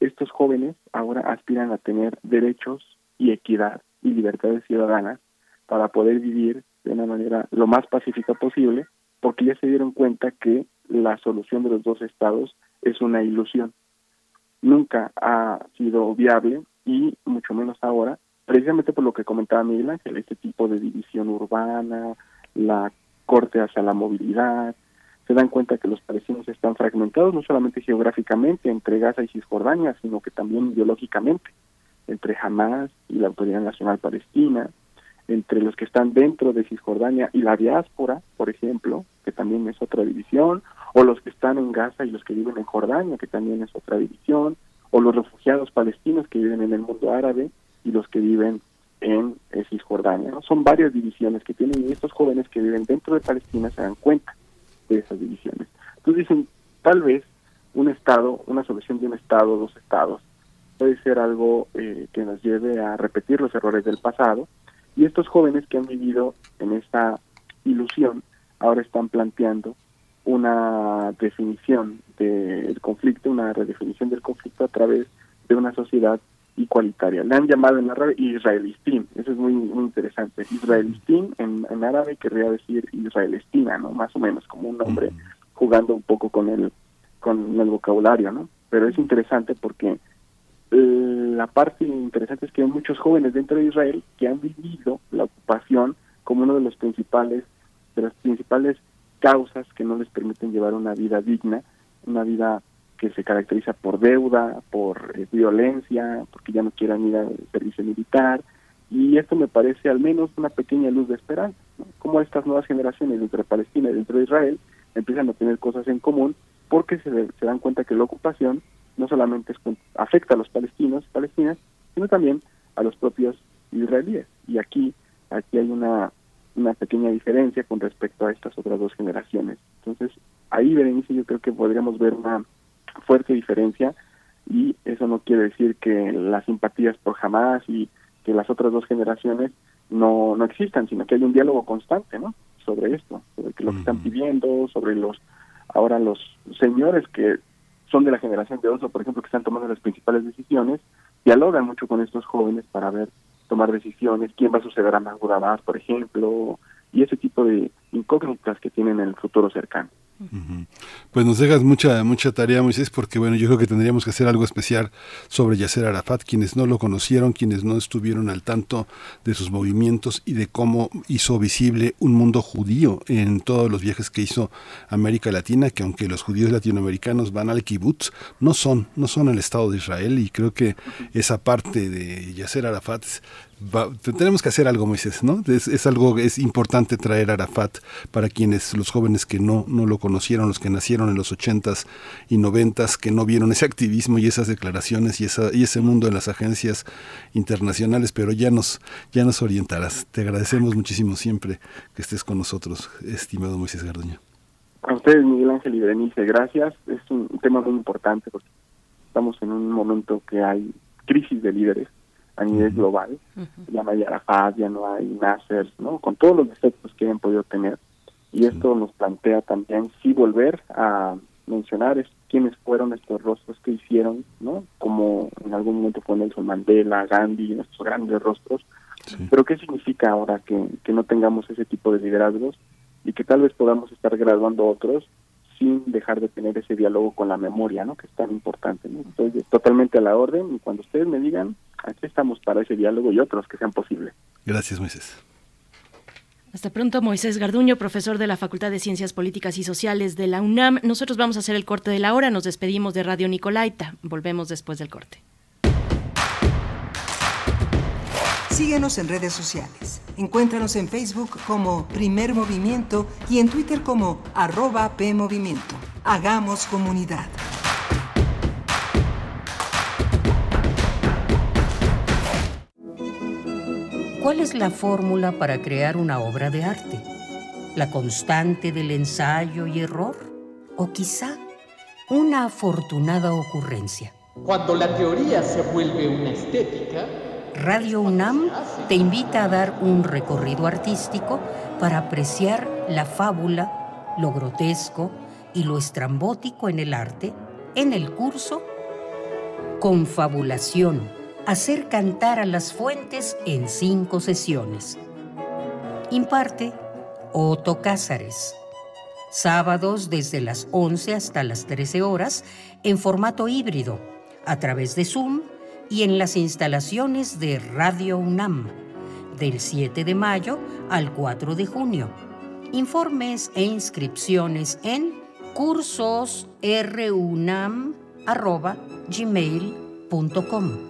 estos jóvenes ahora aspiran a tener derechos y equidad y libertades ciudadanas para poder vivir de una manera lo más pacífica posible, porque ya se dieron cuenta que la solución de los dos estados es una ilusión. Nunca ha sido viable y mucho menos ahora, precisamente por lo que comentaba Miguel Ángel, este tipo de división urbana, la corte hacia la movilidad, se dan cuenta que los palestinos están fragmentados no solamente geográficamente entre Gaza y Cisjordania, sino que también ideológicamente entre Hamas y la Autoridad Nacional Palestina, entre los que están dentro de Cisjordania y la diáspora, por ejemplo, que también es otra división, o los que están en Gaza y los que viven en Jordania, que también es otra división, o los refugiados palestinos que viven en el mundo árabe y los que viven en eh, Cisjordania. Son varias divisiones que tienen y estos jóvenes que viven dentro de Palestina se dan cuenta de esas divisiones. Entonces dicen, tal vez un Estado, una solución de un Estado, dos Estados, puede ser algo eh, que nos lleve a repetir los errores del pasado y estos jóvenes que han vivido en esta ilusión ahora están planteando una definición del conflicto, una redefinición del conflicto a través de una sociedad igualitaria. Le han llamado en árabe israelistín, eso es muy, muy interesante. Israelistín en, en árabe querría decir israelestina, ¿no? Más o menos, como un nombre jugando un poco con el, con el vocabulario, ¿no? Pero es interesante porque eh, la parte interesante es que hay muchos jóvenes dentro de Israel que han vivido la ocupación como uno de los principales de las principales causas que no les permiten llevar una vida digna, una vida que se caracteriza por deuda, por eh, violencia, porque ya no quieran ir al servicio militar, y esto me parece al menos una pequeña luz de esperanza, como estas nuevas generaciones entre Palestina y dentro de Israel empiezan a tener cosas en común porque se dan cuenta que la ocupación no solamente afecta a los palestinos y palestinas, sino también a los propios israelíes. Y aquí, aquí hay una, una pequeña diferencia con respecto a estas otras dos generaciones. Entonces, ahí, Berenice, yo creo que podríamos ver una fuerte diferencia y eso no quiere decir que las simpatías por Hamas y que las otras dos generaciones no, no existan, sino que hay un diálogo constante, ¿no? Sobre esto, sobre que lo que están pidiendo, sobre los ahora los señores que son de la generación de Oso, por ejemplo, que están tomando las principales decisiones, dialogan mucho con estos jóvenes para ver, tomar decisiones, quién va a suceder a Abbas, por ejemplo, y ese tipo de incógnitas que tienen en el futuro cercano. Pues nos dejas mucha mucha tarea, Moisés, porque bueno, yo creo que tendríamos que hacer algo especial sobre Yasser Arafat, quienes no lo conocieron, quienes no estuvieron al tanto de sus movimientos y de cómo hizo visible un mundo judío en todos los viajes que hizo América Latina, que aunque los judíos latinoamericanos van al kibbutz, no son, no son el Estado de Israel, y creo que esa parte de Yasser Arafat tenemos que hacer algo, Moisés, ¿no? Es, algo, es importante traer a Arafat para quienes, los jóvenes que no, no lo conocieron, los que nacieron en los ochentas y noventas, que no vieron ese activismo y esas declaraciones y, esa, y ese mundo en las agencias internacionales, pero ya nos, ya nos orientarás. Te agradecemos muchísimo siempre que estés con nosotros, estimado Moisés Garduño. A ustedes, Miguel Ángel y Berenice, gracias. Es un tema muy importante porque estamos en un momento que hay crisis de líderes a nivel global. Ya no hay Arafat, ya no hay Nasser, ¿no? Con todos los defectos que han podido tener. Y esto nos plantea también sí volver a mencionar es, quiénes fueron estos rostros que hicieron, ¿no? Como en algún momento fue Nelson Mandela, Gandhi, nuestros grandes rostros. Pero ¿qué significa ahora que, que no tengamos ese tipo de liderazgos y que tal vez podamos estar graduando otros sin dejar de tener ese diálogo con la memoria, ¿no? Que es tan importante. ¿no? Estoy totalmente a la orden y cuando ustedes me digan, aquí estamos para ese diálogo y otros que sean posibles. Gracias, Moisés. Hasta pronto, Moisés Garduño, profesor de la Facultad de Ciencias Políticas y Sociales de la UNAM. Nosotros vamos a hacer el corte de la hora. Nos despedimos de Radio Nicolaita. Volvemos después del corte. Síguenos en redes sociales. Encuéntranos en Facebook como Primer Movimiento y en Twitter como arroba PMovimiento. Hagamos comunidad. ¿Cuál es la fórmula para crear una obra de arte? ¿La constante del ensayo y error? ¿O quizá una afortunada ocurrencia? Cuando la teoría se vuelve una estética, Radio UNAM te invita a dar un recorrido artístico para apreciar la fábula, lo grotesco y lo estrambótico en el arte en el curso Confabulación, hacer cantar a las fuentes en cinco sesiones. Imparte Otto Cázares. Sábados desde las 11 hasta las 13 horas en formato híbrido, a través de Zoom y en las instalaciones de Radio UNAM, del 7 de mayo al 4 de junio. Informes e inscripciones en cursosrunam.gmail.com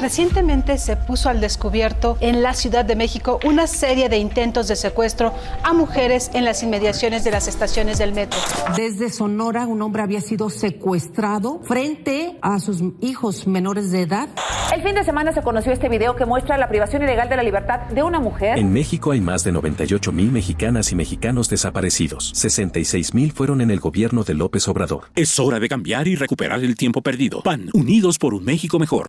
Recientemente se puso al descubierto en la Ciudad de México una serie de intentos de secuestro a mujeres en las inmediaciones de las estaciones del metro. Desde Sonora, un hombre había sido secuestrado frente a sus hijos menores de edad. El fin de semana se conoció este video que muestra la privación ilegal de la libertad de una mujer. En México hay más de 98 mil mexicanas y mexicanos desaparecidos. 66 mil fueron en el gobierno de López Obrador. Es hora de cambiar y recuperar el tiempo perdido. PAN, unidos por un México mejor.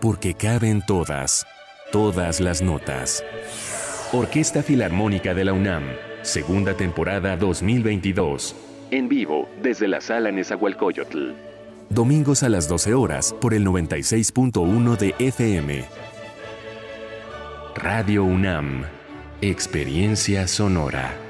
porque caben todas, todas las notas. Orquesta Filarmónica de la UNAM, segunda temporada 2022. En vivo desde la sala Nezahualcóyotl. Domingos a las 12 horas por el 96.1 de FM. Radio UNAM. Experiencia sonora.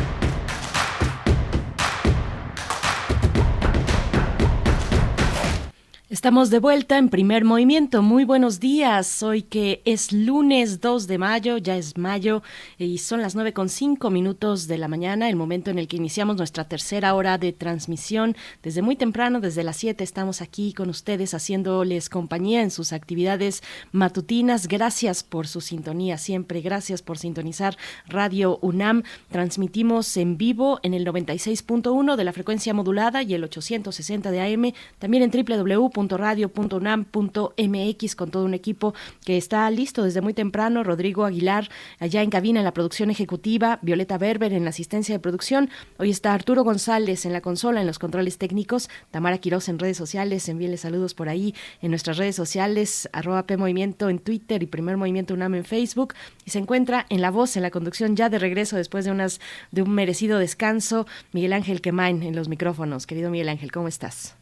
Estamos de vuelta en primer movimiento. Muy buenos días. Hoy que es lunes 2 de mayo, ya es mayo y son las 9 con 5 minutos de la mañana, el momento en el que iniciamos nuestra tercera hora de transmisión. Desde muy temprano, desde las 7, estamos aquí con ustedes haciéndoles compañía en sus actividades matutinas. Gracias por su sintonía siempre. Gracias por sintonizar Radio UNAM. Transmitimos en vivo en el 96.1 de la frecuencia modulada y el 860 de AM. También en www radio.unam.mx con todo un equipo que está listo desde muy temprano. Rodrigo Aguilar allá en cabina en la producción ejecutiva, Violeta Berber en la asistencia de producción. Hoy está Arturo González en la consola, en los controles técnicos, Tamara Quiroz en redes sociales. Envíenle saludos por ahí en nuestras redes sociales, arroba P Movimiento en Twitter y Primer Movimiento UNAM en Facebook. Y se encuentra en la voz, en la conducción, ya de regreso después de, unas, de un merecido descanso, Miguel Ángel Quemain en los micrófonos. Querido Miguel Ángel, ¿cómo estás?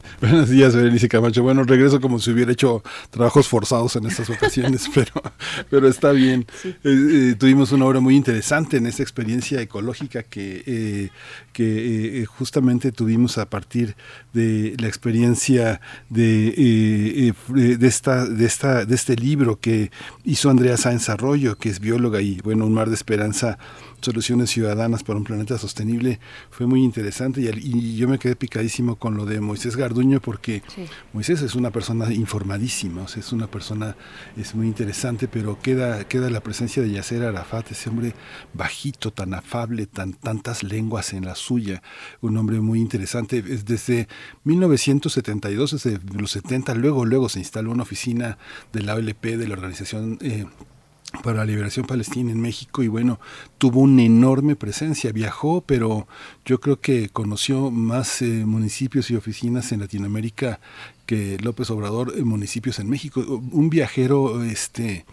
Buenos días, Berenice Camacho. Bueno, regreso como si hubiera hecho trabajos forzados en estas ocasiones, pero, pero está bien. Eh, eh, tuvimos una obra muy interesante en esta experiencia ecológica que, eh, que justamente tuvimos a partir de la experiencia de, de, esta, de, esta, de este libro que hizo Andrea Sáenz Arroyo, que es bióloga y, bueno, Un mar de esperanza Soluciones Ciudadanas para un Planeta Sostenible, fue muy interesante y, yo me quedé picadísimo con lo de Moisés Garduño porque Moisés es una persona informadísima, o sea, es una persona, es muy interesante, pero queda, queda la presencia de Yasser Arafat, ese hombre bajito, tan afable, tan, tantas lenguas en la suya, un hombre muy interesante. Desde 1972, desde los 70, luego, luego se instaló una oficina de la OLP, de la Organización eh, para la Liberación Palestina en México y bueno, tuvo una enorme presencia, viajó, pero yo creo que conoció más eh, municipios y oficinas en Latinoamérica que López Obrador, en municipios en México. Un viajero, este,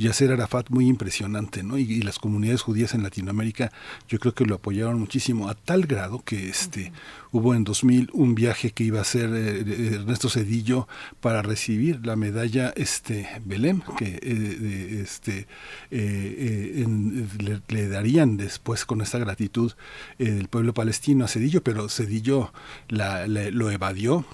Yasser Arafat muy impresionante, ¿no? Y, las comunidades judías en Latinoamérica yo creo que lo apoyaron muchísimo a tal grado que este hubo en 2000 un viaje que iba a hacer eh, Ernesto Cedillo para recibir la medalla este Belém que eh, este eh, le, darían después con esta gratitud el pueblo palestino a Cedillo, pero Cedillo la, lo evadió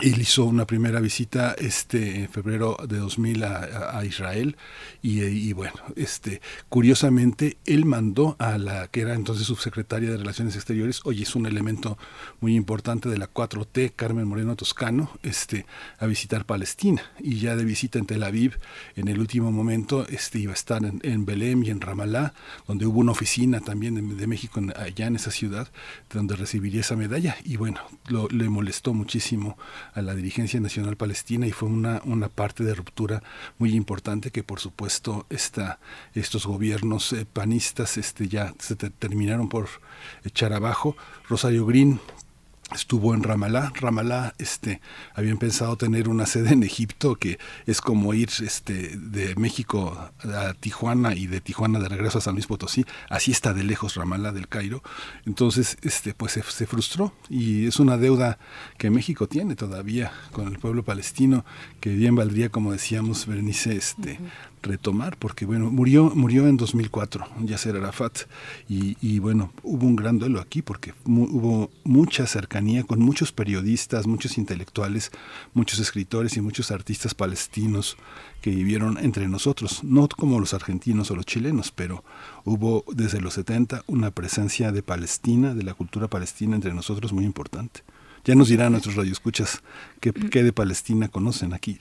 él hizo una primera visita este en febrero de 2000 a, Israel. Y, bueno, este curiosamente él mandó a la que era entonces subsecretaria de Relaciones Exteriores, hoy es un elemento muy importante de la 4T, Carmen Moreno Toscano, este a visitar Palestina. Y ya de visita en Tel Aviv en el último momento este iba a estar en, en Belém y en Ramallah, donde hubo una oficina también de, México allá en esa ciudad donde recibiría esa medalla. Y bueno, lo, le molestó muchísimo a la dirigencia nacional palestina y fue una, una parte de ruptura muy importante que por supuesto esta, estos gobiernos eh, panistas este, ya se terminaron por echar abajo. Rosario Green estuvo en Ramalá. Ramalá, este, habían pensado tener una sede en Egipto, que es como ir este, de México a Tijuana y de Tijuana de regreso a San Luis Potosí. Así está de lejos Ramalá del Cairo. Entonces, este, pues se, frustró y es una deuda que México tiene todavía con el pueblo palestino, que bien valdría, como decíamos, Berenice, este, retomar, porque bueno, murió, murió en 2004 Yasser Arafat y, y bueno, hubo un gran duelo aquí porque hubo mucha cercanía con muchos periodistas, muchos intelectuales, muchos escritores y muchos artistas palestinos que vivieron entre nosotros, no como los argentinos o los chilenos, pero hubo desde los 70 una presencia de Palestina, de la cultura palestina entre nosotros muy importante. Ya nos dirán nuestros radioescuchas qué, qué de Palestina conocen aquí.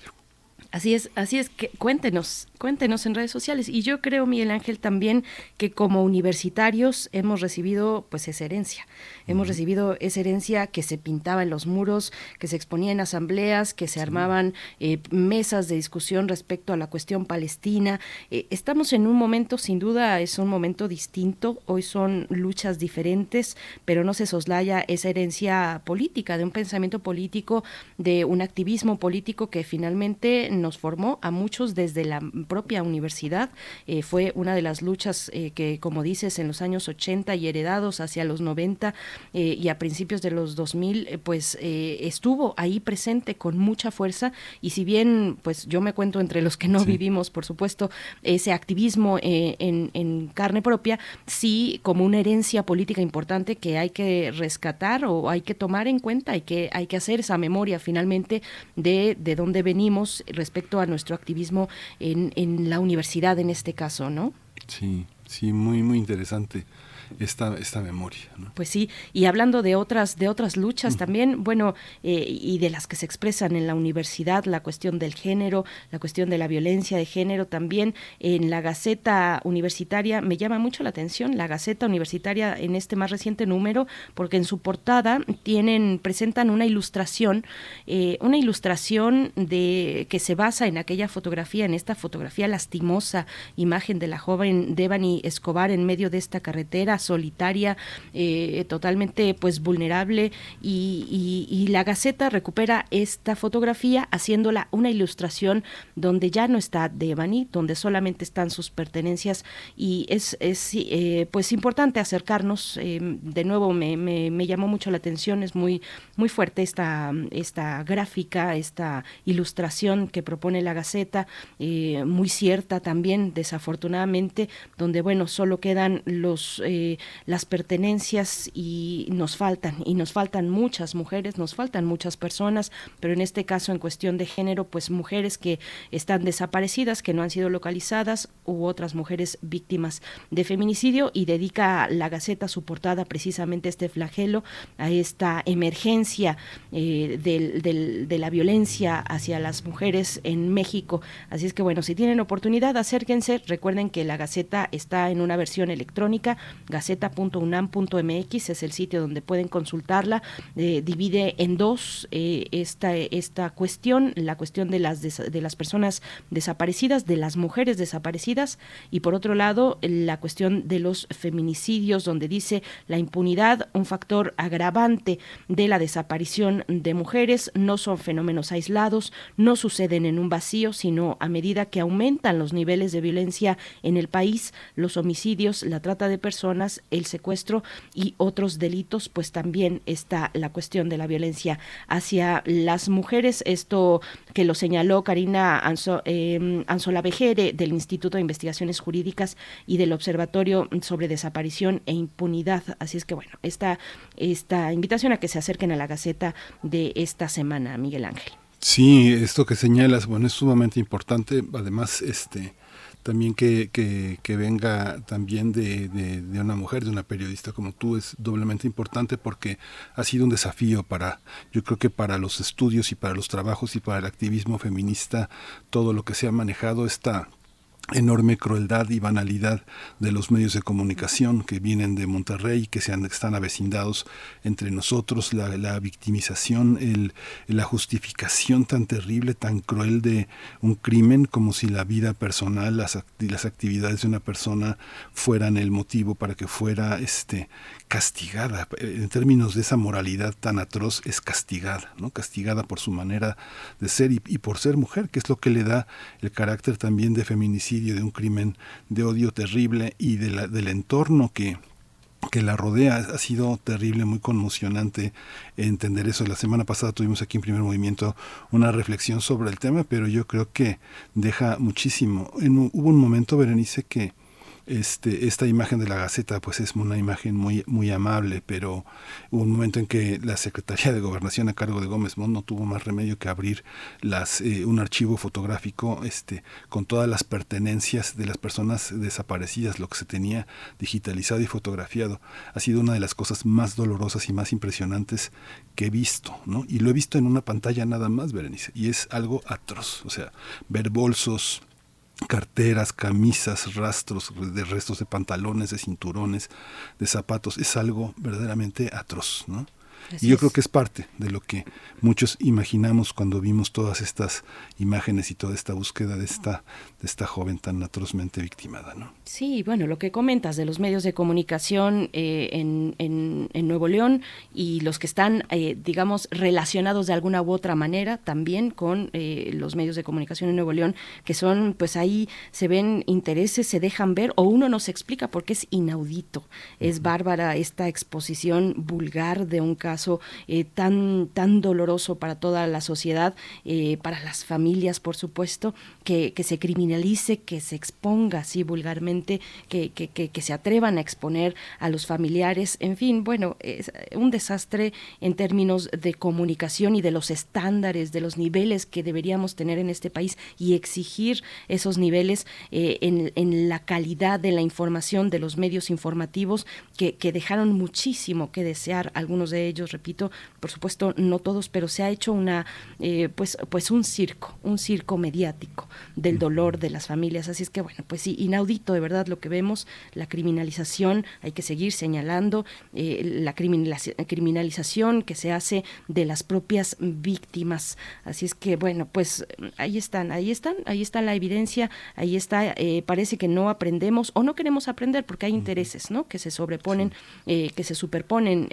Así es, así es que cuéntenos, cuéntenos en redes sociales. Y yo creo, Miguel Ángel, también que como universitarios hemos recibido pues esa herencia. Hemos recibido esa herencia que se pintaba en los muros, que se exponía en asambleas, que se armaban eh, mesas de discusión respecto a la cuestión palestina. Eh, estamos en un momento, sin duda, es un momento distinto. Hoy son luchas diferentes, pero no se soslaya esa herencia política, de un pensamiento político, de un activismo político que finalmente nos formó a muchos desde la propia universidad. Eh, fue una de las luchas eh, que, como dices, en los años 80 y heredados hacia los 90 eh, y a principios de los 2000, pues estuvo ahí presente con mucha fuerza y si bien, pues yo me cuento entre los que no vivimos, por supuesto, ese activismo en, en carne propia, sí como una herencia política importante que hay que rescatar o hay que tomar en cuenta, hay que, hay que hacer esa memoria finalmente de, de dónde venimos respecto a nuestro activismo en, en la universidad en este caso, ¿no? Sí, sí, muy, muy interesante esta, esta memoria. Pues sí, y hablando de otras, de otras luchas también, bueno, eh, y de las que se expresan en la universidad, la cuestión del género, la cuestión de la violencia de género también, en la Gaceta Universitaria, me llama mucho la atención, la Gaceta Universitaria en este más reciente número, porque en su portada tienen, presentan una ilustración, eh, una ilustración de que se basa en aquella fotografía, en esta fotografía lastimosa, imagen de la joven Devani Escobar en medio de esta carretera solitaria, eh, totalmente pues vulnerable y, la Gaceta recupera esta fotografía haciéndola una ilustración donde ya no está Devani, donde solamente están sus pertenencias y es, es eh, pues importante acercarnos, eh, de nuevo me, me, llamó mucho la atención, es muy, muy fuerte esta, esta gráfica, esta ilustración que propone la Gaceta, muy cierta también, desafortunadamente, donde bueno, solo quedan los las pertenencias y nos faltan, y nos faltan muchas mujeres, nos faltan muchas personas, pero en este caso en cuestión de género, pues mujeres que están desaparecidas, que no han sido localizadas, u otras mujeres víctimas de feminicidio y dedica la Gaceta su portada precisamente este flagelo, a esta emergencia eh, de la violencia hacia las mujeres en México. Así es que bueno, si tienen oportunidad, acérquense. Recuerden que la Gaceta está en una versión electrónica, gaceta.unam.mx es el sitio donde pueden consultarla. Eh, divide en dos eh, esta, esta cuestión, la cuestión de las, de las personas desaparecidas, de las mujeres desaparecidas, y por otro lado, la cuestión de los feminicidios, donde dice la impunidad, un factor agravante de la desaparición de mujeres, no son fenómenos aislados, no suceden en un vacío, sino a medida que aumentan los niveles de violencia en el país, los homicidios, la trata de personas, el secuestro y otros delitos, pues también está la cuestión de la violencia hacia las mujeres. Esto que lo señaló Karina em, Anzola Vejere del Instituto de Investigaciones Jurídicas y del Observatorio sobre Desaparición e Impunidad. Así es que bueno, esta, esta invitación a que se acerquen a la Gaceta de esta semana, Miguel Ángel. Sí, esto que señalas, bueno, es sumamente importante. Además, este también que, que, venga también de, de, una mujer, de una periodista como tú, es doblemente importante porque ha sido un desafío para, yo creo que para los estudios y para los trabajos y para el activismo feminista, todo lo que se ha manejado está enorme crueldad y banalidad de los medios de comunicación que vienen de Monterrey, que se han, están avecindados entre nosotros, la, victimización, el, la justificación tan terrible, tan cruel de un crimen, como si la vida personal, las, las actividades de una persona fueran el motivo para que fuera este castigada, en términos de esa moralidad tan atroz, es castigada, ¿no? Castigada por su manera de ser y, por ser mujer, que es lo que le da el carácter también de feminicidio, de un crimen de odio terrible y de la, del entorno que, que la rodea ha sido terrible, muy conmocionante entender eso. La semana pasada tuvimos aquí en primer movimiento una reflexión sobre el tema, pero yo creo que deja muchísimo. hubo un momento, Berenice, que este, esta imagen de la Gaceta pues es una imagen muy, muy amable, pero hubo un momento en que la Secretaría de Gobernación a cargo de Gómez Mont no tuvo más remedio que abrir las, eh, un archivo fotográfico este, con todas las pertenencias de las personas desaparecidas, lo que se tenía digitalizado y fotografiado. Ha sido una de las cosas más dolorosas y más impresionantes que he visto, ¿no? Y lo he visto en una pantalla nada más, Berenice, y es algo atroz. O sea, ver bolsos, carteras, camisas, rastros de restos de pantalones, de cinturones, de zapatos, es algo verdaderamente atroz, ¿no? Y yo creo que es parte de lo que muchos imaginamos cuando vimos todas estas imágenes y toda esta búsqueda de esta, de esta joven tan atrozmente victimada. ¿no? Sí, bueno, lo que comentas de los medios de comunicación eh, en, en, Nuevo León y los que están, eh, digamos, relacionados de alguna u otra manera también con eh, los medios de comunicación en Nuevo León, que son, pues ahí se ven intereses, se dejan ver o uno no se explica porque es inaudito. Es bárbara esta exposición vulgar de un caso eh, tan, tan doloroso para toda la sociedad, eh, para las familias, por supuesto, que, se criminalice, que se exponga así vulgarmente, que, que, se atrevan a exponer a los familiares, en fin, bueno, es un desastre en términos de comunicación y de los estándares, de los niveles que deberíamos tener en este país y exigir esos niveles eh, en, en, la calidad de la información de los medios informativos que, que dejaron muchísimo que desear, algunos de ellos. Repito, por supuesto no todos, pero se ha hecho una, eh, pues, pues un circo, un circo mediático del dolor de las familias. Así es que bueno, pues sí, inaudito de verdad lo que vemos, la criminalización, hay que seguir señalando eh, la criminalización que se hace de las propias víctimas. Así es que bueno, pues ahí están, ahí están, ahí está la evidencia, ahí está, eh, parece que no aprendemos o no queremos aprender porque hay intereses, ¿no? Que se sobreponen, que se superponen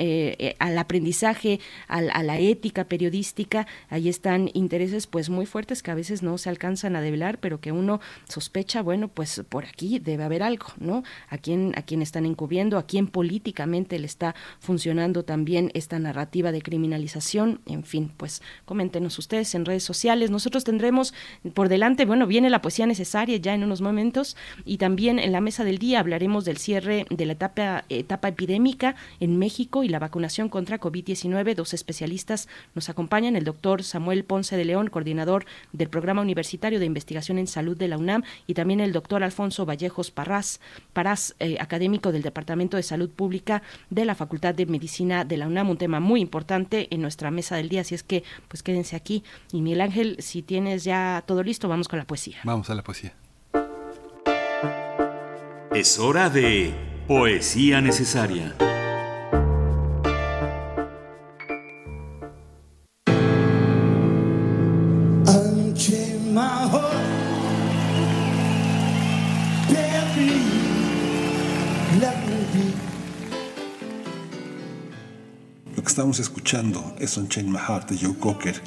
a la aprendizaje, a, la ética periodística. Ahí están intereses pues muy fuertes que a veces no se alcanzan a pero que uno sospecha, bueno, pues por aquí debe haber algo, ¿no? A quién, a quién están encubriendo, a quién políticamente le está funcionando también esta narrativa de criminalización. En fin, pues coméntenos ustedes en redes sociales. Nosotros tendremos por delante, bueno, viene la poesía necesaria ya en unos momentos y también en la mesa del día hablaremos del cierre de la etapa, etapa epidémica en México y la vacunación contra COVID-19. Dos especialistas nos acompañan, el doctor Samuel Ponce de León, coordinador del Programa Universitario de Investigación en Salud de la UNAM, y también el doctor Alfonso Vallejos Parras, Parás, eh, académico del Departamento de Salud Pública de la Facultad de Medicina de la UNAM, un tema muy importante en nuestra mesa del día, así es que pues quédense aquí. Y Miguel Ángel, si tienes ya todo listo, vamos con la poesía. Vamos a la poesía. Es hora de poesía necesaria. Estamos escuchando es Unchain My Heart de Joe Cocker,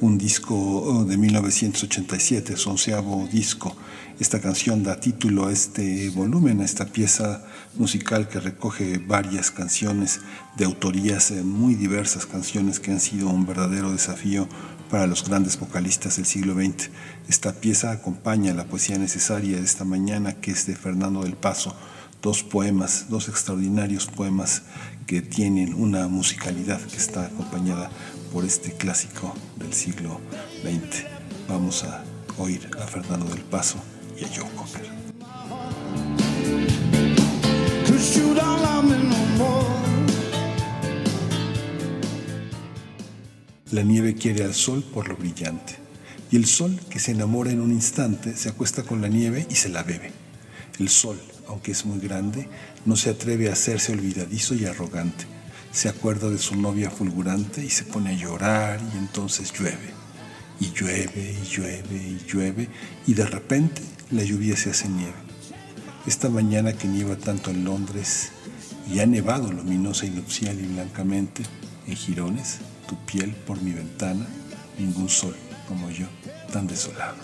un disco oh, de 1987, su onceavo disco. Esta canción da título a este volumen, a esta pieza musical que recoge varias canciones de autorías eh, muy diversas, canciones que han sido un verdadero desafío para los grandes vocalistas del siglo XX. Esta pieza acompaña la poesía necesaria de esta mañana, que es de Fernando del Paso, dos poemas, dos extraordinarios poemas que tienen una musicalidad que está acompañada por este clásico del siglo XX. Vamos a oír a Fernando del Paso y a Joe Cocker. La nieve quiere al sol por lo brillante, y el sol, que se enamora en un instante, se acuesta con la nieve y se la bebe. El sol, aunque es muy grande, no se atreve a hacerse olvidadizo y arrogante. Se acuerda de su novia fulgurante y se pone a llorar y entonces llueve. Y llueve y llueve y llueve y de repente la lluvia se hace nieve. Esta mañana que nieva tanto en Londres y ha nevado luminosa y nupcial y blancamente en jirones, tu piel por mi ventana, ningún sol como yo, tan desolado.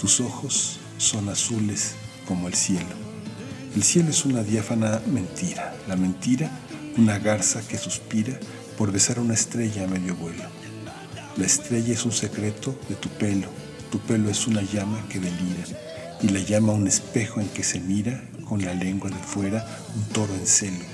Tus ojos son azules como el cielo. El cielo es una diáfana mentira, la mentira una garza que suspira por besar una estrella a medio vuelo. La estrella es un secreto de tu pelo, tu pelo es una llama que delira y la llama un espejo en que se mira con la lengua de fuera un toro en celo.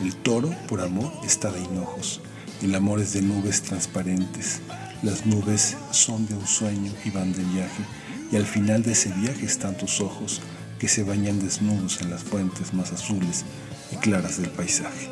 El toro, por amor, está de hinojos. El amor es de nubes transparentes. Las nubes son de un sueño y van de viaje. Y al final de ese viaje están tus ojos que se bañan desnudos en las fuentes más azules y claras del paisaje.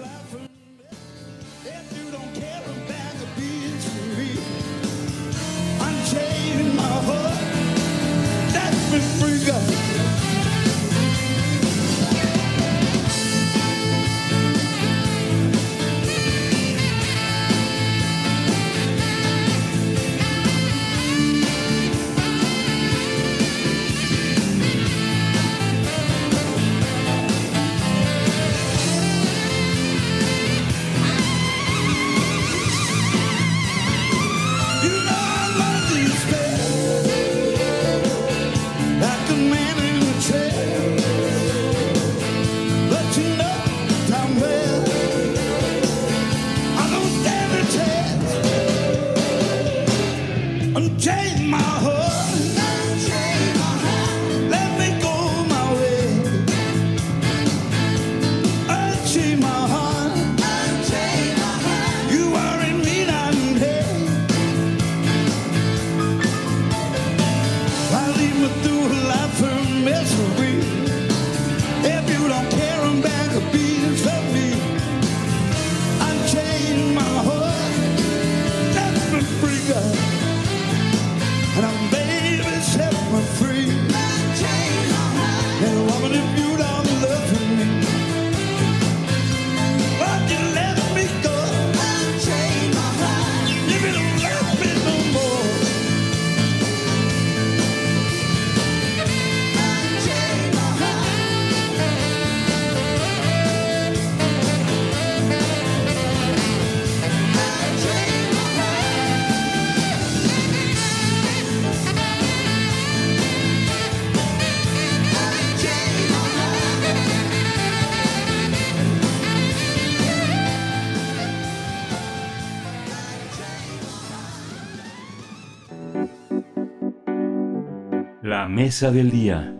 Del día.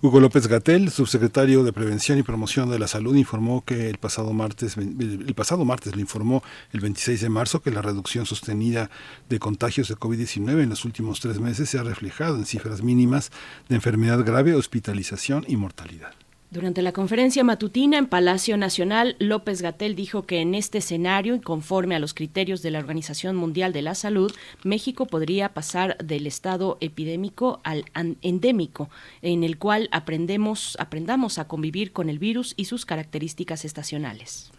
Hugo López Gatel, subsecretario de Prevención y Promoción de la Salud, informó que el pasado martes, el pasado martes le informó el 26 de marzo que la reducción sostenida de contagios de COVID-19 en los últimos tres meses se ha reflejado en cifras mínimas de enfermedad grave, hospitalización y mortalidad. Durante la conferencia matutina en Palacio Nacional, López Gatel dijo que en este escenario y conforme a los criterios de la Organización Mundial de la Salud, México podría pasar del estado epidémico al endémico, en el cual aprendemos, aprendamos a convivir con el virus y sus características estacionales.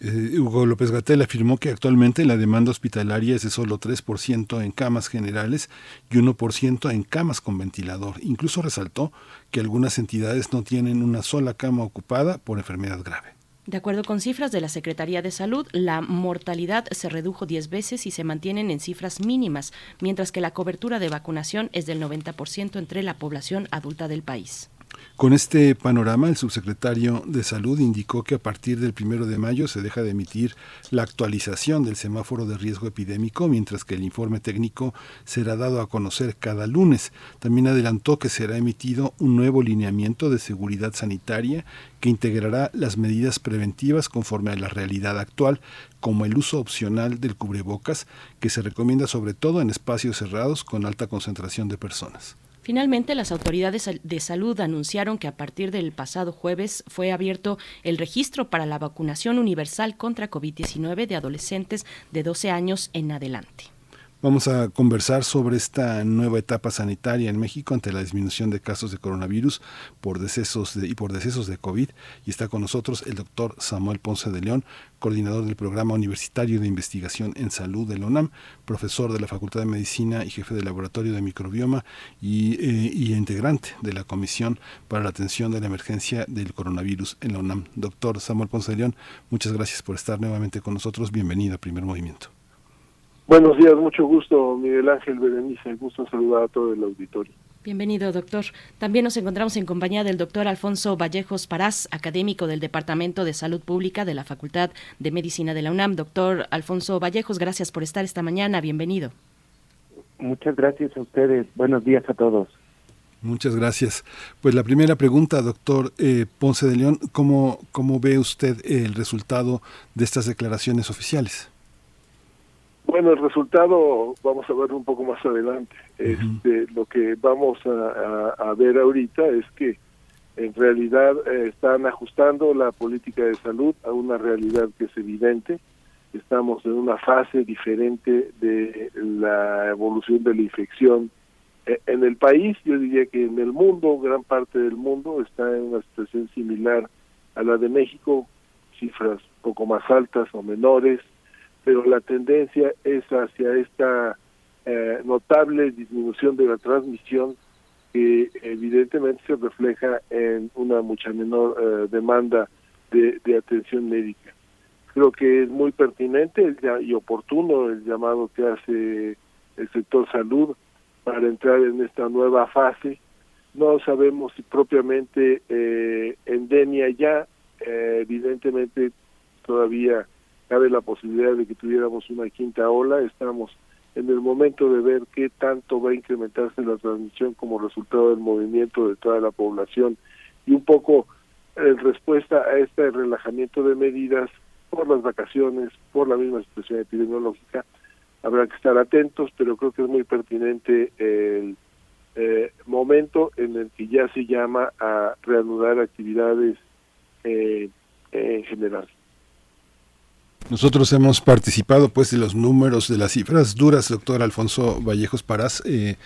Eh, Hugo López Gatel afirmó que actualmente la demanda hospitalaria es de solo 3% en camas generales y 1% en camas con ventilador. Incluso resaltó que algunas entidades no tienen una sola cama ocupada por enfermedad grave. De acuerdo con cifras de la Secretaría de Salud, la mortalidad se redujo 10 veces y se mantienen en cifras mínimas, mientras que la cobertura de vacunación es del 90% entre la población adulta del país. Con este panorama, el subsecretario de Salud indicó que a partir del primero de mayo se deja de emitir la actualización del semáforo de riesgo epidémico, mientras que el informe técnico será dado a conocer cada lunes. También adelantó que será emitido un nuevo lineamiento de seguridad sanitaria que integrará las medidas preventivas conforme a la realidad actual, como el uso opcional del cubrebocas, que se recomienda sobre todo en espacios cerrados con alta concentración de personas. Finalmente, las autoridades de salud anunciaron que a partir del pasado jueves fue abierto el registro para la vacunación universal contra COVID-19 de adolescentes de 12 años en adelante. Vamos a conversar sobre esta nueva etapa sanitaria en México ante la disminución de casos de coronavirus por decesos y por decesos de COVID. Y está con nosotros el doctor Samuel Ponce de León, coordinador del Programa Universitario de Investigación en Salud de la UNAM, profesor de la Facultad de Medicina y jefe del Laboratorio de Microbioma y, eh, y integrante de la Comisión para la Atención de la Emergencia del Coronavirus en la UNAM. Doctor Samuel Ponce de León, muchas gracias por estar nuevamente con nosotros. Bienvenido a Primer Movimiento. Buenos días, mucho gusto, Miguel Ángel Berenice. Gusto saludar a todo el auditorio. Bienvenido, doctor. También nos encontramos en compañía del doctor Alfonso Vallejos Parás, académico del Departamento de Salud Pública de la Facultad de Medicina de la UNAM. Doctor Alfonso Vallejos, gracias por estar esta mañana. Bienvenido. Muchas gracias a ustedes. Buenos días a todos. Muchas gracias. Pues la primera pregunta, doctor eh, Ponce de León, ¿cómo, ¿cómo ve usted el resultado de estas declaraciones oficiales? Bueno, el resultado vamos a ver un poco más adelante. este, lo que vamos a, ver ahorita es que en realidad eh, están ajustando la política de salud a una realidad que es evidente. Estamos en una fase diferente de la evolución de la infección eh, en el país. Yo diría que en el mundo, gran parte del mundo está en una situación similar a la de México, cifras poco más altas o menores pero la tendencia es hacia esta eh, notable disminución de la transmisión que evidentemente se refleja en una mucha menor eh, demanda de, atención médica. Creo que es muy pertinente y oportuno el llamado que hace el sector salud para entrar en esta nueva fase. No sabemos si propiamente eh, endemia ya, evidentemente todavía cabe la posibilidad de que tuviéramos una quinta ola. Estamos en el momento de ver qué tanto va a incrementarse la transmisión como resultado del movimiento de toda la población y un poco en respuesta a este relajamiento de medidas por las vacaciones, por la misma situación epidemiológica. Habrá que estar atentos, pero creo que es muy pertinente el eh, momento en el que ya se llama a reanudar actividades eh, en general. Nosotros hemos participado pues de los números, de las cifras duras, doctor Alfonso Vallejos Parás, eh,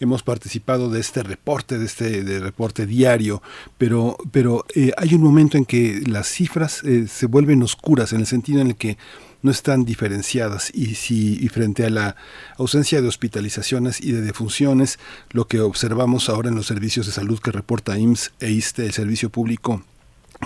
hemos participado de este reporte, de este reporte diario, pero, pero eh, hay un momento en que las cifras eh, se vuelven oscuras, en el sentido en el que no están diferenciadas. Y si y frente a la ausencia de hospitalizaciones y de defunciones, lo que observamos ahora en los servicios de salud que reporta IMSS e ISTE, el servicio público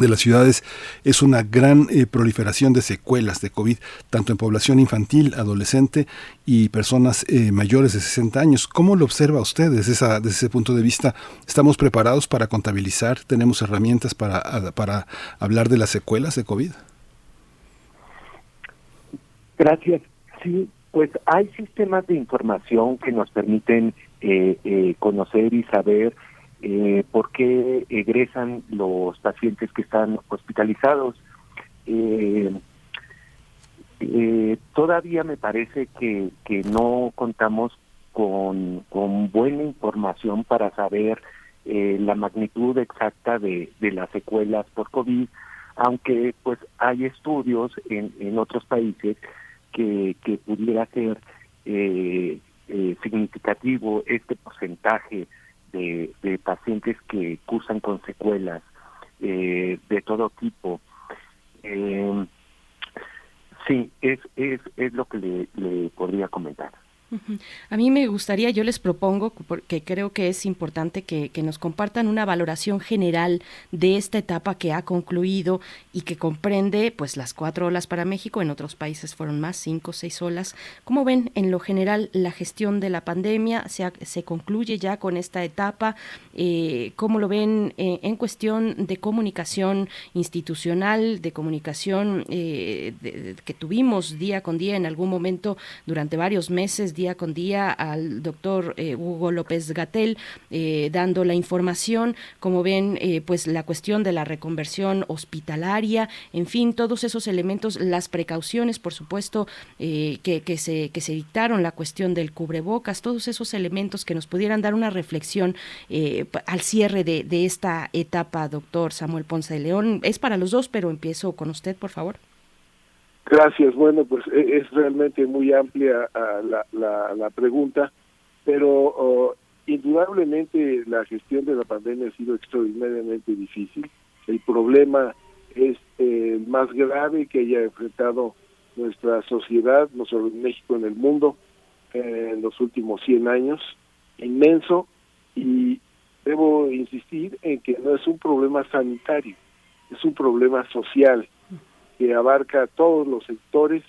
de las ciudades es una gran eh, proliferación de secuelas de COVID, tanto en población infantil, adolescente y personas eh, mayores de 60 años. ¿Cómo lo observa usted desde, esa, desde ese punto de vista? ¿Estamos preparados para contabilizar? ¿Tenemos herramientas para, para hablar de las secuelas de COVID? Gracias. Sí, Pues hay sistemas de información que nos permiten eh, eh, conocer y saber eh, por qué egresan los pacientes que están hospitalizados. todavía me parece que, no contamos con, buena información para saber la magnitud exacta de, las secuelas por COVID, aunque pues hay estudios en, en otros países que, que pudiera ser eh, eh, significativo este porcentaje de, de, pacientes que cursan con secuelas eh, de todo tipo. sí, es, es, es lo que le, le podría comentar. A mí me gustaría, yo les propongo, porque creo que es importante que, nos compartan una valoración general de esta etapa que ha concluido y que comprende pues las cuatro olas para México, en otros países fueron más, cinco, seis olas. ¿Cómo ven en lo general la gestión de la pandemia? ¿Se, se concluye ya con esta etapa? Eh, ¿Cómo lo ven eh, en cuestión de comunicación institucional, de comunicación eh, que tuvimos día con día en algún momento durante varios meses? Día con día al doctor eh, Hugo López Gatel eh, dando la información, como ven, eh, pues la cuestión de la reconversión hospitalaria, en fin, todos esos elementos, las precauciones, por supuesto, que, que, se, que se dictaron, la cuestión del cubrebocas, todos esos elementos que nos pudieran dar una reflexión al cierre de, de esta etapa, doctor Samuel Ponce de León. Es para los dos, pero empiezo con usted, por favor. Gracias. Bueno, pues e, es realmente muy amplia ah, la, la, pregunta, pero oh, indudablemente la gestión de la pandemia ha sido extraordinariamente difícil. El problema es eh, más grave que haya enfrentado nuestra sociedad, no solo en México, en el mundo, eh, en los últimos 100 años, inmenso, y debo insistir en que no es un problema sanitario, es un problema social que abarca todos los sectores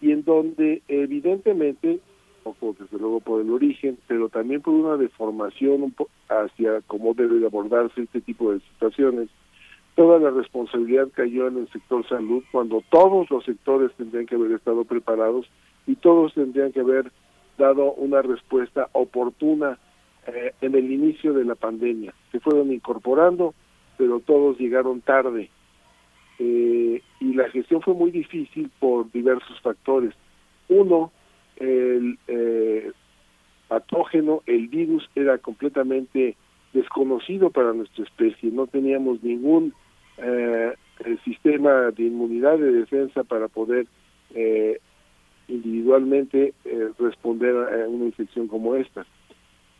y en donde evidentemente, poco desde luego por el origen, pero también por una deformación hacia cómo debe abordarse este tipo de situaciones, toda la responsabilidad cayó en el sector salud cuando todos los sectores tendrían que haber estado preparados y todos tendrían que haber dado una respuesta oportuna eh, en el inicio de la pandemia. Se fueron incorporando, pero todos llegaron tarde eh, y la gestión fue muy difícil por diversos factores. Uno, el eh, patógeno, el virus era completamente desconocido para nuestra especie, no teníamos ningún eh, sistema de inmunidad, de defensa para poder eh, individualmente eh, responder a una infección como esta.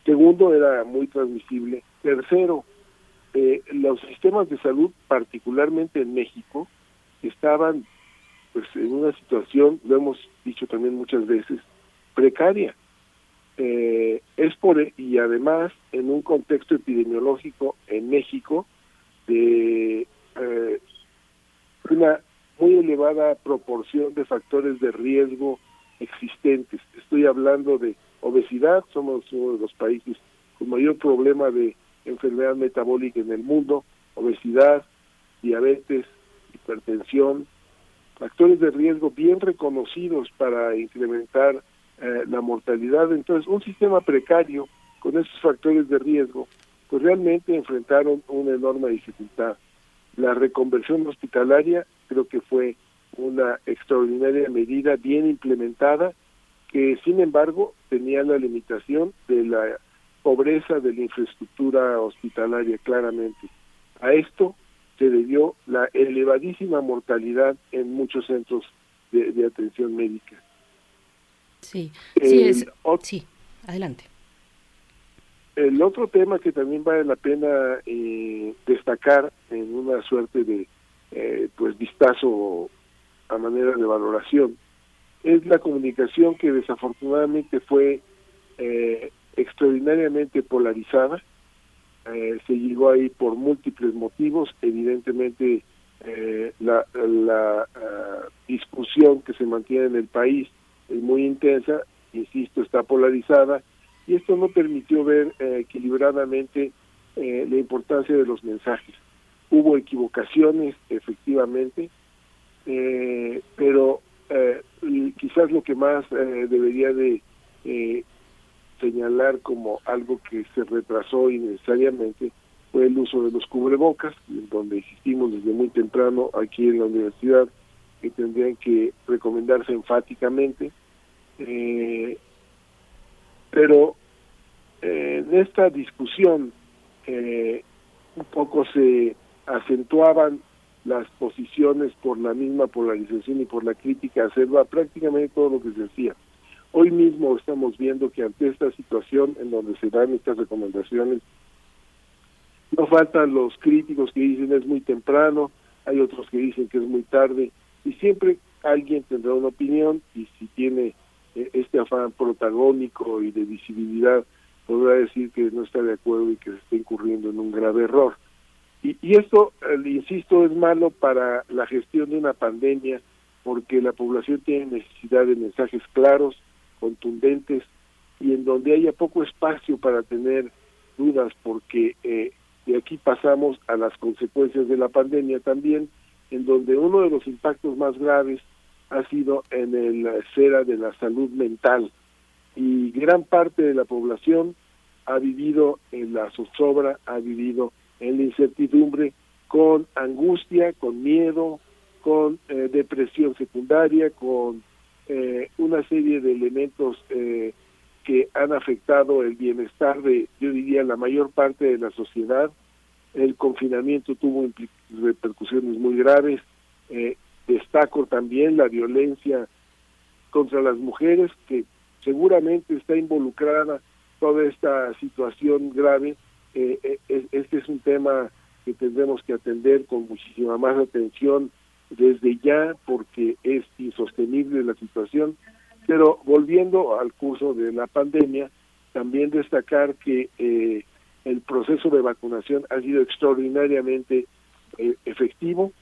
Segundo, era muy transmisible. Tercero, eh, los sistemas de salud, particularmente en México, estaban pues en una situación, lo hemos dicho también muchas veces, precaria. Eh, es por y además en un contexto epidemiológico en México de eh, una muy elevada proporción de factores de riesgo existentes. Estoy hablando de obesidad, somos uno de los países con mayor problema de enfermedad metabólica en el mundo, obesidad, diabetes, hipertensión, factores de riesgo bien reconocidos para incrementar eh, la mortalidad. Entonces, un sistema precario con esos factores de riesgo, pues realmente enfrentaron una enorme dificultad. La reconversión hospitalaria creo que fue una extraordinaria medida bien implementada que sin embargo tenía la limitación de la pobreza de la infraestructura hospitalaria claramente. A esto se debió la elevadísima mortalidad en muchos centros de, atención médica. Sí, sí, es, sí, adelante. El otro tema que también vale la pena eh, destacar en una suerte de eh, pues vistazo a manera de valoración es la comunicación que desafortunadamente fue eh, extraordinariamente polarizada. Eh, se llegó ahí por múltiples motivos, evidentemente eh, la, ah, discusión que se mantiene en el país es muy intensa, insisto, está polarizada, y esto no permitió ver equilibradamente la importancia de los mensajes. Hubo equivocaciones, efectivamente, pero quizás lo que más debería de señalar como algo que se retrasó innecesariamente fue el uso de los cubrebocas, donde insistimos desde muy temprano aquí en la universidad que tendrían que recomendarse enfáticamente. Eh, pero eh, en esta discusión eh, un poco se acentuaban las posiciones por la misma polarización y por la crítica acerba prácticamente todo lo que se decía. Hoy mismo estamos viendo que ante esta situación en donde se dan estas recomendaciones, no faltan los críticos que dicen es muy temprano, hay otros que dicen que es muy tarde, y siempre alguien tendrá una opinión y si tiene eh, este afán protagónico y de visibilidad, podrá decir que no está de acuerdo y que se está incurriendo en un grave error. Y, y esto, eh, insisto, es malo para la gestión de una pandemia porque la población tiene necesidad de mensajes claros, contundentes y en donde haya poco espacio para tener dudas porque eh, de aquí pasamos a las consecuencias de la pandemia también, en donde uno de los impactos más graves ha sido en el esfera de la salud mental. Y gran parte de la población ha vivido en la zozobra, ha vivido en la incertidumbre, con angustia, con miedo, con eh, depresión secundaria, con eh, una serie de elementos eh, que han afectado el bienestar de, yo diría, la mayor parte de la sociedad. El confinamiento tuvo repercusiones muy graves. Eh, destaco también la violencia contra las mujeres, que seguramente está involucrada toda esta situación grave. Eh, eh, este es un tema que tendremos que atender con muchísima más atención desde ya porque es insostenible la situación. Pero volviendo al curso de la pandemia, también destacar que eh, el proceso de vacunación ha sido extraordinariamente eh, efectivo,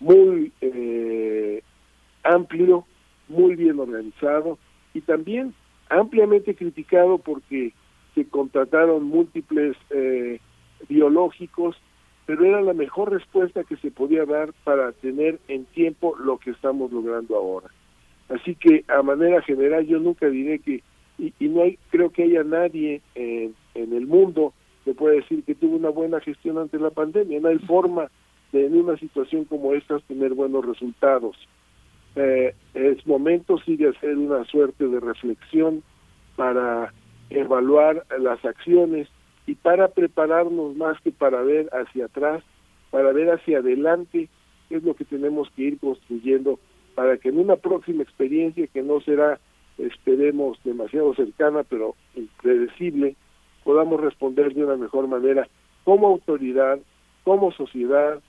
muy eh, amplio, muy bien organizado y también ampliamente criticado porque se contrataron múltiples biológicos pero era la mejor respuesta que se podía dar para tener en tiempo lo que estamos logrando ahora. Así que a manera general yo nunca diré que, y, no hay, creo que haya nadie en, en el mundo que pueda decir que tuvo una buena gestión ante la pandemia, no hay forma de en una situación como esta tener buenos resultados. Eh, es momento sí de hacer una suerte de reflexión para evaluar las acciones y para prepararnos más que para ver hacia atrás, para ver hacia adelante, es lo que tenemos que ir construyendo para que en una próxima experiencia que no será, esperemos, demasiado cercana, pero impredecible, podamos responder de una mejor manera como autoridad, como sociedad,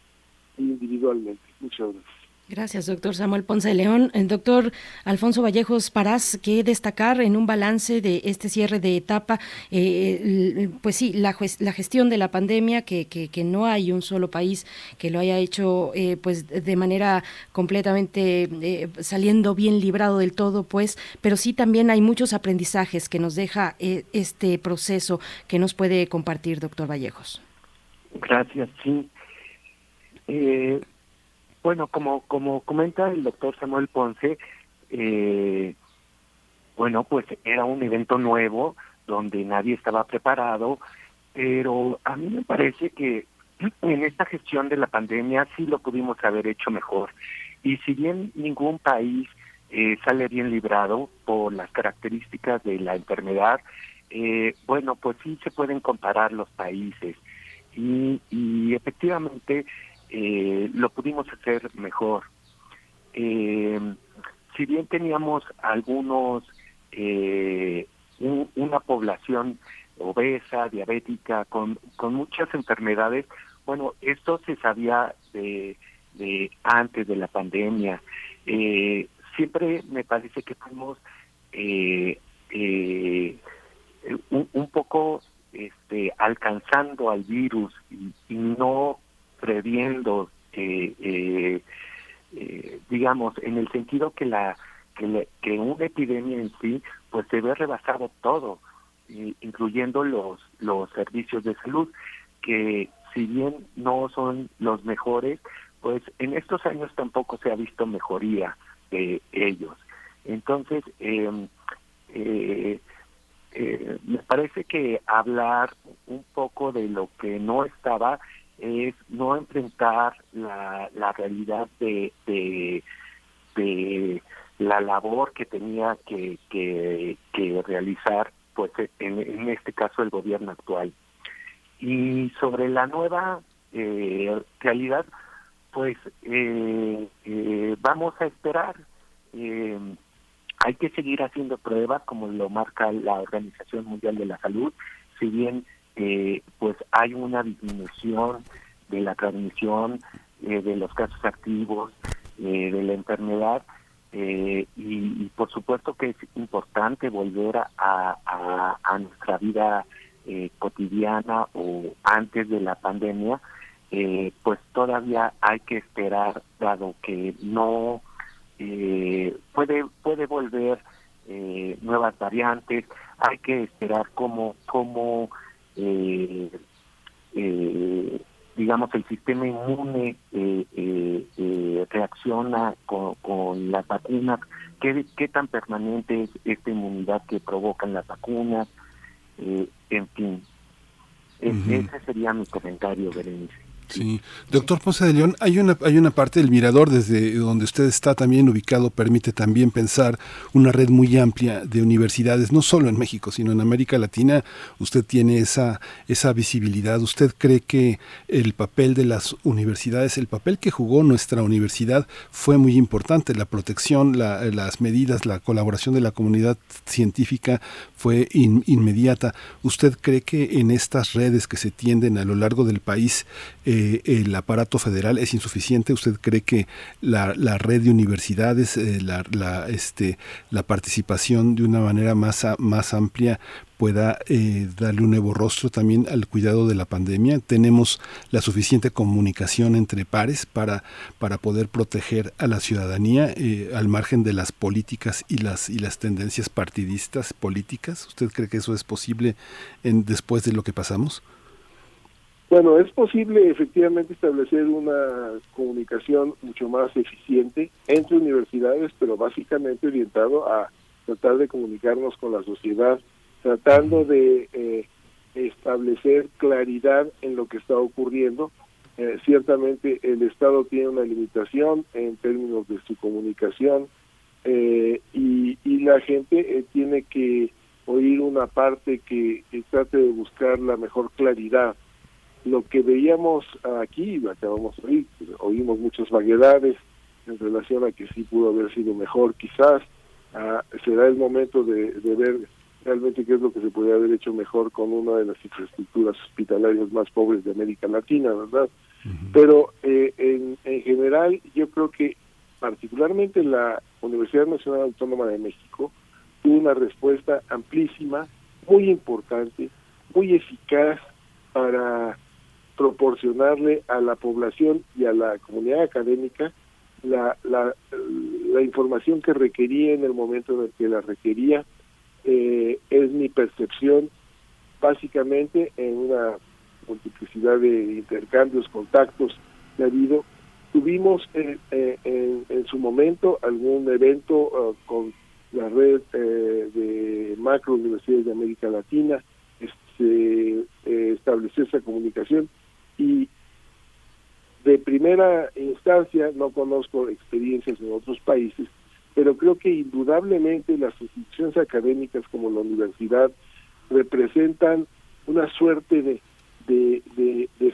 individualmente. Muchas gracias. Gracias, doctor Samuel Ponce de León. El doctor Alfonso Vallejos Parás, que destacar en un balance de este cierre de etapa, eh, pues sí, la, la, gestión de la pandemia, que, no hay un solo país que lo haya hecho eh, pues de manera completamente eh, saliendo bien librado del todo, pues, pero sí también hay muchos aprendizajes que nos deja este proceso que nos puede compartir, doctor Vallejos. Gracias, sí. Bueno, como, como comenta el doctor Samuel Ponce, eh, bueno, pues era un evento nuevo donde nadie estaba preparado, pero a mí me parece que en esta gestión de la pandemia sí lo pudimos haber hecho mejor. Y si bien ningún país eh, sale bien librado por las características de la enfermedad, eh, bueno, pues sí se pueden comparar los países. Y, y efectivamente eh, lo pudimos hacer mejor. Eh, si bien teníamos algunos, eh, una población obesa, diabética, con, con muchas enfermedades, bueno, esto se sabía de, de antes de la pandemia. Eh, siempre me parece que fuimos eh, eh, un, un, poco este, alcanzando al virus y, y no previendo, eh, eh, eh, digamos, en el sentido que la que, que una epidemia en sí, pues se ve rebasado todo, incluyendo los los servicios de salud, que si bien no son los mejores, pues en estos años tampoco se ha visto mejoría de ellos. Entonces, em, eh, eh, me parece que hablar un poco de lo que no estaba es no enfrentar la, la realidad de, de, la labor que tenía que, que, realizar pues en, en, este caso el gobierno actual. Y sobre la nueva eh, realidad pues eh, eh, vamos a esperar eh, hay que seguir haciendo pruebas como lo marca la Organización Mundial de la Salud, si bien eh, pues hay una disminución de la transmisión eh, de los casos activos eh, de la enfermedad y, por supuesto que es importante volver a, a nuestra vida cotidiana o antes de la pandemia, pues todavía hay que esperar dado que no eh, puede puede volver eh, nuevas variantes hay que esperar cómo cómo eh, eh, digamos el sistema inmune reacciona con, con las vacunas. Qué, qué tan permanente es esta inmunidad que provocan las vacunas en fin. Ese sería mi comentario Berenice Sí, doctor Ponce de León, hay una, hay una parte del mirador desde donde usted está también ubicado, permite también pensar una red muy amplia de universidades, no solo en México, sino en América Latina. Usted tiene esa, esa visibilidad. ¿Usted cree que el papel de las universidades, el papel que jugó nuestra universidad fue muy importante? La protección, las medidas, la colaboración de la comunidad científica fue inmediata. ¿Usted cree que en estas redes que se tienden a lo largo del país, eh, el aparato federal es insuficiente? ¿Usted cree que la, red de universidades, eh, este, la participación de una manera más, más amplia pueda eh, darle un nuevo rostro también al cuidado de la pandemia. Tenemos la suficiente comunicación entre pares para, para poder proteger a la ciudadanía al margen de las políticas y las, y las tendencias partidistas políticas. ¿Usted cree que eso es posible en, después de lo que pasamos? Bueno, es posible efectivamente establecer una comunicación mucho más eficiente entre universidades, pero básicamente orientado a tratar de comunicarnos con la sociedad, tratando de eh, establecer claridad en lo que está ocurriendo. Eh, ciertamente el Estado tiene una limitación en términos de su comunicación eh, y, y, la gente tiene que oír una parte que, que trate de buscar la mejor claridad lo que veíamos aquí, acabamos de oír, oímos muchas vaguedades en relación a que sí pudo haber sido mejor, quizás ah, será el momento de, ver realmente qué es lo que se podría haber hecho mejor con una de las infraestructuras hospitalarias más pobres de América Latina, ¿verdad? Pero eh, en, en general yo creo que particularmente la Universidad Nacional Autónoma de México tuvo una respuesta amplísima, muy importante, muy eficaz para proporcionarle a la población y a la comunidad académica la, la, la información que requería en el momento en el que la requería. Eh, es mi percepción básicamente en una multiplicidad de intercambios, contactos que ha habido. Tuvimos eh, eh, en, en, su momento algún evento con la red de macro universidades de América Latina, se estableció esa comunicación y de primera instancia no conozco experiencias en otros países, pero creo que indudablemente las instituciones académicas como la universidad representan una suerte de,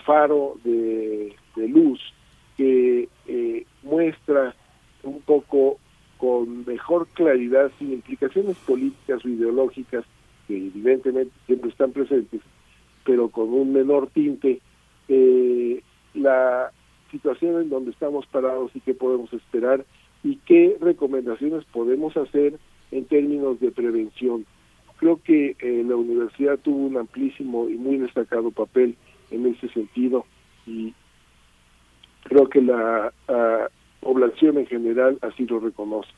faro de, luz que eh, muestra un poco con mejor claridad, sin implicaciones políticas o ideológicas, que evidentemente siempre están presentes, pero con un menor tinte, eh, la situación en donde estamos parados y qué podemos esperar y qué recomendaciones podemos hacer en términos de prevención. Creo que eh, la universidad tuvo un amplísimo y muy destacado papel en ese sentido y creo que la población en general así lo reconoce.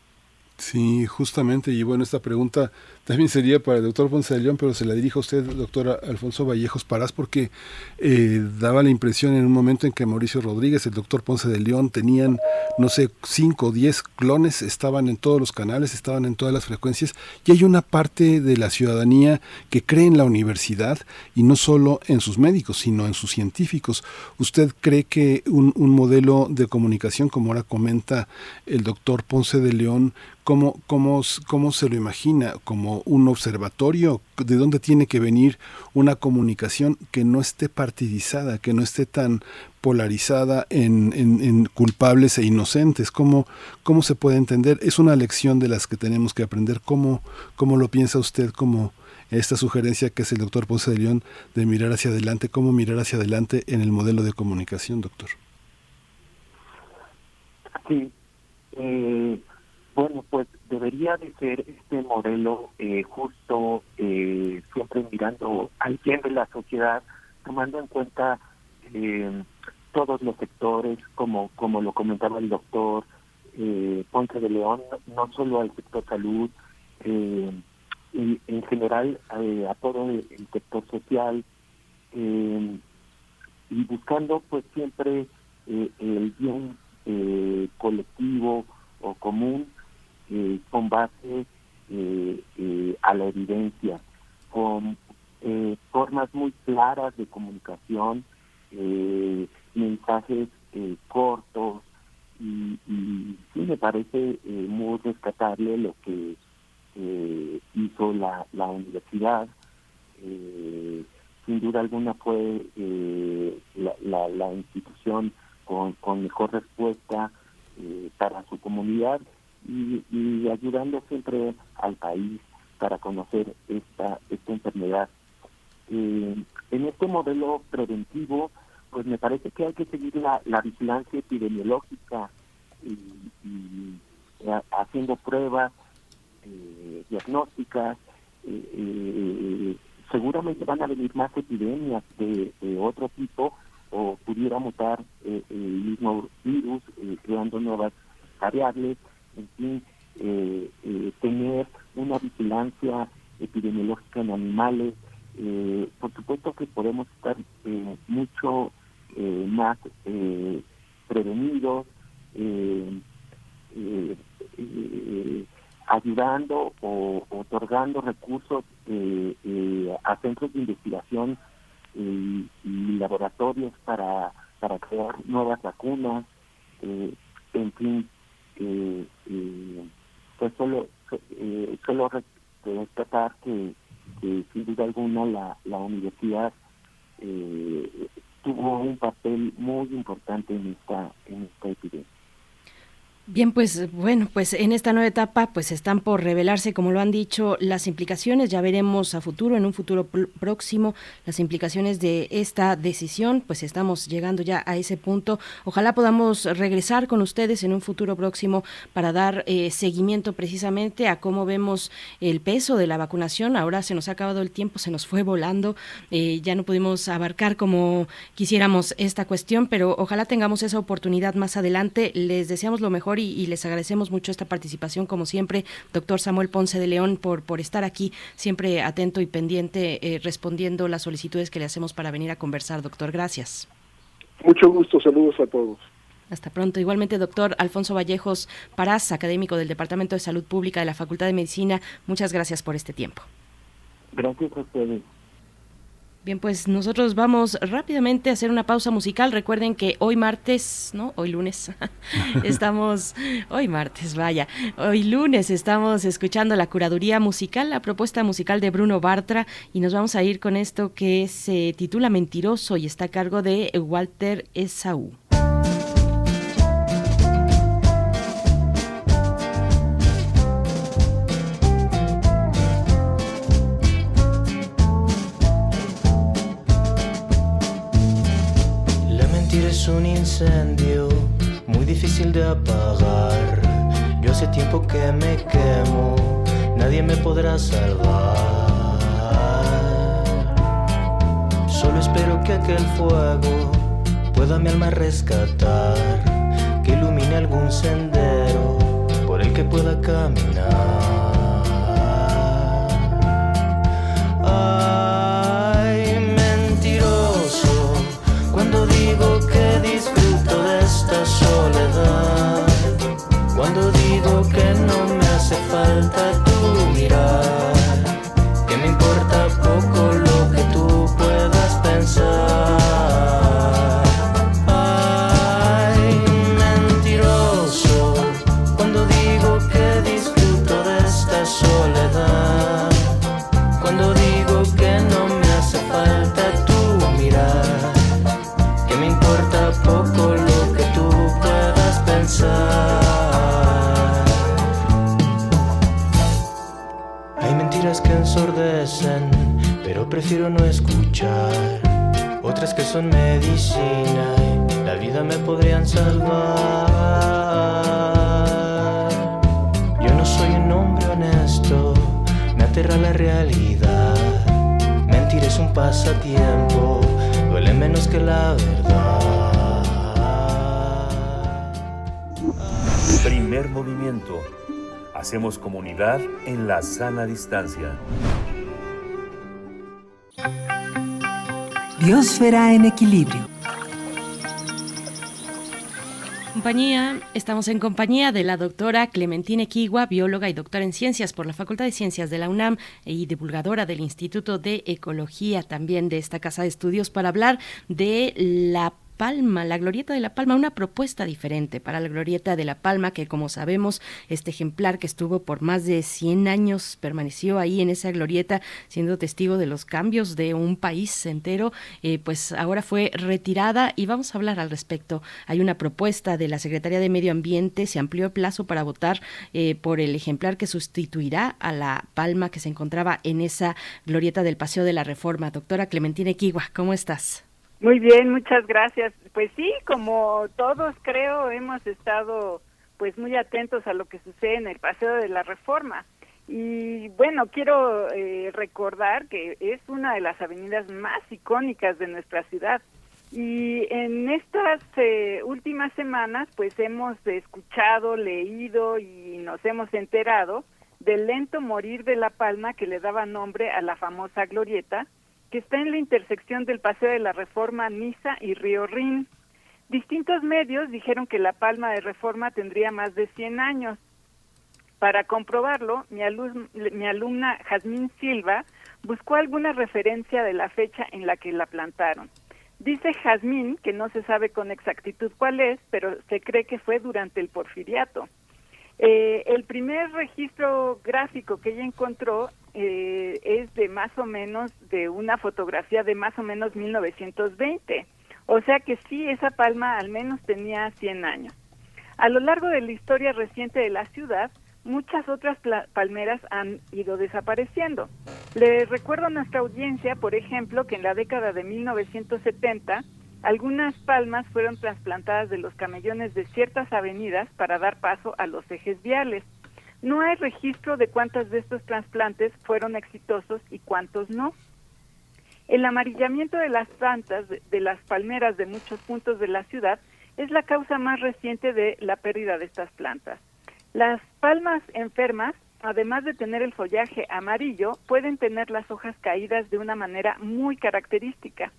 Sí, justamente, y bueno, esta pregunta también sería para el doctor Ponce de León, pero se la dirijo a usted, doctor Alfonso Vallejos Parás, porque eh, daba la impresión en un momento en que Mauricio Rodríguez, el doctor Ponce de León, tenían, no sé, cinco o diez clones, estaban en todos los canales, estaban en todas las frecuencias, y hay una parte de la ciudadanía que cree en la universidad, y no solo en sus médicos, sino en sus científicos. ¿Usted cree que un, un modelo de comunicación, como ahora comenta el doctor Ponce de León, ¿Cómo, cómo, cómo se lo imagina? ¿Como un observatorio? ¿De dónde tiene que venir una comunicación que no esté partidizada, que no esté tan polarizada en, en, culpables e inocentes? ¿Cómo, ¿Cómo se puede entender? Es una lección de las que tenemos que aprender. ¿Cómo, cómo lo piensa usted como esta sugerencia que es el doctor Ponce de León de mirar hacia adelante? ¿Cómo mirar hacia adelante en el modelo de comunicación, doctor? Sí. Eh bueno, pues debería de ser este modelo eh, justo, eh, siempre mirando al bien de la sociedad, tomando en cuenta eh, todos los sectores, como, como lo comentaba el doctor Ponce de León, no solo al sector salud, y en general a todo el, sector social, y buscando pues siempre el bien colectivo o común eh, con base eh, eh, a la evidencia, con formas muy claras de comunicación, mensajes cortos, y, sí me parece muy rescatable lo que hizo la, la universidad. sin duda alguna fue la, la, institución con, con mejor respuesta para su comunidad y, ayudando siempre al país para conocer esta, esta enfermedad. Eh, en este modelo preventivo, pues me parece que hay que seguir la, la vigilancia epidemiológica y, haciendo pruebas eh, diagnósticas. Eh, seguramente van a venir más epidemias de, otro tipo o pudiera mutar el mismo virus creando nuevas variables en fin, eh, eh, tener una vigilancia epidemiológica en animales. Eh, por supuesto que podemos estar mucho más prevenidos, ayudando o otorgando recursos a centros de investigación y laboratorios para, para crear nuevas vacunas, en fin, pues solo, eh, solo rescatar que, que, sin duda alguna la, la universidad eh, tuvo un papel muy importante en esta, en esta epidemia. Bien, pues bueno, pues en esta nueva etapa pues están por revelarse, como lo han dicho, las implicaciones, ya veremos a futuro, en un futuro próximo, las implicaciones de esta decisión, pues estamos llegando ya a ese punto. Ojalá podamos regresar con ustedes en un futuro próximo para dar eh, seguimiento precisamente a cómo vemos el peso de la vacunación. Ahora se nos ha acabado el tiempo, se nos fue volando, eh, ya no pudimos abarcar como quisiéramos esta cuestión, pero ojalá tengamos esa oportunidad más adelante. Les deseamos lo mejor y, les agradecemos mucho esta participación, como siempre, doctor Samuel Ponce de León, por, por estar aquí, siempre atento y pendiente, eh, respondiendo las solicitudes que le hacemos para venir a conversar, doctor. Gracias. Mucho gusto, saludos a todos. Hasta pronto. Igualmente, doctor Alfonso Vallejos Parás, académico del Departamento de Salud Pública de la Facultad de Medicina, muchas gracias por este tiempo. Gracias a ustedes. Bien, pues nosotros vamos rápidamente a hacer una pausa musical. Recuerden que hoy martes, ¿no? Hoy lunes, estamos, hoy martes, vaya, hoy lunes estamos escuchando la curaduría musical, la propuesta musical de Bruno Bartra, y nos vamos a ir con esto que se titula Mentiroso y está a cargo de Walter Esaú. Incendio muy difícil de apagar. Yo hace tiempo que me quemo, nadie me podrá salvar. Solo espero que aquel fuego pueda mi alma rescatar, que ilumine algún sendero por el que pueda caminar. Ay, digo que no me hace falta prefiero no escuchar. Otras que son medicina y la vida me podrían salvar. Yo no soy un hombre honesto, me aterra la realidad. Mentir es un pasatiempo, duele menos que la verdad. Primer movimiento. Hacemos comunidad en la sana distancia. Biosfera en equilibrio. Compañía, estamos en compañía de la doctora Clementine Kigua, bióloga y doctora en ciencias por la Facultad de Ciencias de la UNAM y divulgadora del Instituto de Ecología también de esta casa de estudios para hablar de la Palma, la Glorieta de la Palma, una propuesta diferente para la Glorieta de la Palma, que como sabemos, este ejemplar que estuvo por más de 100 años permaneció ahí en esa glorieta, siendo testigo de los cambios de un país entero, eh, pues ahora fue retirada y vamos a hablar al respecto. Hay una propuesta de la Secretaría de Medio Ambiente, se amplió el plazo para votar eh, por el ejemplar que sustituirá a la Palma que se encontraba en esa glorieta del Paseo de la Reforma. Doctora Clementina Equigua, ¿cómo estás? Muy bien, muchas gracias. Pues sí, como todos creo, hemos estado pues muy atentos a lo que sucede en el Paseo de la Reforma. Y bueno, quiero eh, recordar que es una de las avenidas más icónicas de nuestra ciudad. Y en estas eh, últimas semanas, pues hemos escuchado, leído y nos hemos enterado del lento morir de La Palma que le daba nombre a la famosa glorieta, que está en la intersección del Paseo de la Reforma Niza y Río Rin. Distintos medios dijeron que la Palma de Reforma tendría más de 100 años. Para comprobarlo, mi, mi alumna Jazmín Silva buscó alguna referencia de la fecha en la que la plantaron. Dice Jazmín que no se sabe con exactitud cuál es, pero se cree que fue durante el porfiriato. Eh, el primer registro gráfico que ella encontró eh, es de más o menos de una fotografía de más o menos 1920. O sea que sí, esa palma al menos tenía 100 años. A lo largo de la historia reciente de la ciudad, muchas otras palmeras han ido desapareciendo. Le recuerdo a nuestra audiencia, por ejemplo, que en la década de 1970 algunas palmas fueron trasplantadas de los camellones de ciertas avenidas para dar paso a los ejes viales. No hay registro de cuántas de estos trasplantes fueron exitosos y cuántos no. El amarillamiento de las plantas de las palmeras de muchos puntos de la ciudad es la causa más reciente de la pérdida de estas plantas. Las palmas enfermas, además de tener el follaje amarillo, pueden tener las hojas caídas de una manera muy característica.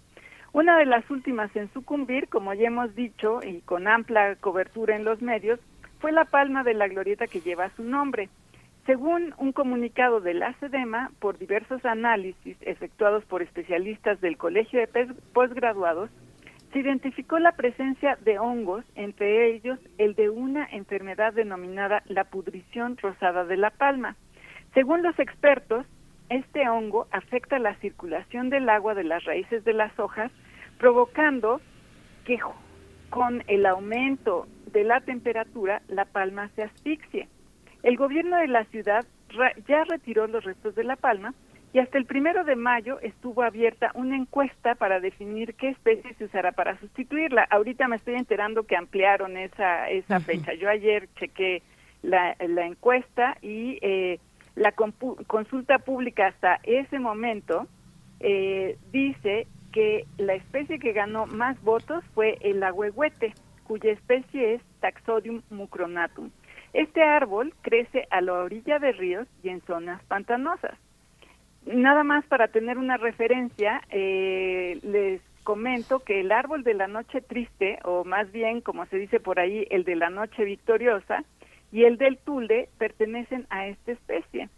Una de las últimas en sucumbir, como ya hemos dicho, y con amplia cobertura en los medios, fue la palma de la glorieta que lleva su nombre. Según un comunicado de la SEDEMA, por diversos análisis efectuados por especialistas del Colegio de Postgraduados, se identificó la presencia de hongos, entre ellos el de una enfermedad denominada la pudrición rosada de la palma. Según los expertos, este hongo afecta la circulación del agua de las raíces de las hojas, provocando que con el aumento de la temperatura la palma se asfixie. El gobierno de la ciudad ya retiró los restos de la palma y hasta el primero de mayo estuvo abierta una encuesta para definir qué especie se usará para sustituirla. Ahorita me estoy enterando que ampliaron esa, esa fecha. Yo ayer chequé la, la encuesta y eh, la consulta pública hasta ese momento eh, dice que la especie que ganó más votos fue el ahuehuete, cuya especie es Taxodium mucronatum. Este árbol crece a la orilla de ríos y en zonas pantanosas. Nada más para tener una referencia, eh, les comento que el árbol de la noche triste, o más bien, como se dice por ahí, el de la noche victoriosa, y el del tulde pertenecen a esta especie.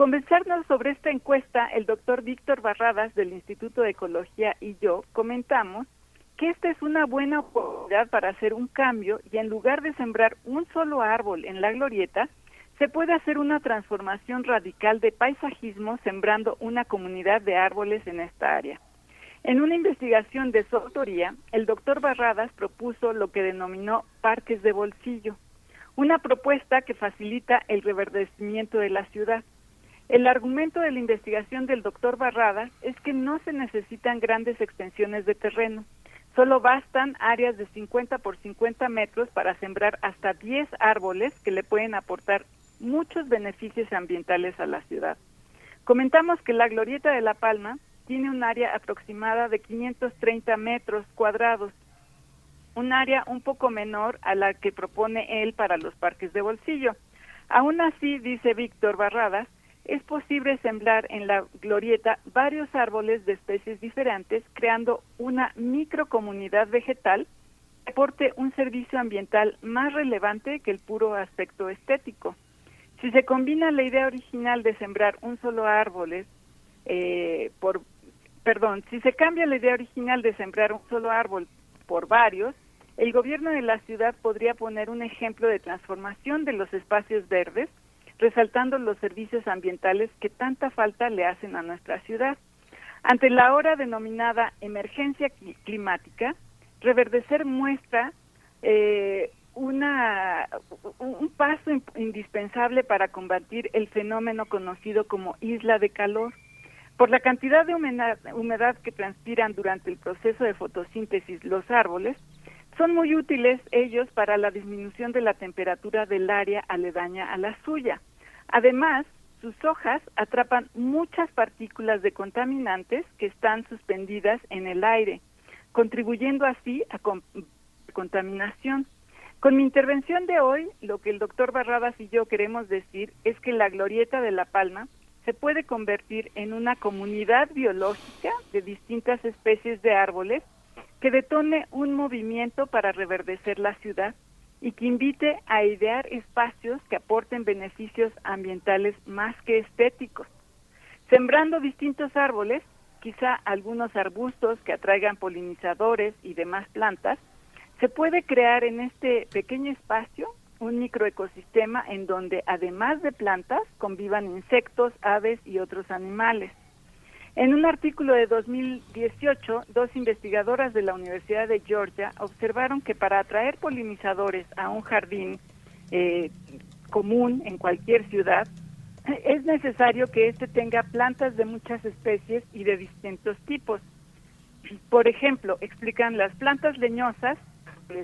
Convencernos sobre esta encuesta, el doctor Víctor Barradas del Instituto de Ecología y yo comentamos que esta es una buena oportunidad para hacer un cambio y en lugar de sembrar un solo árbol en la glorieta, se puede hacer una transformación radical de paisajismo sembrando una comunidad de árboles en esta área. En una investigación de su autoría, el doctor Barradas propuso lo que denominó parques de bolsillo, una propuesta que facilita el reverdecimiento de la ciudad. El argumento de la investigación del doctor Barradas es que no se necesitan grandes extensiones de terreno, Solo bastan áreas de 50 por 50 metros para sembrar hasta 10 árboles que le pueden aportar muchos beneficios ambientales a la ciudad. Comentamos que la Glorieta de La Palma tiene un área aproximada de 530 metros cuadrados, un área un poco menor a la que propone él para los parques de bolsillo. Aún así, dice Víctor Barradas, es posible sembrar en la glorieta varios árboles de especies diferentes, creando una microcomunidad vegetal que aporte un servicio ambiental más relevante que el puro aspecto estético. Si se combina la idea original de sembrar un solo árbol, eh, por, perdón, si se cambia la idea original de sembrar un solo árbol por varios, el gobierno de la ciudad podría poner un ejemplo de transformación de los espacios verdes resaltando los servicios ambientales que tanta falta le hacen a nuestra ciudad. Ante la hora denominada emergencia climática, Reverdecer muestra eh, una, un paso indispensable para combatir el fenómeno conocido como isla de calor. Por la cantidad de humedad, humedad que transpiran durante el proceso de fotosíntesis los árboles, son muy útiles ellos para la disminución de la temperatura del área aledaña a la suya. Además, sus hojas atrapan muchas partículas de contaminantes que están suspendidas en el aire, contribuyendo así a contaminación. Con mi intervención de hoy, lo que el doctor Barradas y yo queremos decir es que la glorieta de La Palma se puede convertir en una comunidad biológica de distintas especies de árboles que detone un movimiento para reverdecer la ciudad y que invite a idear espacios que aporten beneficios ambientales más que estéticos. Sembrando distintos árboles, quizá algunos arbustos que atraigan polinizadores y demás plantas, se puede crear en este pequeño espacio un microecosistema en donde además de plantas convivan insectos, aves y otros animales. En un artículo de 2018, dos investigadoras de la Universidad de Georgia observaron que para atraer polinizadores a un jardín eh, común en cualquier ciudad, es necesario que éste tenga plantas de muchas especies y de distintos tipos. Por ejemplo, explican las plantas leñosas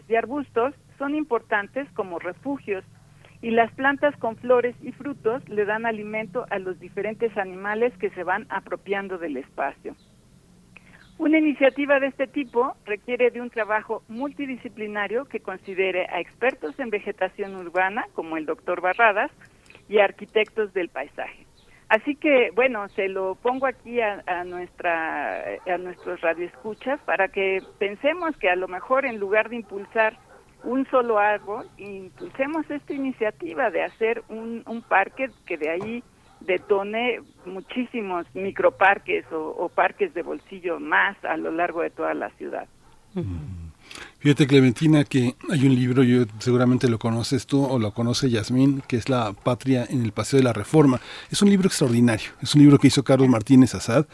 y arbustos son importantes como refugios y las plantas con flores y frutos le dan alimento a los diferentes animales que se van apropiando del espacio. Una iniciativa de este tipo requiere de un trabajo multidisciplinario que considere a expertos en vegetación urbana, como el doctor Barradas, y arquitectos del paisaje. Así que, bueno, se lo pongo aquí a, a, nuestra, a nuestros radioescuchas para que pensemos que a lo mejor en lugar de impulsar un solo árbol impulsemos esta iniciativa de hacer un, un parque que de ahí detone muchísimos microparques o, o parques de bolsillo más a lo largo de toda la ciudad. Fíjate, Clementina, que hay un libro, yo seguramente lo conoces tú o lo conoce Yasmín, que es La Patria en el Paseo de la Reforma. Es un libro extraordinario. Es un libro que hizo Carlos Martínez Azad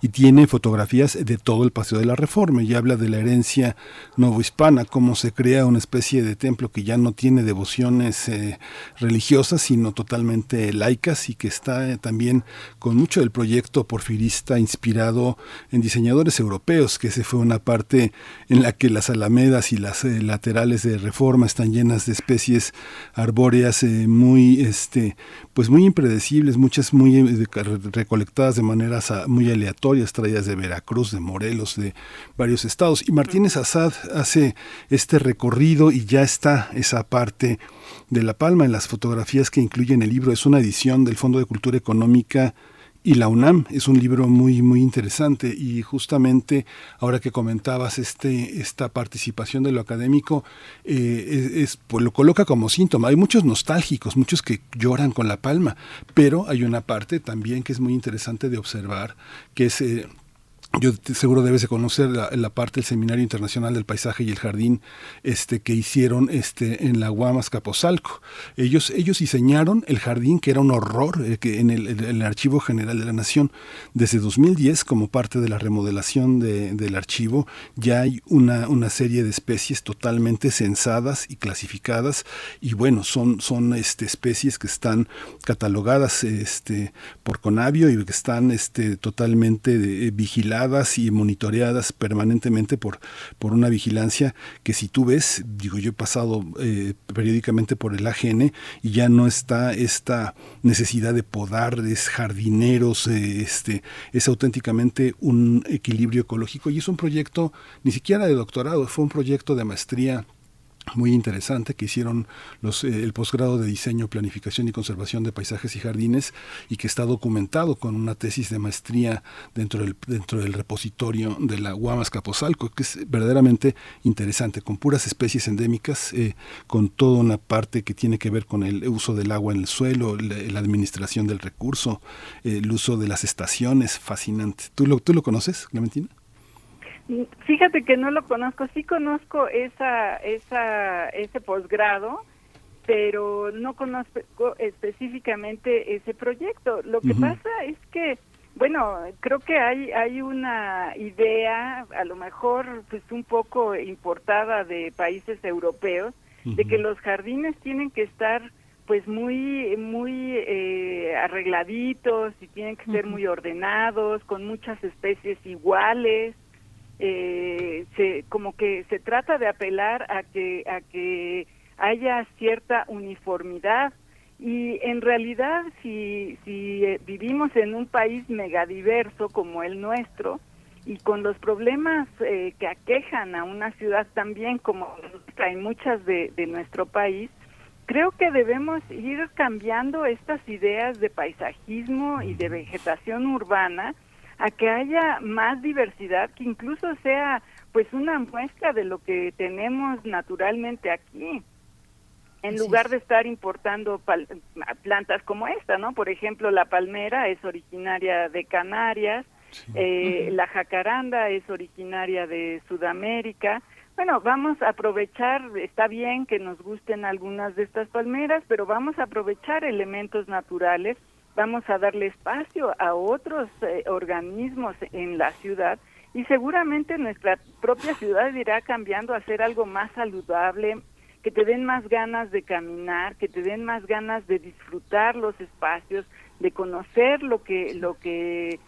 y tiene fotografías de todo el Paseo de la Reforma y habla de la herencia novohispana, cómo se crea una especie de templo que ya no tiene devociones eh, religiosas, sino totalmente laicas y que está eh, también con mucho del proyecto porfirista inspirado en diseñadores europeos, que se fue una parte en la que las alamedas alamedas y las eh, laterales de reforma están llenas de especies arbóreas eh, muy, este, pues muy impredecibles, muchas muy eh, recolectadas de maneras ah, muy aleatorias, traídas de Veracruz, de Morelos, de varios estados. Y Martínez Assad hace este recorrido y ya está esa parte de La Palma en las fotografías que incluyen el libro. Es una edición del Fondo de Cultura Económica y la UNAM. Es un libro muy muy interesante y justamente ahora que comentabas este esta participación de lo académico eh, es, pues lo coloca como síntoma. Hay muchos nostálgicos muchos que lloran con la palma pero hay una parte también que es muy interesante de observar que es eh, yo seguro debes de conocer la, parte del Seminario Internacional del Paisaje y el Jardín este, que hicieron este, en la Guamas Capozalco. Ellos, ellos diseñaron el jardín, que era un horror eh, que en, el, Archivo General de la Nación. Desde 2010, como parte de la remodelación del archivo, ya hay una, una serie de especies totalmente censadas y clasificadas. Y bueno, son, son este, especies que están catalogadas este, por Conavio y que están este, totalmente eh, vigiladas y monitoreadas permanentemente por, por una vigilancia que si tú ves, digo yo he pasado eh, periódicamente por el AGN y ya no está esta necesidad de podarles, jardineros, eh, este, es auténticamente un equilibrio ecológico y es un proyecto ni siquiera de doctorado, fue un proyecto de maestría muy interesante que hicieron los, eh, el posgrado de diseño, planificación y conservación de paisajes y jardines y que está documentado con una tesis de maestría dentro del, dentro del repositorio de la Guamas Capozalco, que es verdaderamente interesante, con puras especies endémicas, eh, con toda una parte que tiene que ver con el uso del agua en el suelo, la, administración del recurso, el uso de las estaciones, fascinante. ¿Tú lo, tú lo conoces, Clementina? Fíjate que no lo conozco, sí conozco esa, esa, ese posgrado, pero no conozco específicamente ese proyecto. Lo que pasa es que, bueno, creo que hay, hay una idea, a lo mejor pues un poco importada de países europeos, de que los jardines tienen que estar pues muy muy eh, arregladitos y tienen que ser muy ordenados con muchas especies iguales eh, se, como que se trata de apelar a que a que haya cierta uniformidad. Y en realidad si si eh, vivimos en un país megadiverso como el nuestro y con los problemas eh, que aquejan a una ciudad también como hay muchas de, de nuestro país creo que debemos ir cambiando estas ideas de paisajismo y de vegetación urbana a que haya más diversidad, que incluso sea pues una muestra de lo que tenemos naturalmente aquí en lugar de estar importando plantas como esta, ¿no? Por ejemplo, la palmera es originaria de Canarias, eh, la jacaranda es originaria de Sudamérica. Bueno, vamos a aprovechar, está bien que nos gusten algunas de estas palmeras, pero vamos a aprovechar elementos naturales vamos a darle espacio a otros eh, organismos en la ciudad y seguramente nuestra propia ciudad irá cambiando a ser algo más saludable, que te den más ganas de caminar, que te den más ganas de disfrutar los espacios, de conocer lo que lo que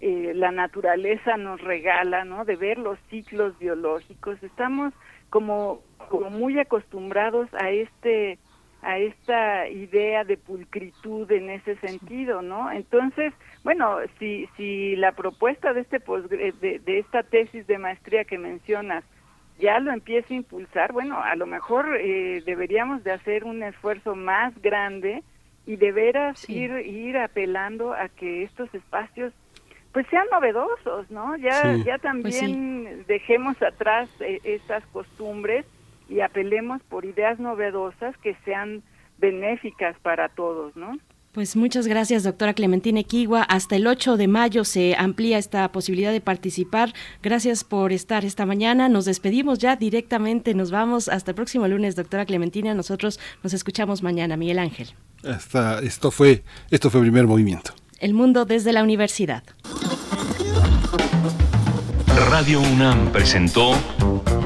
eh, la naturaleza nos regala, ¿no? De ver los ciclos biológicos. Estamos como como muy acostumbrados a este a esta idea de pulcritud en ese sentido, ¿no? Entonces, bueno, si si la propuesta de este de, de, esta tesis de maestría que mencionas ya lo empieza a impulsar, bueno, a lo mejor eh, deberíamos de hacer un esfuerzo más grande y de veras ir ir apelando a que estos espacios pues sean novedosos, ¿no? Ya ya pues también dejemos atrás eh, estas costumbres y apelemos por ideas novedosas que sean benéficas para todos, ¿no? Pues muchas gracias, doctora Clementina Equigua. Hasta el 8 de mayo se amplía esta posibilidad de participar. Gracias por estar esta mañana. Nos despedimos ya directamente. Nos vamos hasta el próximo lunes, doctora Clementina. Nosotros nos escuchamos mañana. Miguel Ángel. Hasta, esto fue esto fue primer movimiento. El mundo desde la universidad. Radio UNAM presentó